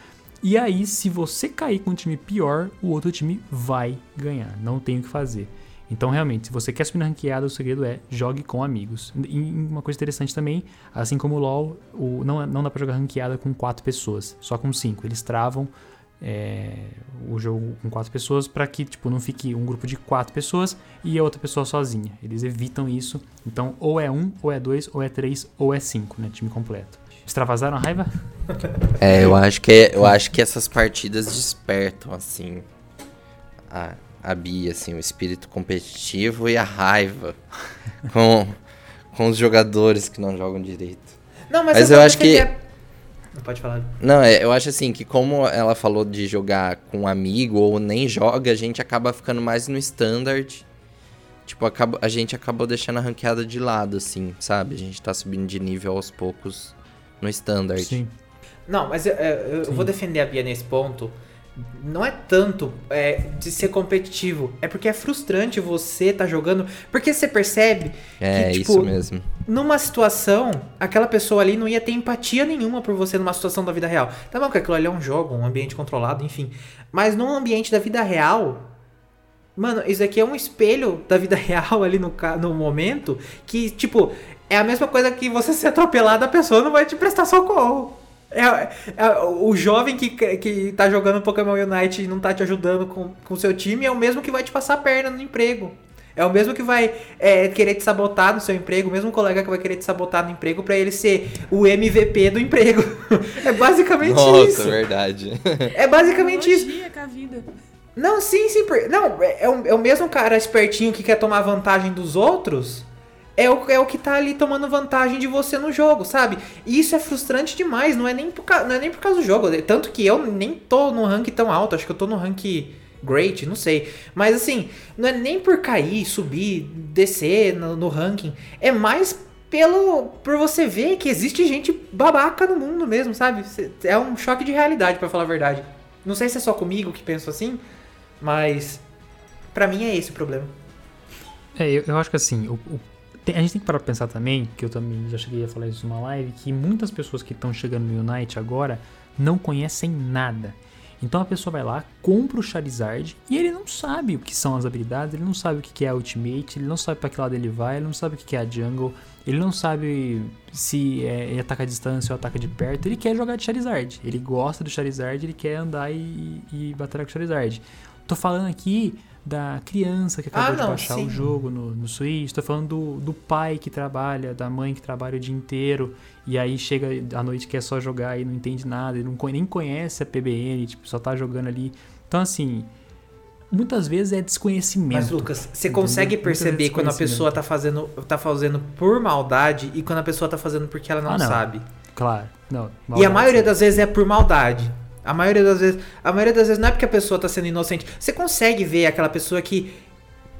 A: E aí, se você cair com um time pior, o outro time vai ganhar. Não tem o que fazer. Então, realmente, se você quer subir na ranqueada, o segredo é jogue com amigos. E uma coisa interessante também, assim como o LoL, o, não, não dá pra jogar ranqueada com quatro pessoas, só com cinco. Eles travam é, o jogo com quatro pessoas para que tipo não fique um grupo de quatro pessoas e a outra pessoa sozinha. Eles evitam isso. Então ou é um, ou é dois, ou é três, ou é cinco, né? Time completo. Extravasaram a raiva? <laughs>
B: É, eu acho que eu acho que essas partidas despertam assim a, a Bia, assim, o espírito competitivo e a raiva <laughs> com, com os jogadores que não jogam direito.
C: Não, mas, mas eu acho que é Pode falar.
B: Não, é, eu acho assim que como ela falou de jogar com um amigo ou nem joga, a gente acaba ficando mais no standard. Tipo, acaba, a gente acabou deixando a ranqueada de lado, assim, sabe? A gente tá subindo de nível aos poucos no standard. Sim.
C: Não, mas eu, eu, eu vou defender a Bia nesse ponto não é tanto é, de ser competitivo, é porque é frustrante você tá jogando, porque você percebe
B: é, que, tipo, isso mesmo.
C: numa situação, aquela pessoa ali não ia ter empatia nenhuma por você numa situação da vida real. Tá bom que aquilo ali é um jogo, um ambiente controlado, enfim. Mas num ambiente da vida real, mano, isso aqui é um espelho da vida <laughs> real ali no, no momento, que, tipo, é a mesma coisa que você ser atropelado, a pessoa não vai te prestar socorro. É, é, o jovem que, que tá jogando Pokémon Unite e não tá te ajudando com o seu time é o mesmo que vai te passar a perna no emprego. É o mesmo que vai é, querer te sabotar no seu emprego, o mesmo colega que vai querer te sabotar no emprego para ele ser o MVP do emprego. <laughs> é basicamente
B: Nossa,
C: isso.
B: Nossa, verdade.
C: É basicamente isso.
D: Com a vida.
C: Não, sim, sim. Não, é o, é o mesmo cara espertinho que quer tomar vantagem dos outros é o, é o que tá ali tomando vantagem de você no jogo, sabe? E isso é frustrante demais, não é nem por, não é nem por causa do jogo. Tanto que eu nem tô no rank tão alto, acho que eu tô no rank great, não sei. Mas assim, não é nem por cair, subir, descer no, no ranking. É mais pelo por você ver que existe gente babaca no mundo mesmo, sabe? É um choque de realidade, para falar a verdade. Não sei se é só comigo que penso assim, mas para mim é esse o problema.
A: É, eu, eu acho que assim, o, o, a gente tem que parar pra pensar também, que eu também já cheguei a falar isso numa live, que muitas pessoas que estão chegando no Unite agora não conhecem nada. Então a pessoa vai lá, compra o Charizard e ele não sabe o que são as habilidades, ele não sabe o que é a Ultimate, ele não sabe para que lado ele vai, ele não sabe o que é a Jungle, ele não sabe se é, ele ataca a distância ou ataca de perto, ele quer jogar de Charizard, ele gosta do Charizard, ele quer andar e, e bater com o Charizard. Tô falando aqui da criança que acabou ah, de não, baixar sim. o jogo no, no Switch, tô falando do, do pai que trabalha, da mãe que trabalha o dia inteiro e aí chega à noite quer só jogar e não entende nada, e não, nem conhece a PBN, tipo, só tá jogando ali. Então, assim, muitas vezes é desconhecimento. Mas,
C: Lucas, você consegue perceber quando a pessoa tá fazendo, tá fazendo por maldade e quando a pessoa tá fazendo porque ela não, ah, não. sabe.
A: Claro, não.
C: E a maioria das vezes é por maldade. A maioria das vezes, a maioria das vezes não é porque a pessoa tá sendo inocente. Você consegue ver aquela pessoa que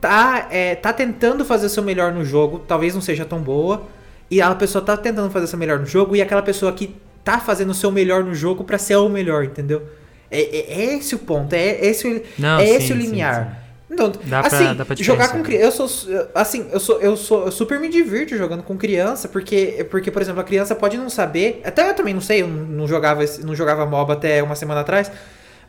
C: tá, é, tá tentando fazer o seu melhor no jogo, talvez não seja tão boa, e a pessoa tá tentando fazer o seu melhor no jogo, e aquela pessoa que tá fazendo o seu melhor no jogo para ser o melhor, entendeu? É, é, é, esse o ponto, é esse, não, é sim, esse o limiar. Sim, sim. Então, dá assim, pra, dá pra jogar com criança, eu sou assim, eu sou eu sou eu super me divirto jogando com criança, porque porque por exemplo, a criança pode não saber, até eu também não sei, eu não jogava não jogava MOBA até uma semana atrás,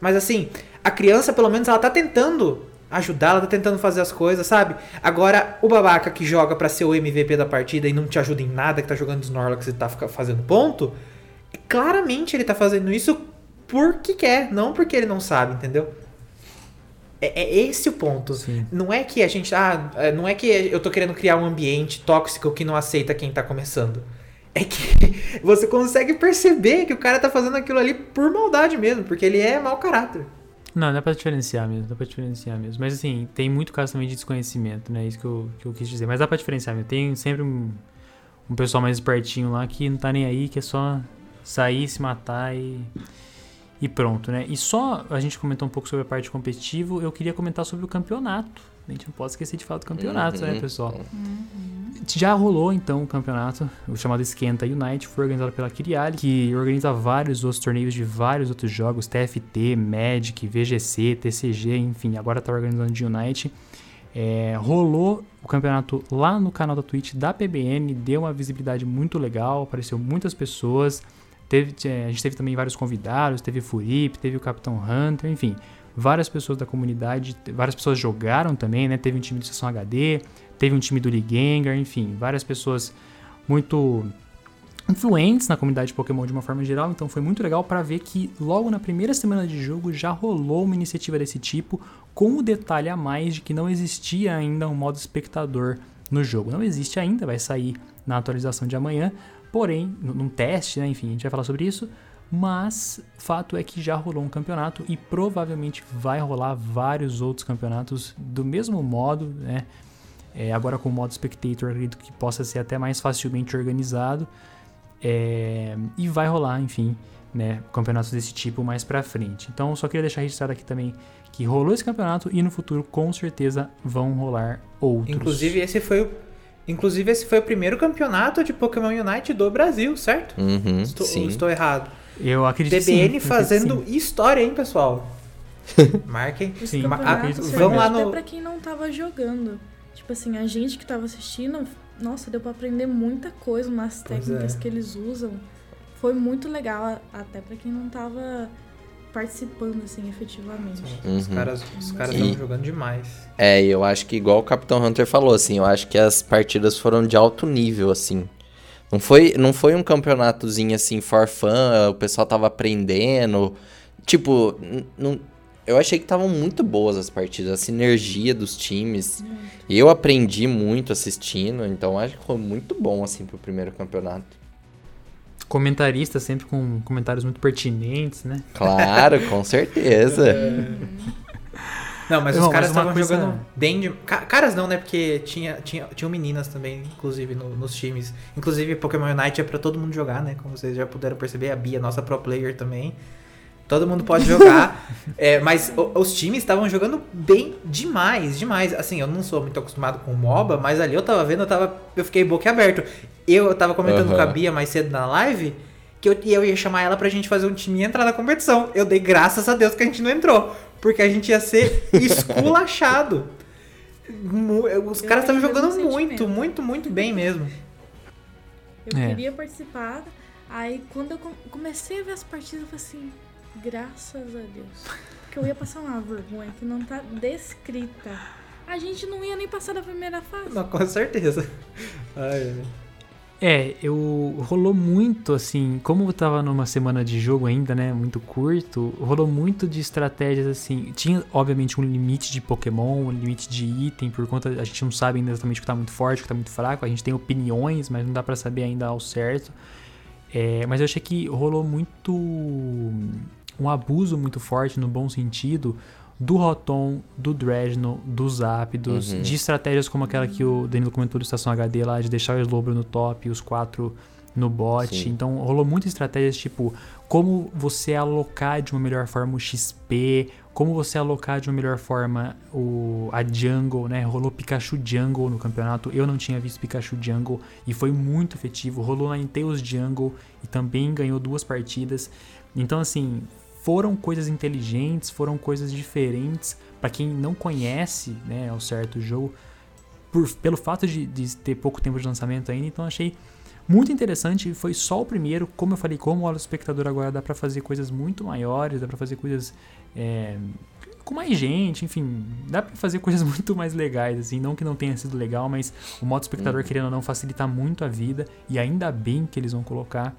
C: mas assim, a criança pelo menos ela tá tentando ajudar, ela tá tentando fazer as coisas, sabe? Agora, o babaca que joga para ser o MVP da partida e não te ajuda em nada, que tá jogando Snorlax e tá fazendo ponto, claramente ele tá fazendo isso porque quer, não porque ele não sabe, entendeu? É, é esse o ponto. Sim. Não é que a gente. Ah, é, não é que eu tô querendo criar um ambiente tóxico que não aceita quem tá começando. É que <laughs> você consegue perceber que o cara tá fazendo aquilo ali por maldade mesmo, porque ele é mau caráter.
A: Não, dá pra diferenciar mesmo, dá pra diferenciar mesmo. Mas assim, tem muito caso também de desconhecimento, né? Isso que eu, que eu quis dizer. Mas dá pra diferenciar mesmo. Tem sempre um, um pessoal mais espertinho lá que não tá nem aí, que é só sair, se matar e e pronto, né? E só a gente comentou um pouco sobre a parte competitiva, eu queria comentar sobre o campeonato. A gente não pode esquecer de falar do campeonato, né, uhum. né, pessoal? Uhum. Já rolou então o campeonato, o chamado Esquenta Unite, foi organizado pela Kiriali, que organiza vários outros torneios de vários outros jogos, TFT, Magic, VGC, TCG, enfim, agora tá organizando de Unite. É, rolou o campeonato lá no canal da Twitch da PBN, deu uma visibilidade muito legal, apareceu muitas pessoas. Teve, a gente teve também vários convidados, teve Furip, teve o Capitão Hunter, enfim, várias pessoas da comunidade, várias pessoas jogaram também, né? Teve um time do Sessão HD, teve um time do Ligengar, enfim, várias pessoas muito influentes na comunidade de Pokémon de uma forma geral, então foi muito legal para ver que logo na primeira semana de jogo já rolou uma iniciativa desse tipo, com o detalhe a mais de que não existia ainda um modo espectador no jogo. Não existe ainda, vai sair na atualização de amanhã, Porém, num teste, né, enfim, a gente vai falar sobre isso. Mas fato é que já rolou um campeonato e provavelmente vai rolar vários outros campeonatos do mesmo modo, né? É, agora com o modo spectator, acredito que possa ser até mais facilmente organizado. É, e vai rolar, enfim, né, campeonatos desse tipo mais pra frente. Então, só queria deixar registrado aqui também que rolou esse campeonato e no futuro com certeza vão rolar outros.
C: Inclusive, esse foi o Inclusive, esse foi o primeiro campeonato de Pokémon Unite do Brasil, certo?
B: Uhum,
C: estou,
B: sim.
C: estou errado.
A: Eu acredito
C: TBN
A: sim,
C: fazendo sim. história, hein, pessoal? <laughs> Marquem.
D: Sim, vamos lá no... Até pra quem não tava jogando. Tipo assim, a gente que tava assistindo, nossa, deu pra aprender muita coisa, umas técnicas é. que eles usam. Foi muito legal, até pra quem não tava participando, assim, efetivamente.
C: Uhum. Os caras os caras estão jogando demais.
B: É, eu acho que igual o Capitão Hunter falou, assim, eu acho que as partidas foram de alto nível, assim. Não foi, não foi um campeonatozinho assim, for fun, o pessoal tava aprendendo. Tipo, não, eu achei que estavam muito boas as partidas, a sinergia dos times. E eu aprendi muito assistindo, então acho que foi muito bom, assim, pro primeiro campeonato
A: comentarista sempre com comentários muito pertinentes, né?
B: Claro, <laughs> com certeza.
C: Não, mas não, os caras estavam coisa... jogando bem de... Caras não, né? Porque tinha, tinha, tinham meninas também, inclusive, no, nos times. Inclusive, Pokémon Unite é pra todo mundo jogar, né? Como vocês já puderam perceber, a Bia, nossa pro player também. Todo mundo pode jogar. <laughs> é, mas o, os times estavam jogando bem demais, demais. Assim, eu não sou muito acostumado com MOBA, mas ali eu tava vendo, eu, tava, eu fiquei boca aberto. Eu, eu tava comentando uhum. com a Bia mais cedo na live que eu, eu ia chamar ela pra gente fazer um time e entrar na competição. Eu dei graças a Deus que a gente não entrou. Porque a gente ia ser <laughs> esculachado. Os caras estavam jogando muito, muito, muito bem mesmo.
D: Eu é. queria participar. Aí quando eu comecei a ver as partidas, eu falei assim, graças a Deus. Porque eu ia passar uma vergonha que não tá descrita. A gente não ia nem passar da primeira fase.
C: Não, com certeza. Ai, ai.
A: É, eu rolou muito assim, como eu tava numa semana de jogo ainda, né, muito curto, rolou muito de estratégias assim. Tinha obviamente um limite de Pokémon, um limite de item, por conta a gente não sabe ainda exatamente o que tá muito forte, o que tá muito fraco, a gente tem opiniões, mas não dá para saber ainda ao certo. É, mas eu achei que rolou muito um abuso muito forte no bom sentido do Rotom, do Dredno, dos Zapdos, uhum. de estratégias como aquela que o Danilo comentou do Estação HD lá, de deixar o Slowbro no top os quatro no bot. Sim. Então rolou muitas estratégias tipo como você alocar de uma melhor forma o XP, como você alocar de uma melhor forma o, a Jungle, né? Rolou Pikachu Jungle no campeonato. Eu não tinha visto Pikachu Jungle e foi muito efetivo. Rolou Ninetales Jungle e também ganhou duas partidas. Então, assim, foram coisas inteligentes, foram coisas diferentes para quem não conhece, né, ao certo jogo, por, pelo fato de, de, ter pouco tempo de lançamento ainda, então achei muito interessante. Foi só o primeiro, como eu falei, como o espectador agora dá para fazer coisas muito maiores, dá para fazer coisas é, com mais gente, enfim, dá para fazer coisas <laughs> muito mais legais, assim, não que não tenha sido legal, mas o modo espectador, querendo ou não, facilita muito a vida, e ainda bem que eles vão colocar.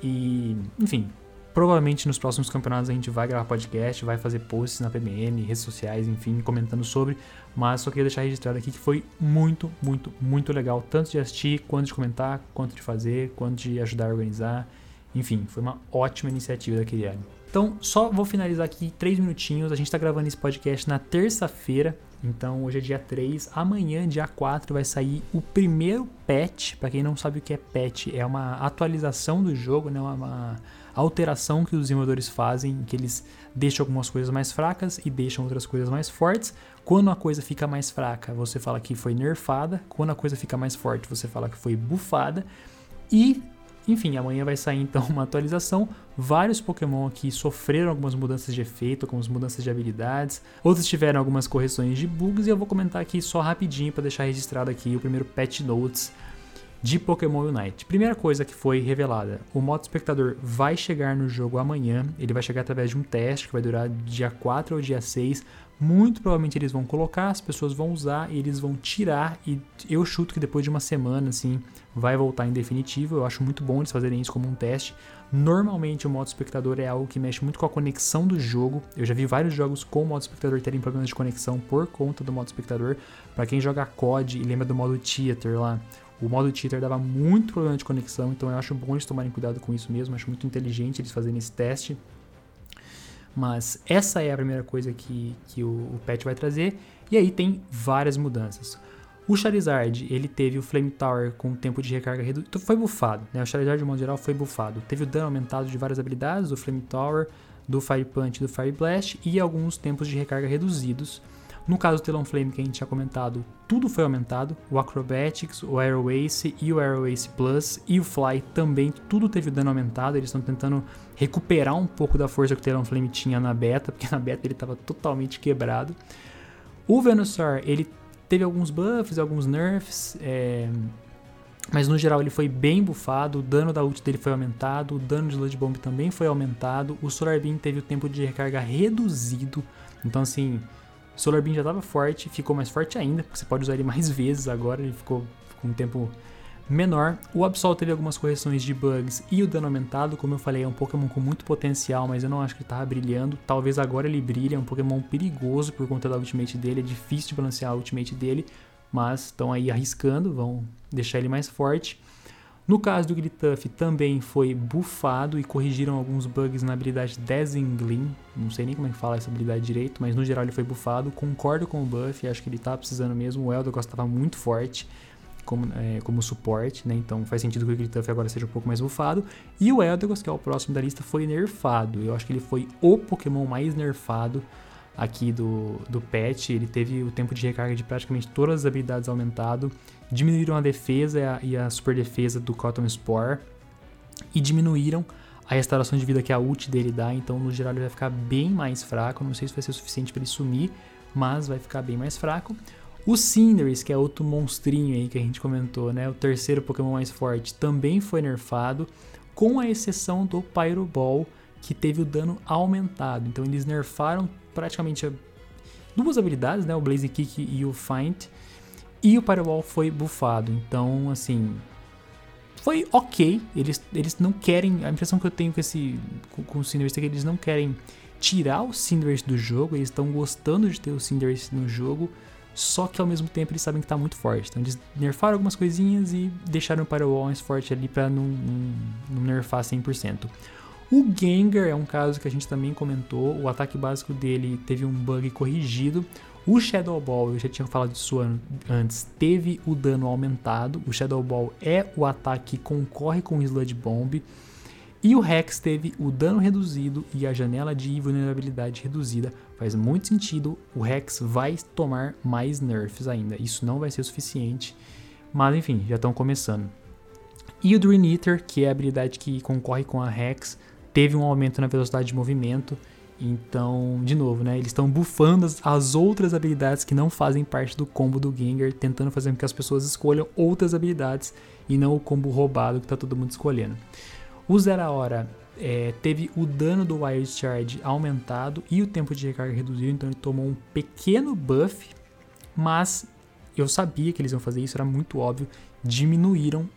A: E, enfim, Provavelmente nos próximos campeonatos a gente vai gravar podcast, vai fazer posts na PBN, redes sociais, enfim, comentando sobre. Mas só queria deixar registrado aqui que foi muito, muito, muito legal. Tanto de assistir, quanto de comentar, quanto de fazer, quanto de ajudar a organizar. Enfim, foi uma ótima iniciativa daquele ano. Então, só vou finalizar aqui três minutinhos. A gente está gravando esse podcast na terça-feira. Então, hoje é dia 3. Amanhã, dia 4, vai sair o primeiro patch. Para quem não sabe o que é patch, é uma atualização do jogo, né? uma alteração que os desenvolvedores fazem, que eles deixam algumas coisas mais fracas e deixam outras coisas mais fortes. Quando a coisa fica mais fraca, você fala que foi nerfada. Quando a coisa fica mais forte, você fala que foi bufada. E, enfim, amanhã vai sair então <laughs> uma atualização. Vários Pokémon aqui sofreram algumas mudanças de efeito, algumas mudanças de habilidades. Outros tiveram algumas correções de bugs e eu vou comentar aqui só rapidinho para deixar registrado aqui o primeiro patch notes de Pokémon Unite. Primeira coisa que foi revelada: o modo espectador vai chegar no jogo amanhã. Ele vai chegar através de um teste que vai durar dia 4 ou dia 6. Muito provavelmente eles vão colocar, as pessoas vão usar e eles vão tirar. E eu chuto que depois de uma semana, assim, vai voltar em definitivo. Eu acho muito bom eles fazerem isso como um teste. Normalmente o modo espectador é algo que mexe muito com a conexão do jogo. Eu já vi vários jogos com o modo espectador terem problemas de conexão por conta do modo espectador. Para quem joga COD e lembra do modo Theater lá, o modo cheater dava muito problema de conexão, então eu acho bom eles tomarem cuidado com isso mesmo, acho muito inteligente eles fazerem esse teste. Mas essa é a primeira coisa que, que o, o patch vai trazer, e aí tem várias mudanças. O Charizard, ele teve o Flame Tower com tempo de recarga reduzido, foi bufado, né? O Charizard, de modo geral, foi bufado. Teve o dano aumentado de várias habilidades, do Flame Tower, do Fire Punch do Fire Blast, e alguns tempos de recarga reduzidos. No caso do Talonflame que a gente tinha comentado, tudo foi aumentado. O Acrobatics, o Aero Ace e o Aero Ace Plus e o Fly também, tudo teve dano aumentado. Eles estão tentando recuperar um pouco da força que o Talonflame tinha na beta, porque na beta ele estava totalmente quebrado. O Venusaur, ele teve alguns buffs, alguns nerfs, é... mas no geral ele foi bem buffado, o dano da ult dele foi aumentado, o dano de Sludge Bomb também foi aumentado, o Solar Beam teve o tempo de recarga reduzido, então assim, Solar Beam já estava forte, ficou mais forte ainda, porque você pode usar ele mais <laughs> vezes agora, ele ficou com um tempo menor. O Absol teve algumas correções de bugs e o dano aumentado, como eu falei, é um Pokémon com muito potencial, mas eu não acho que ele estava brilhando. Talvez agora ele brilhe, é um Pokémon perigoso por conta da ultimate dele, é difícil de balancear a ultimate dele, mas estão aí arriscando, vão deixar ele mais forte. No caso do Grituff, também foi bufado e corrigiram alguns bugs na habilidade Desengling. Não sei nem como é que fala essa habilidade direito, mas no geral ele foi bufado. Concordo com o buff, acho que ele tá precisando mesmo. O Eldegoss estava muito forte como, é, como suporte, né? Então faz sentido que o Grituff agora seja um pouco mais bufado. E o Eldegoss, que é o próximo da lista, foi nerfado. Eu acho que ele foi o Pokémon mais nerfado aqui do, do patch. Ele teve o tempo de recarga de praticamente todas as habilidades aumentado. Diminuíram a defesa e a, super defesa do Cotton Spore. e diminuíram a restauração de vida que a ult dele dá, então no geral ele vai ficar bem mais fraco. Não sei se vai ser suficiente para ele sumir, mas vai ficar bem mais fraco. O Cinderace, que é outro monstrinho aí que a gente comentou, né? O terceiro Pokémon mais forte, também foi nerfado, com a exceção do Pyro Ball, que teve o dano aumentado. Então eles nerfaram praticamente duas habilidades, né? O Blaze Kick e o Find. E o Pyro Ball foi buffado. Então, assim, foi ok. Eles, eles não querem. A impressão que eu tenho com esse com, com o Cinderace é que eles não querem tirar o Cinderace do jogo. Eles estão gostando de ter o Cinderace no jogo. Só que ao mesmo tempo eles sabem que está muito forte. Então eles nerfaram algumas coisinhas e deixaram o Firewall mais forte ali para não, não, não nerfar 100%. O Gengar é um caso que a gente também comentou. O ataque básico dele teve um bug corrigido. O Shadow Ball, eu já tinha falado disso antes, teve o dano aumentado. O Shadow Ball é o ataque que concorre com o Sludge Bomb. E o Rex teve o dano reduzido e a janela de vulnerabilidade reduzida. Faz muito sentido, o Rex vai tomar mais nerfs ainda. Isso não vai ser suficiente, mas enfim, já estão começando. E o Dream Eater, que é a habilidade que concorre com a Rex, teve um aumento na velocidade de movimento então, de novo, né? Eles estão bufando as, as, outras habilidades que não fazem parte do combo do Gengar, tentando fazer com que as pessoas escolham outras habilidades e não o combo roubado que tá todo mundo escolhendo. O Zera Hora é, teve o dano do Wild Charge aumentado e o tempo de recarga reduzido, então ele tomou um pequeno buff, mas eu sabia que eles iam fazer isso, era muito óbvio, diminuíram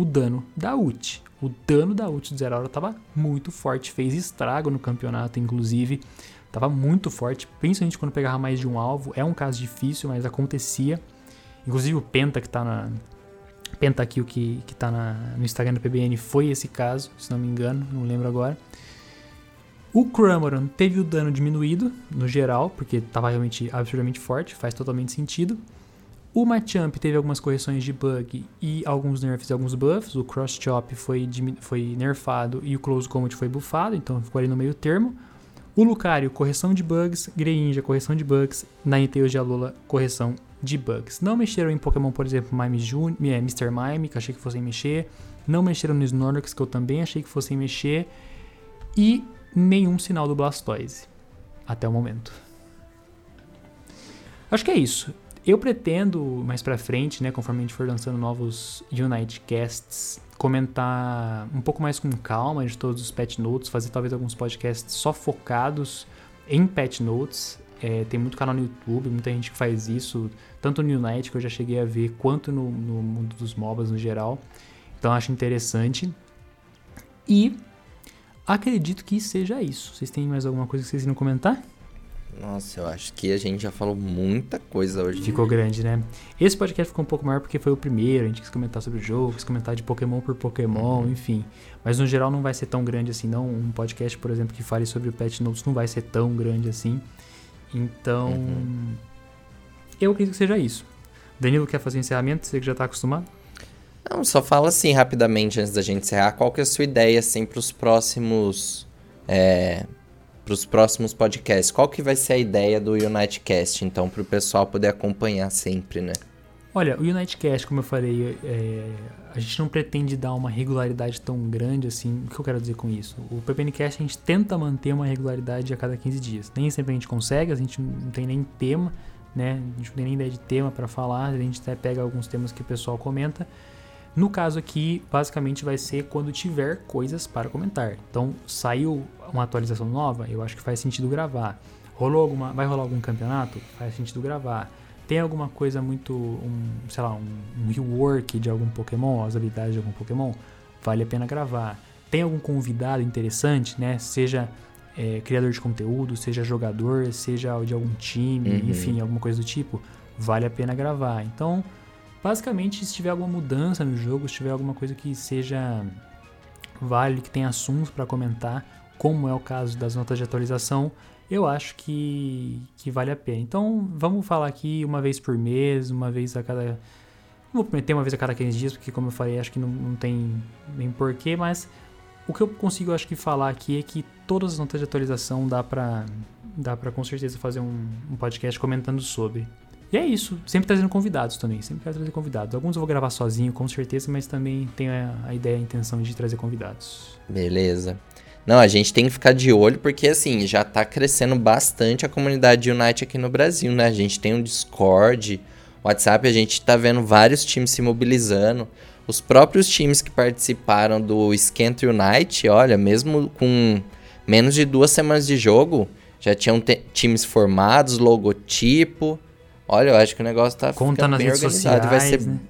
A: o dano da ult. O dano da ult do Zero Hora estava muito forte, fez estrago no campeonato, inclusive. Tava muito forte, principalmente quando pegava mais de um alvo. É um caso difícil, mas acontecia. Inclusive o Penta que tá na. Penta aqui, o que, que tá na, no Instagram do PBN, foi esse caso, se não me engano, não lembro agora. O Cramoran teve o dano diminuído, no geral, porque estava realmente absurdamente forte, faz totalmente sentido. O Machamp teve algumas correções de bug e alguns nerfs e alguns buffs. O Cross Chop foi, foi nerfado e o Close Combat foi buffado, então ficou ali no meio termo. O Lucario, correção de bugs. Greninja, correção de bugs. Ninetales de Alola, correção de bugs. Não mexeram em Pokémon, por exemplo, Mime Jun é, Mr. Mime, que achei que fossem mexer. Não mexeram no Snorlax, que eu também achei que fossem mexer. E nenhum sinal do Blastoise. Até o momento. Acho que é isso. Eu pretendo, mais pra frente, né, conforme a gente for lançando novos Unite Casts, comentar um pouco mais com calma de todos os patch notes, fazer talvez alguns podcasts só focados em patch notes. É, tem muito canal no YouTube, muita gente que faz isso, tanto no Unite, que eu já cheguei a ver, quanto no, no mundo dos MOBAs no geral. Então acho interessante. E acredito que seja isso. Vocês têm mais alguma coisa que vocês querem comentar?
B: Nossa, eu acho que a gente já falou muita coisa hoje.
A: Ficou grande, né? Esse podcast ficou um pouco maior porque foi o primeiro, a gente quis comentar sobre o jogo, quis comentar de Pokémon por Pokémon, uhum. enfim. Mas no geral não vai ser tão grande assim, não. Um podcast, por exemplo, que fale sobre o Pet Notes não vai ser tão grande assim. Então, uhum. eu acredito que seja isso. Danilo quer fazer encerramento? Você que já tá acostumado?
B: Não, só fala assim rapidamente antes da gente encerrar. Qual que é a sua ideia, assim, pros próximos... É para os próximos podcasts. Qual que vai ser a ideia do Unitecast, então, para o pessoal poder acompanhar sempre, né?
A: Olha, o Unitecast, como eu falei, é, a gente não pretende dar uma regularidade tão grande assim. O que eu quero dizer com isso? O PPNcast a gente tenta manter uma regularidade a cada 15 dias. Nem sempre a gente consegue, a gente não tem nem tema, né? A gente não tem nem ideia de tema para falar, a gente até pega alguns temas que o pessoal comenta. No caso aqui, basicamente vai ser quando tiver coisas para comentar. Então, saiu uma atualização nova, eu acho que faz sentido gravar. Rolou alguma, vai rolar algum campeonato? Faz sentido gravar. Tem alguma coisa muito, um, sei lá, um, um rework de algum Pokémon, as habilidades de algum Pokémon? Vale a pena gravar. Tem algum convidado interessante, né? Seja é, criador de conteúdo, seja jogador, seja de algum time, uhum. enfim, alguma coisa do tipo, vale a pena gravar. Então, Basicamente, se tiver alguma mudança no jogo, se tiver alguma coisa que seja válida, que tenha assuntos para comentar, como é o caso das notas de atualização, eu acho que, que vale a pena. Então, vamos falar aqui uma vez por mês, uma vez a cada. Não vou prometer uma vez a cada 15 dias, porque, como eu falei, acho que não, não tem nem porquê, mas o que eu consigo, acho que, falar aqui é que todas as notas de atualização dá pra, dá com certeza fazer um, um podcast comentando sobre. E é isso, sempre trazendo convidados também, sempre quero trazer convidados. Alguns eu vou gravar sozinho, com certeza, mas também tenho a, a ideia, a intenção de trazer convidados.
B: Beleza. Não, a gente tem que ficar de olho porque, assim, já tá crescendo bastante a comunidade Unite aqui no Brasil, né? A gente tem um Discord, WhatsApp, a gente tá vendo vários times se mobilizando. Os próprios times que participaram do Esquenta Unite, olha, mesmo com menos de duas semanas de jogo, já tinham times formados, logotipo. Olha, eu acho que o negócio tá
A: Conta ficando bem organizado.
B: Sociais, vai ser. Né?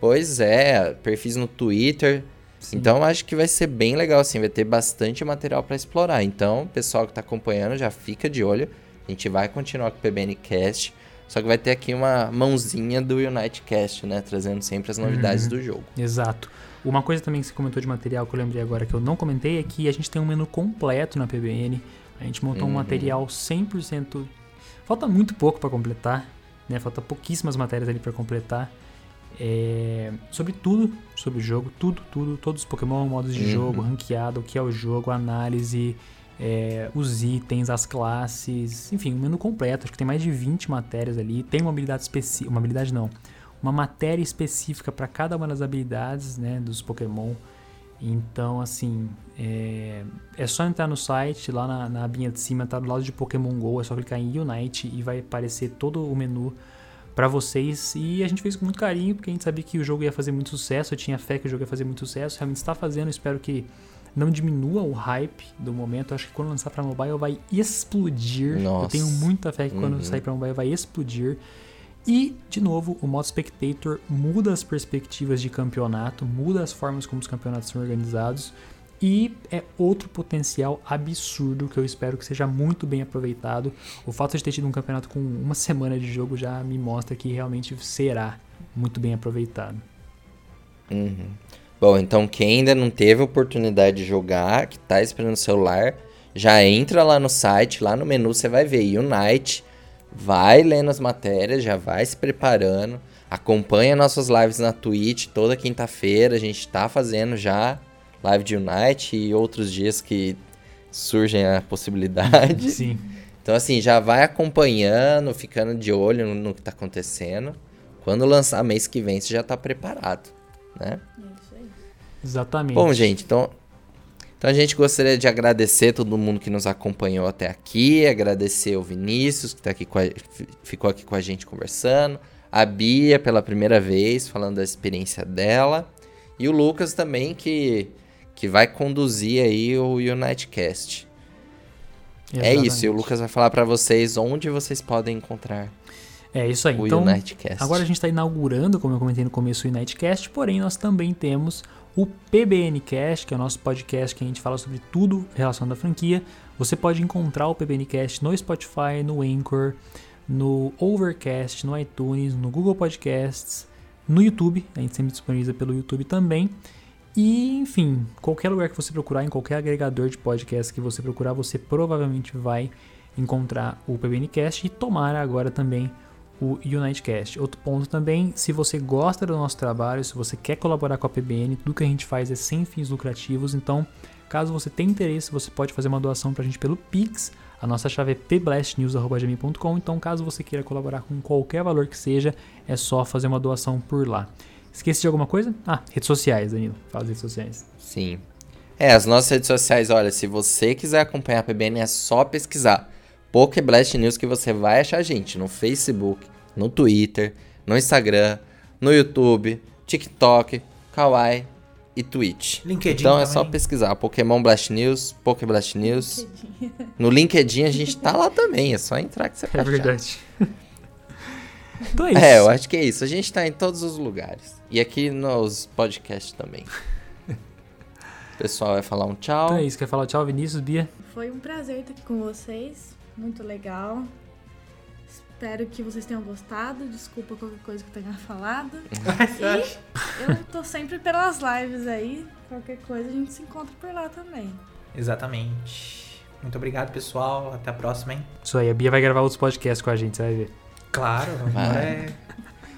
B: Pois é, perfis no Twitter. Sim. Então acho que vai ser bem legal assim, vai ter bastante material para explorar. Então, pessoal que tá acompanhando, já fica de olho. A gente vai continuar com o PBNcast, só que vai ter aqui uma mãozinha do Unitecast, né, trazendo sempre as novidades uhum. do jogo.
A: Exato. Uma coisa também que você comentou de material que eu lembrei agora que eu não comentei é que a gente tem um menu completo na PBN. A gente montou uhum. um material 100%. Falta muito pouco para completar, né? Falta pouquíssimas matérias ali para completar. É, sobre tudo sobre o jogo, tudo, tudo, todos os Pokémon, modos de uhum. jogo, ranqueado, o que é o jogo, análise, é, os itens, as classes, enfim, um menu completo. Acho que tem mais de 20 matérias ali. Tem uma habilidade específica, uma habilidade não, uma matéria específica para cada uma das habilidades né, dos Pokémon. Então, assim, é, é só entrar no site, lá na, na abinha de cima, tá do lado de Pokémon GO, é só clicar em Unite e vai aparecer todo o menu para vocês. E a gente fez com muito carinho, porque a gente sabia que o jogo ia fazer muito sucesso, eu tinha fé que o jogo ia fazer muito sucesso, realmente está fazendo, espero que não diminua o hype do momento. Eu acho que quando lançar para mobile vai explodir. Nossa. Eu tenho muita fé que quando uhum. sair para mobile vai explodir. E, de novo, o modo spectator muda as perspectivas de campeonato, muda as formas como os campeonatos são organizados. E é outro potencial absurdo que eu espero que seja muito bem aproveitado. O fato de ter tido um campeonato com uma semana de jogo já me mostra que realmente será muito bem aproveitado.
B: Uhum. Bom, então quem ainda não teve oportunidade de jogar, que está esperando o celular, já entra lá no site, lá no menu você vai ver Unite, vai lendo as matérias, já vai se preparando, acompanha nossas lives na Twitch toda quinta-feira, a gente está fazendo já live de Unite e outros dias que surgem a possibilidade. <laughs>
A: Sim.
B: Então assim, já vai acompanhando, ficando de olho no, no que está acontecendo. Quando lançar mês que vem, você já está preparado, né? Isso
A: aí. Exatamente.
B: Bom, gente, então então a gente gostaria de agradecer todo mundo que nos acompanhou até aqui, agradecer o Vinícius que tá aqui a, ficou aqui com a gente conversando, a Bia pela primeira vez falando da experiência dela e o Lucas também que que vai conduzir aí o Unitecast. É isso, e o Lucas vai falar para vocês onde vocês podem encontrar.
A: É isso aí. O então, Unitecast. agora a gente está inaugurando, como eu comentei no começo, o Unitecast, porém nós também temos o PBNcast, que é o nosso podcast que a gente fala sobre tudo relacionado à franquia. Você pode encontrar o PBNcast no Spotify, no Anchor, no Overcast, no iTunes, no Google Podcasts, no YouTube. A gente sempre disponibiliza pelo YouTube também. E, enfim, qualquer lugar que você procurar, em qualquer agregador de podcast que você procurar, você provavelmente vai encontrar o PBNcast e tomar agora também o Unitecast. Outro ponto também, se você gosta do nosso trabalho, se você quer colaborar com a PBN, tudo que a gente faz é sem fins lucrativos, então caso você tenha interesse, você pode fazer uma doação pra gente pelo Pix. A nossa chave é pblastnews.com, então caso você queira colaborar com qualquer valor que seja, é só fazer uma doação por lá. Esqueci de alguma coisa? Ah, redes sociais, Danilo. Fala redes sociais.
B: Sim. É, as nossas redes sociais, olha, se você quiser acompanhar a PBN, é só pesquisar Pokeblast News que você vai achar a gente no Facebook, no Twitter, no Instagram, no YouTube, TikTok, Kawaii e Twitch.
C: LinkedIn
B: então
C: também.
B: é só pesquisar Pokémon Blast News, Pokeblast News. LinkedIn. No LinkedIn a gente tá lá também, é só entrar que você vai
A: É verdade. <laughs>
B: então é isso. É, eu acho que é isso. A gente tá em todos os lugares. E aqui nos podcasts também. O pessoal vai falar um tchau.
A: Então é isso. Quer falar tchau, Vinícius, Bia?
D: Foi um prazer estar aqui com vocês muito legal. Espero que vocês tenham gostado. Desculpa qualquer coisa que eu tenha <laughs> falado. e eu tô sempre pelas lives aí. Qualquer coisa a gente se encontra por lá também.
C: Exatamente. Muito obrigado, pessoal. Até a próxima, hein?
A: Isso aí, a Bia vai gravar outros podcasts com a gente, você vai ver.
C: Claro, agora, é...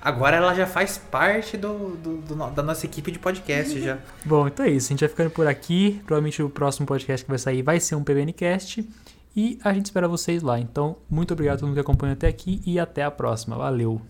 C: agora ela já faz parte do, do, do, da nossa equipe de podcast já. <laughs>
A: Bom, então é isso. A gente vai ficando por aqui. Provavelmente o próximo podcast que vai sair vai ser um PBNcast. E a gente espera vocês lá. Então, muito obrigado a todo mundo que acompanhou até aqui e até a próxima. Valeu!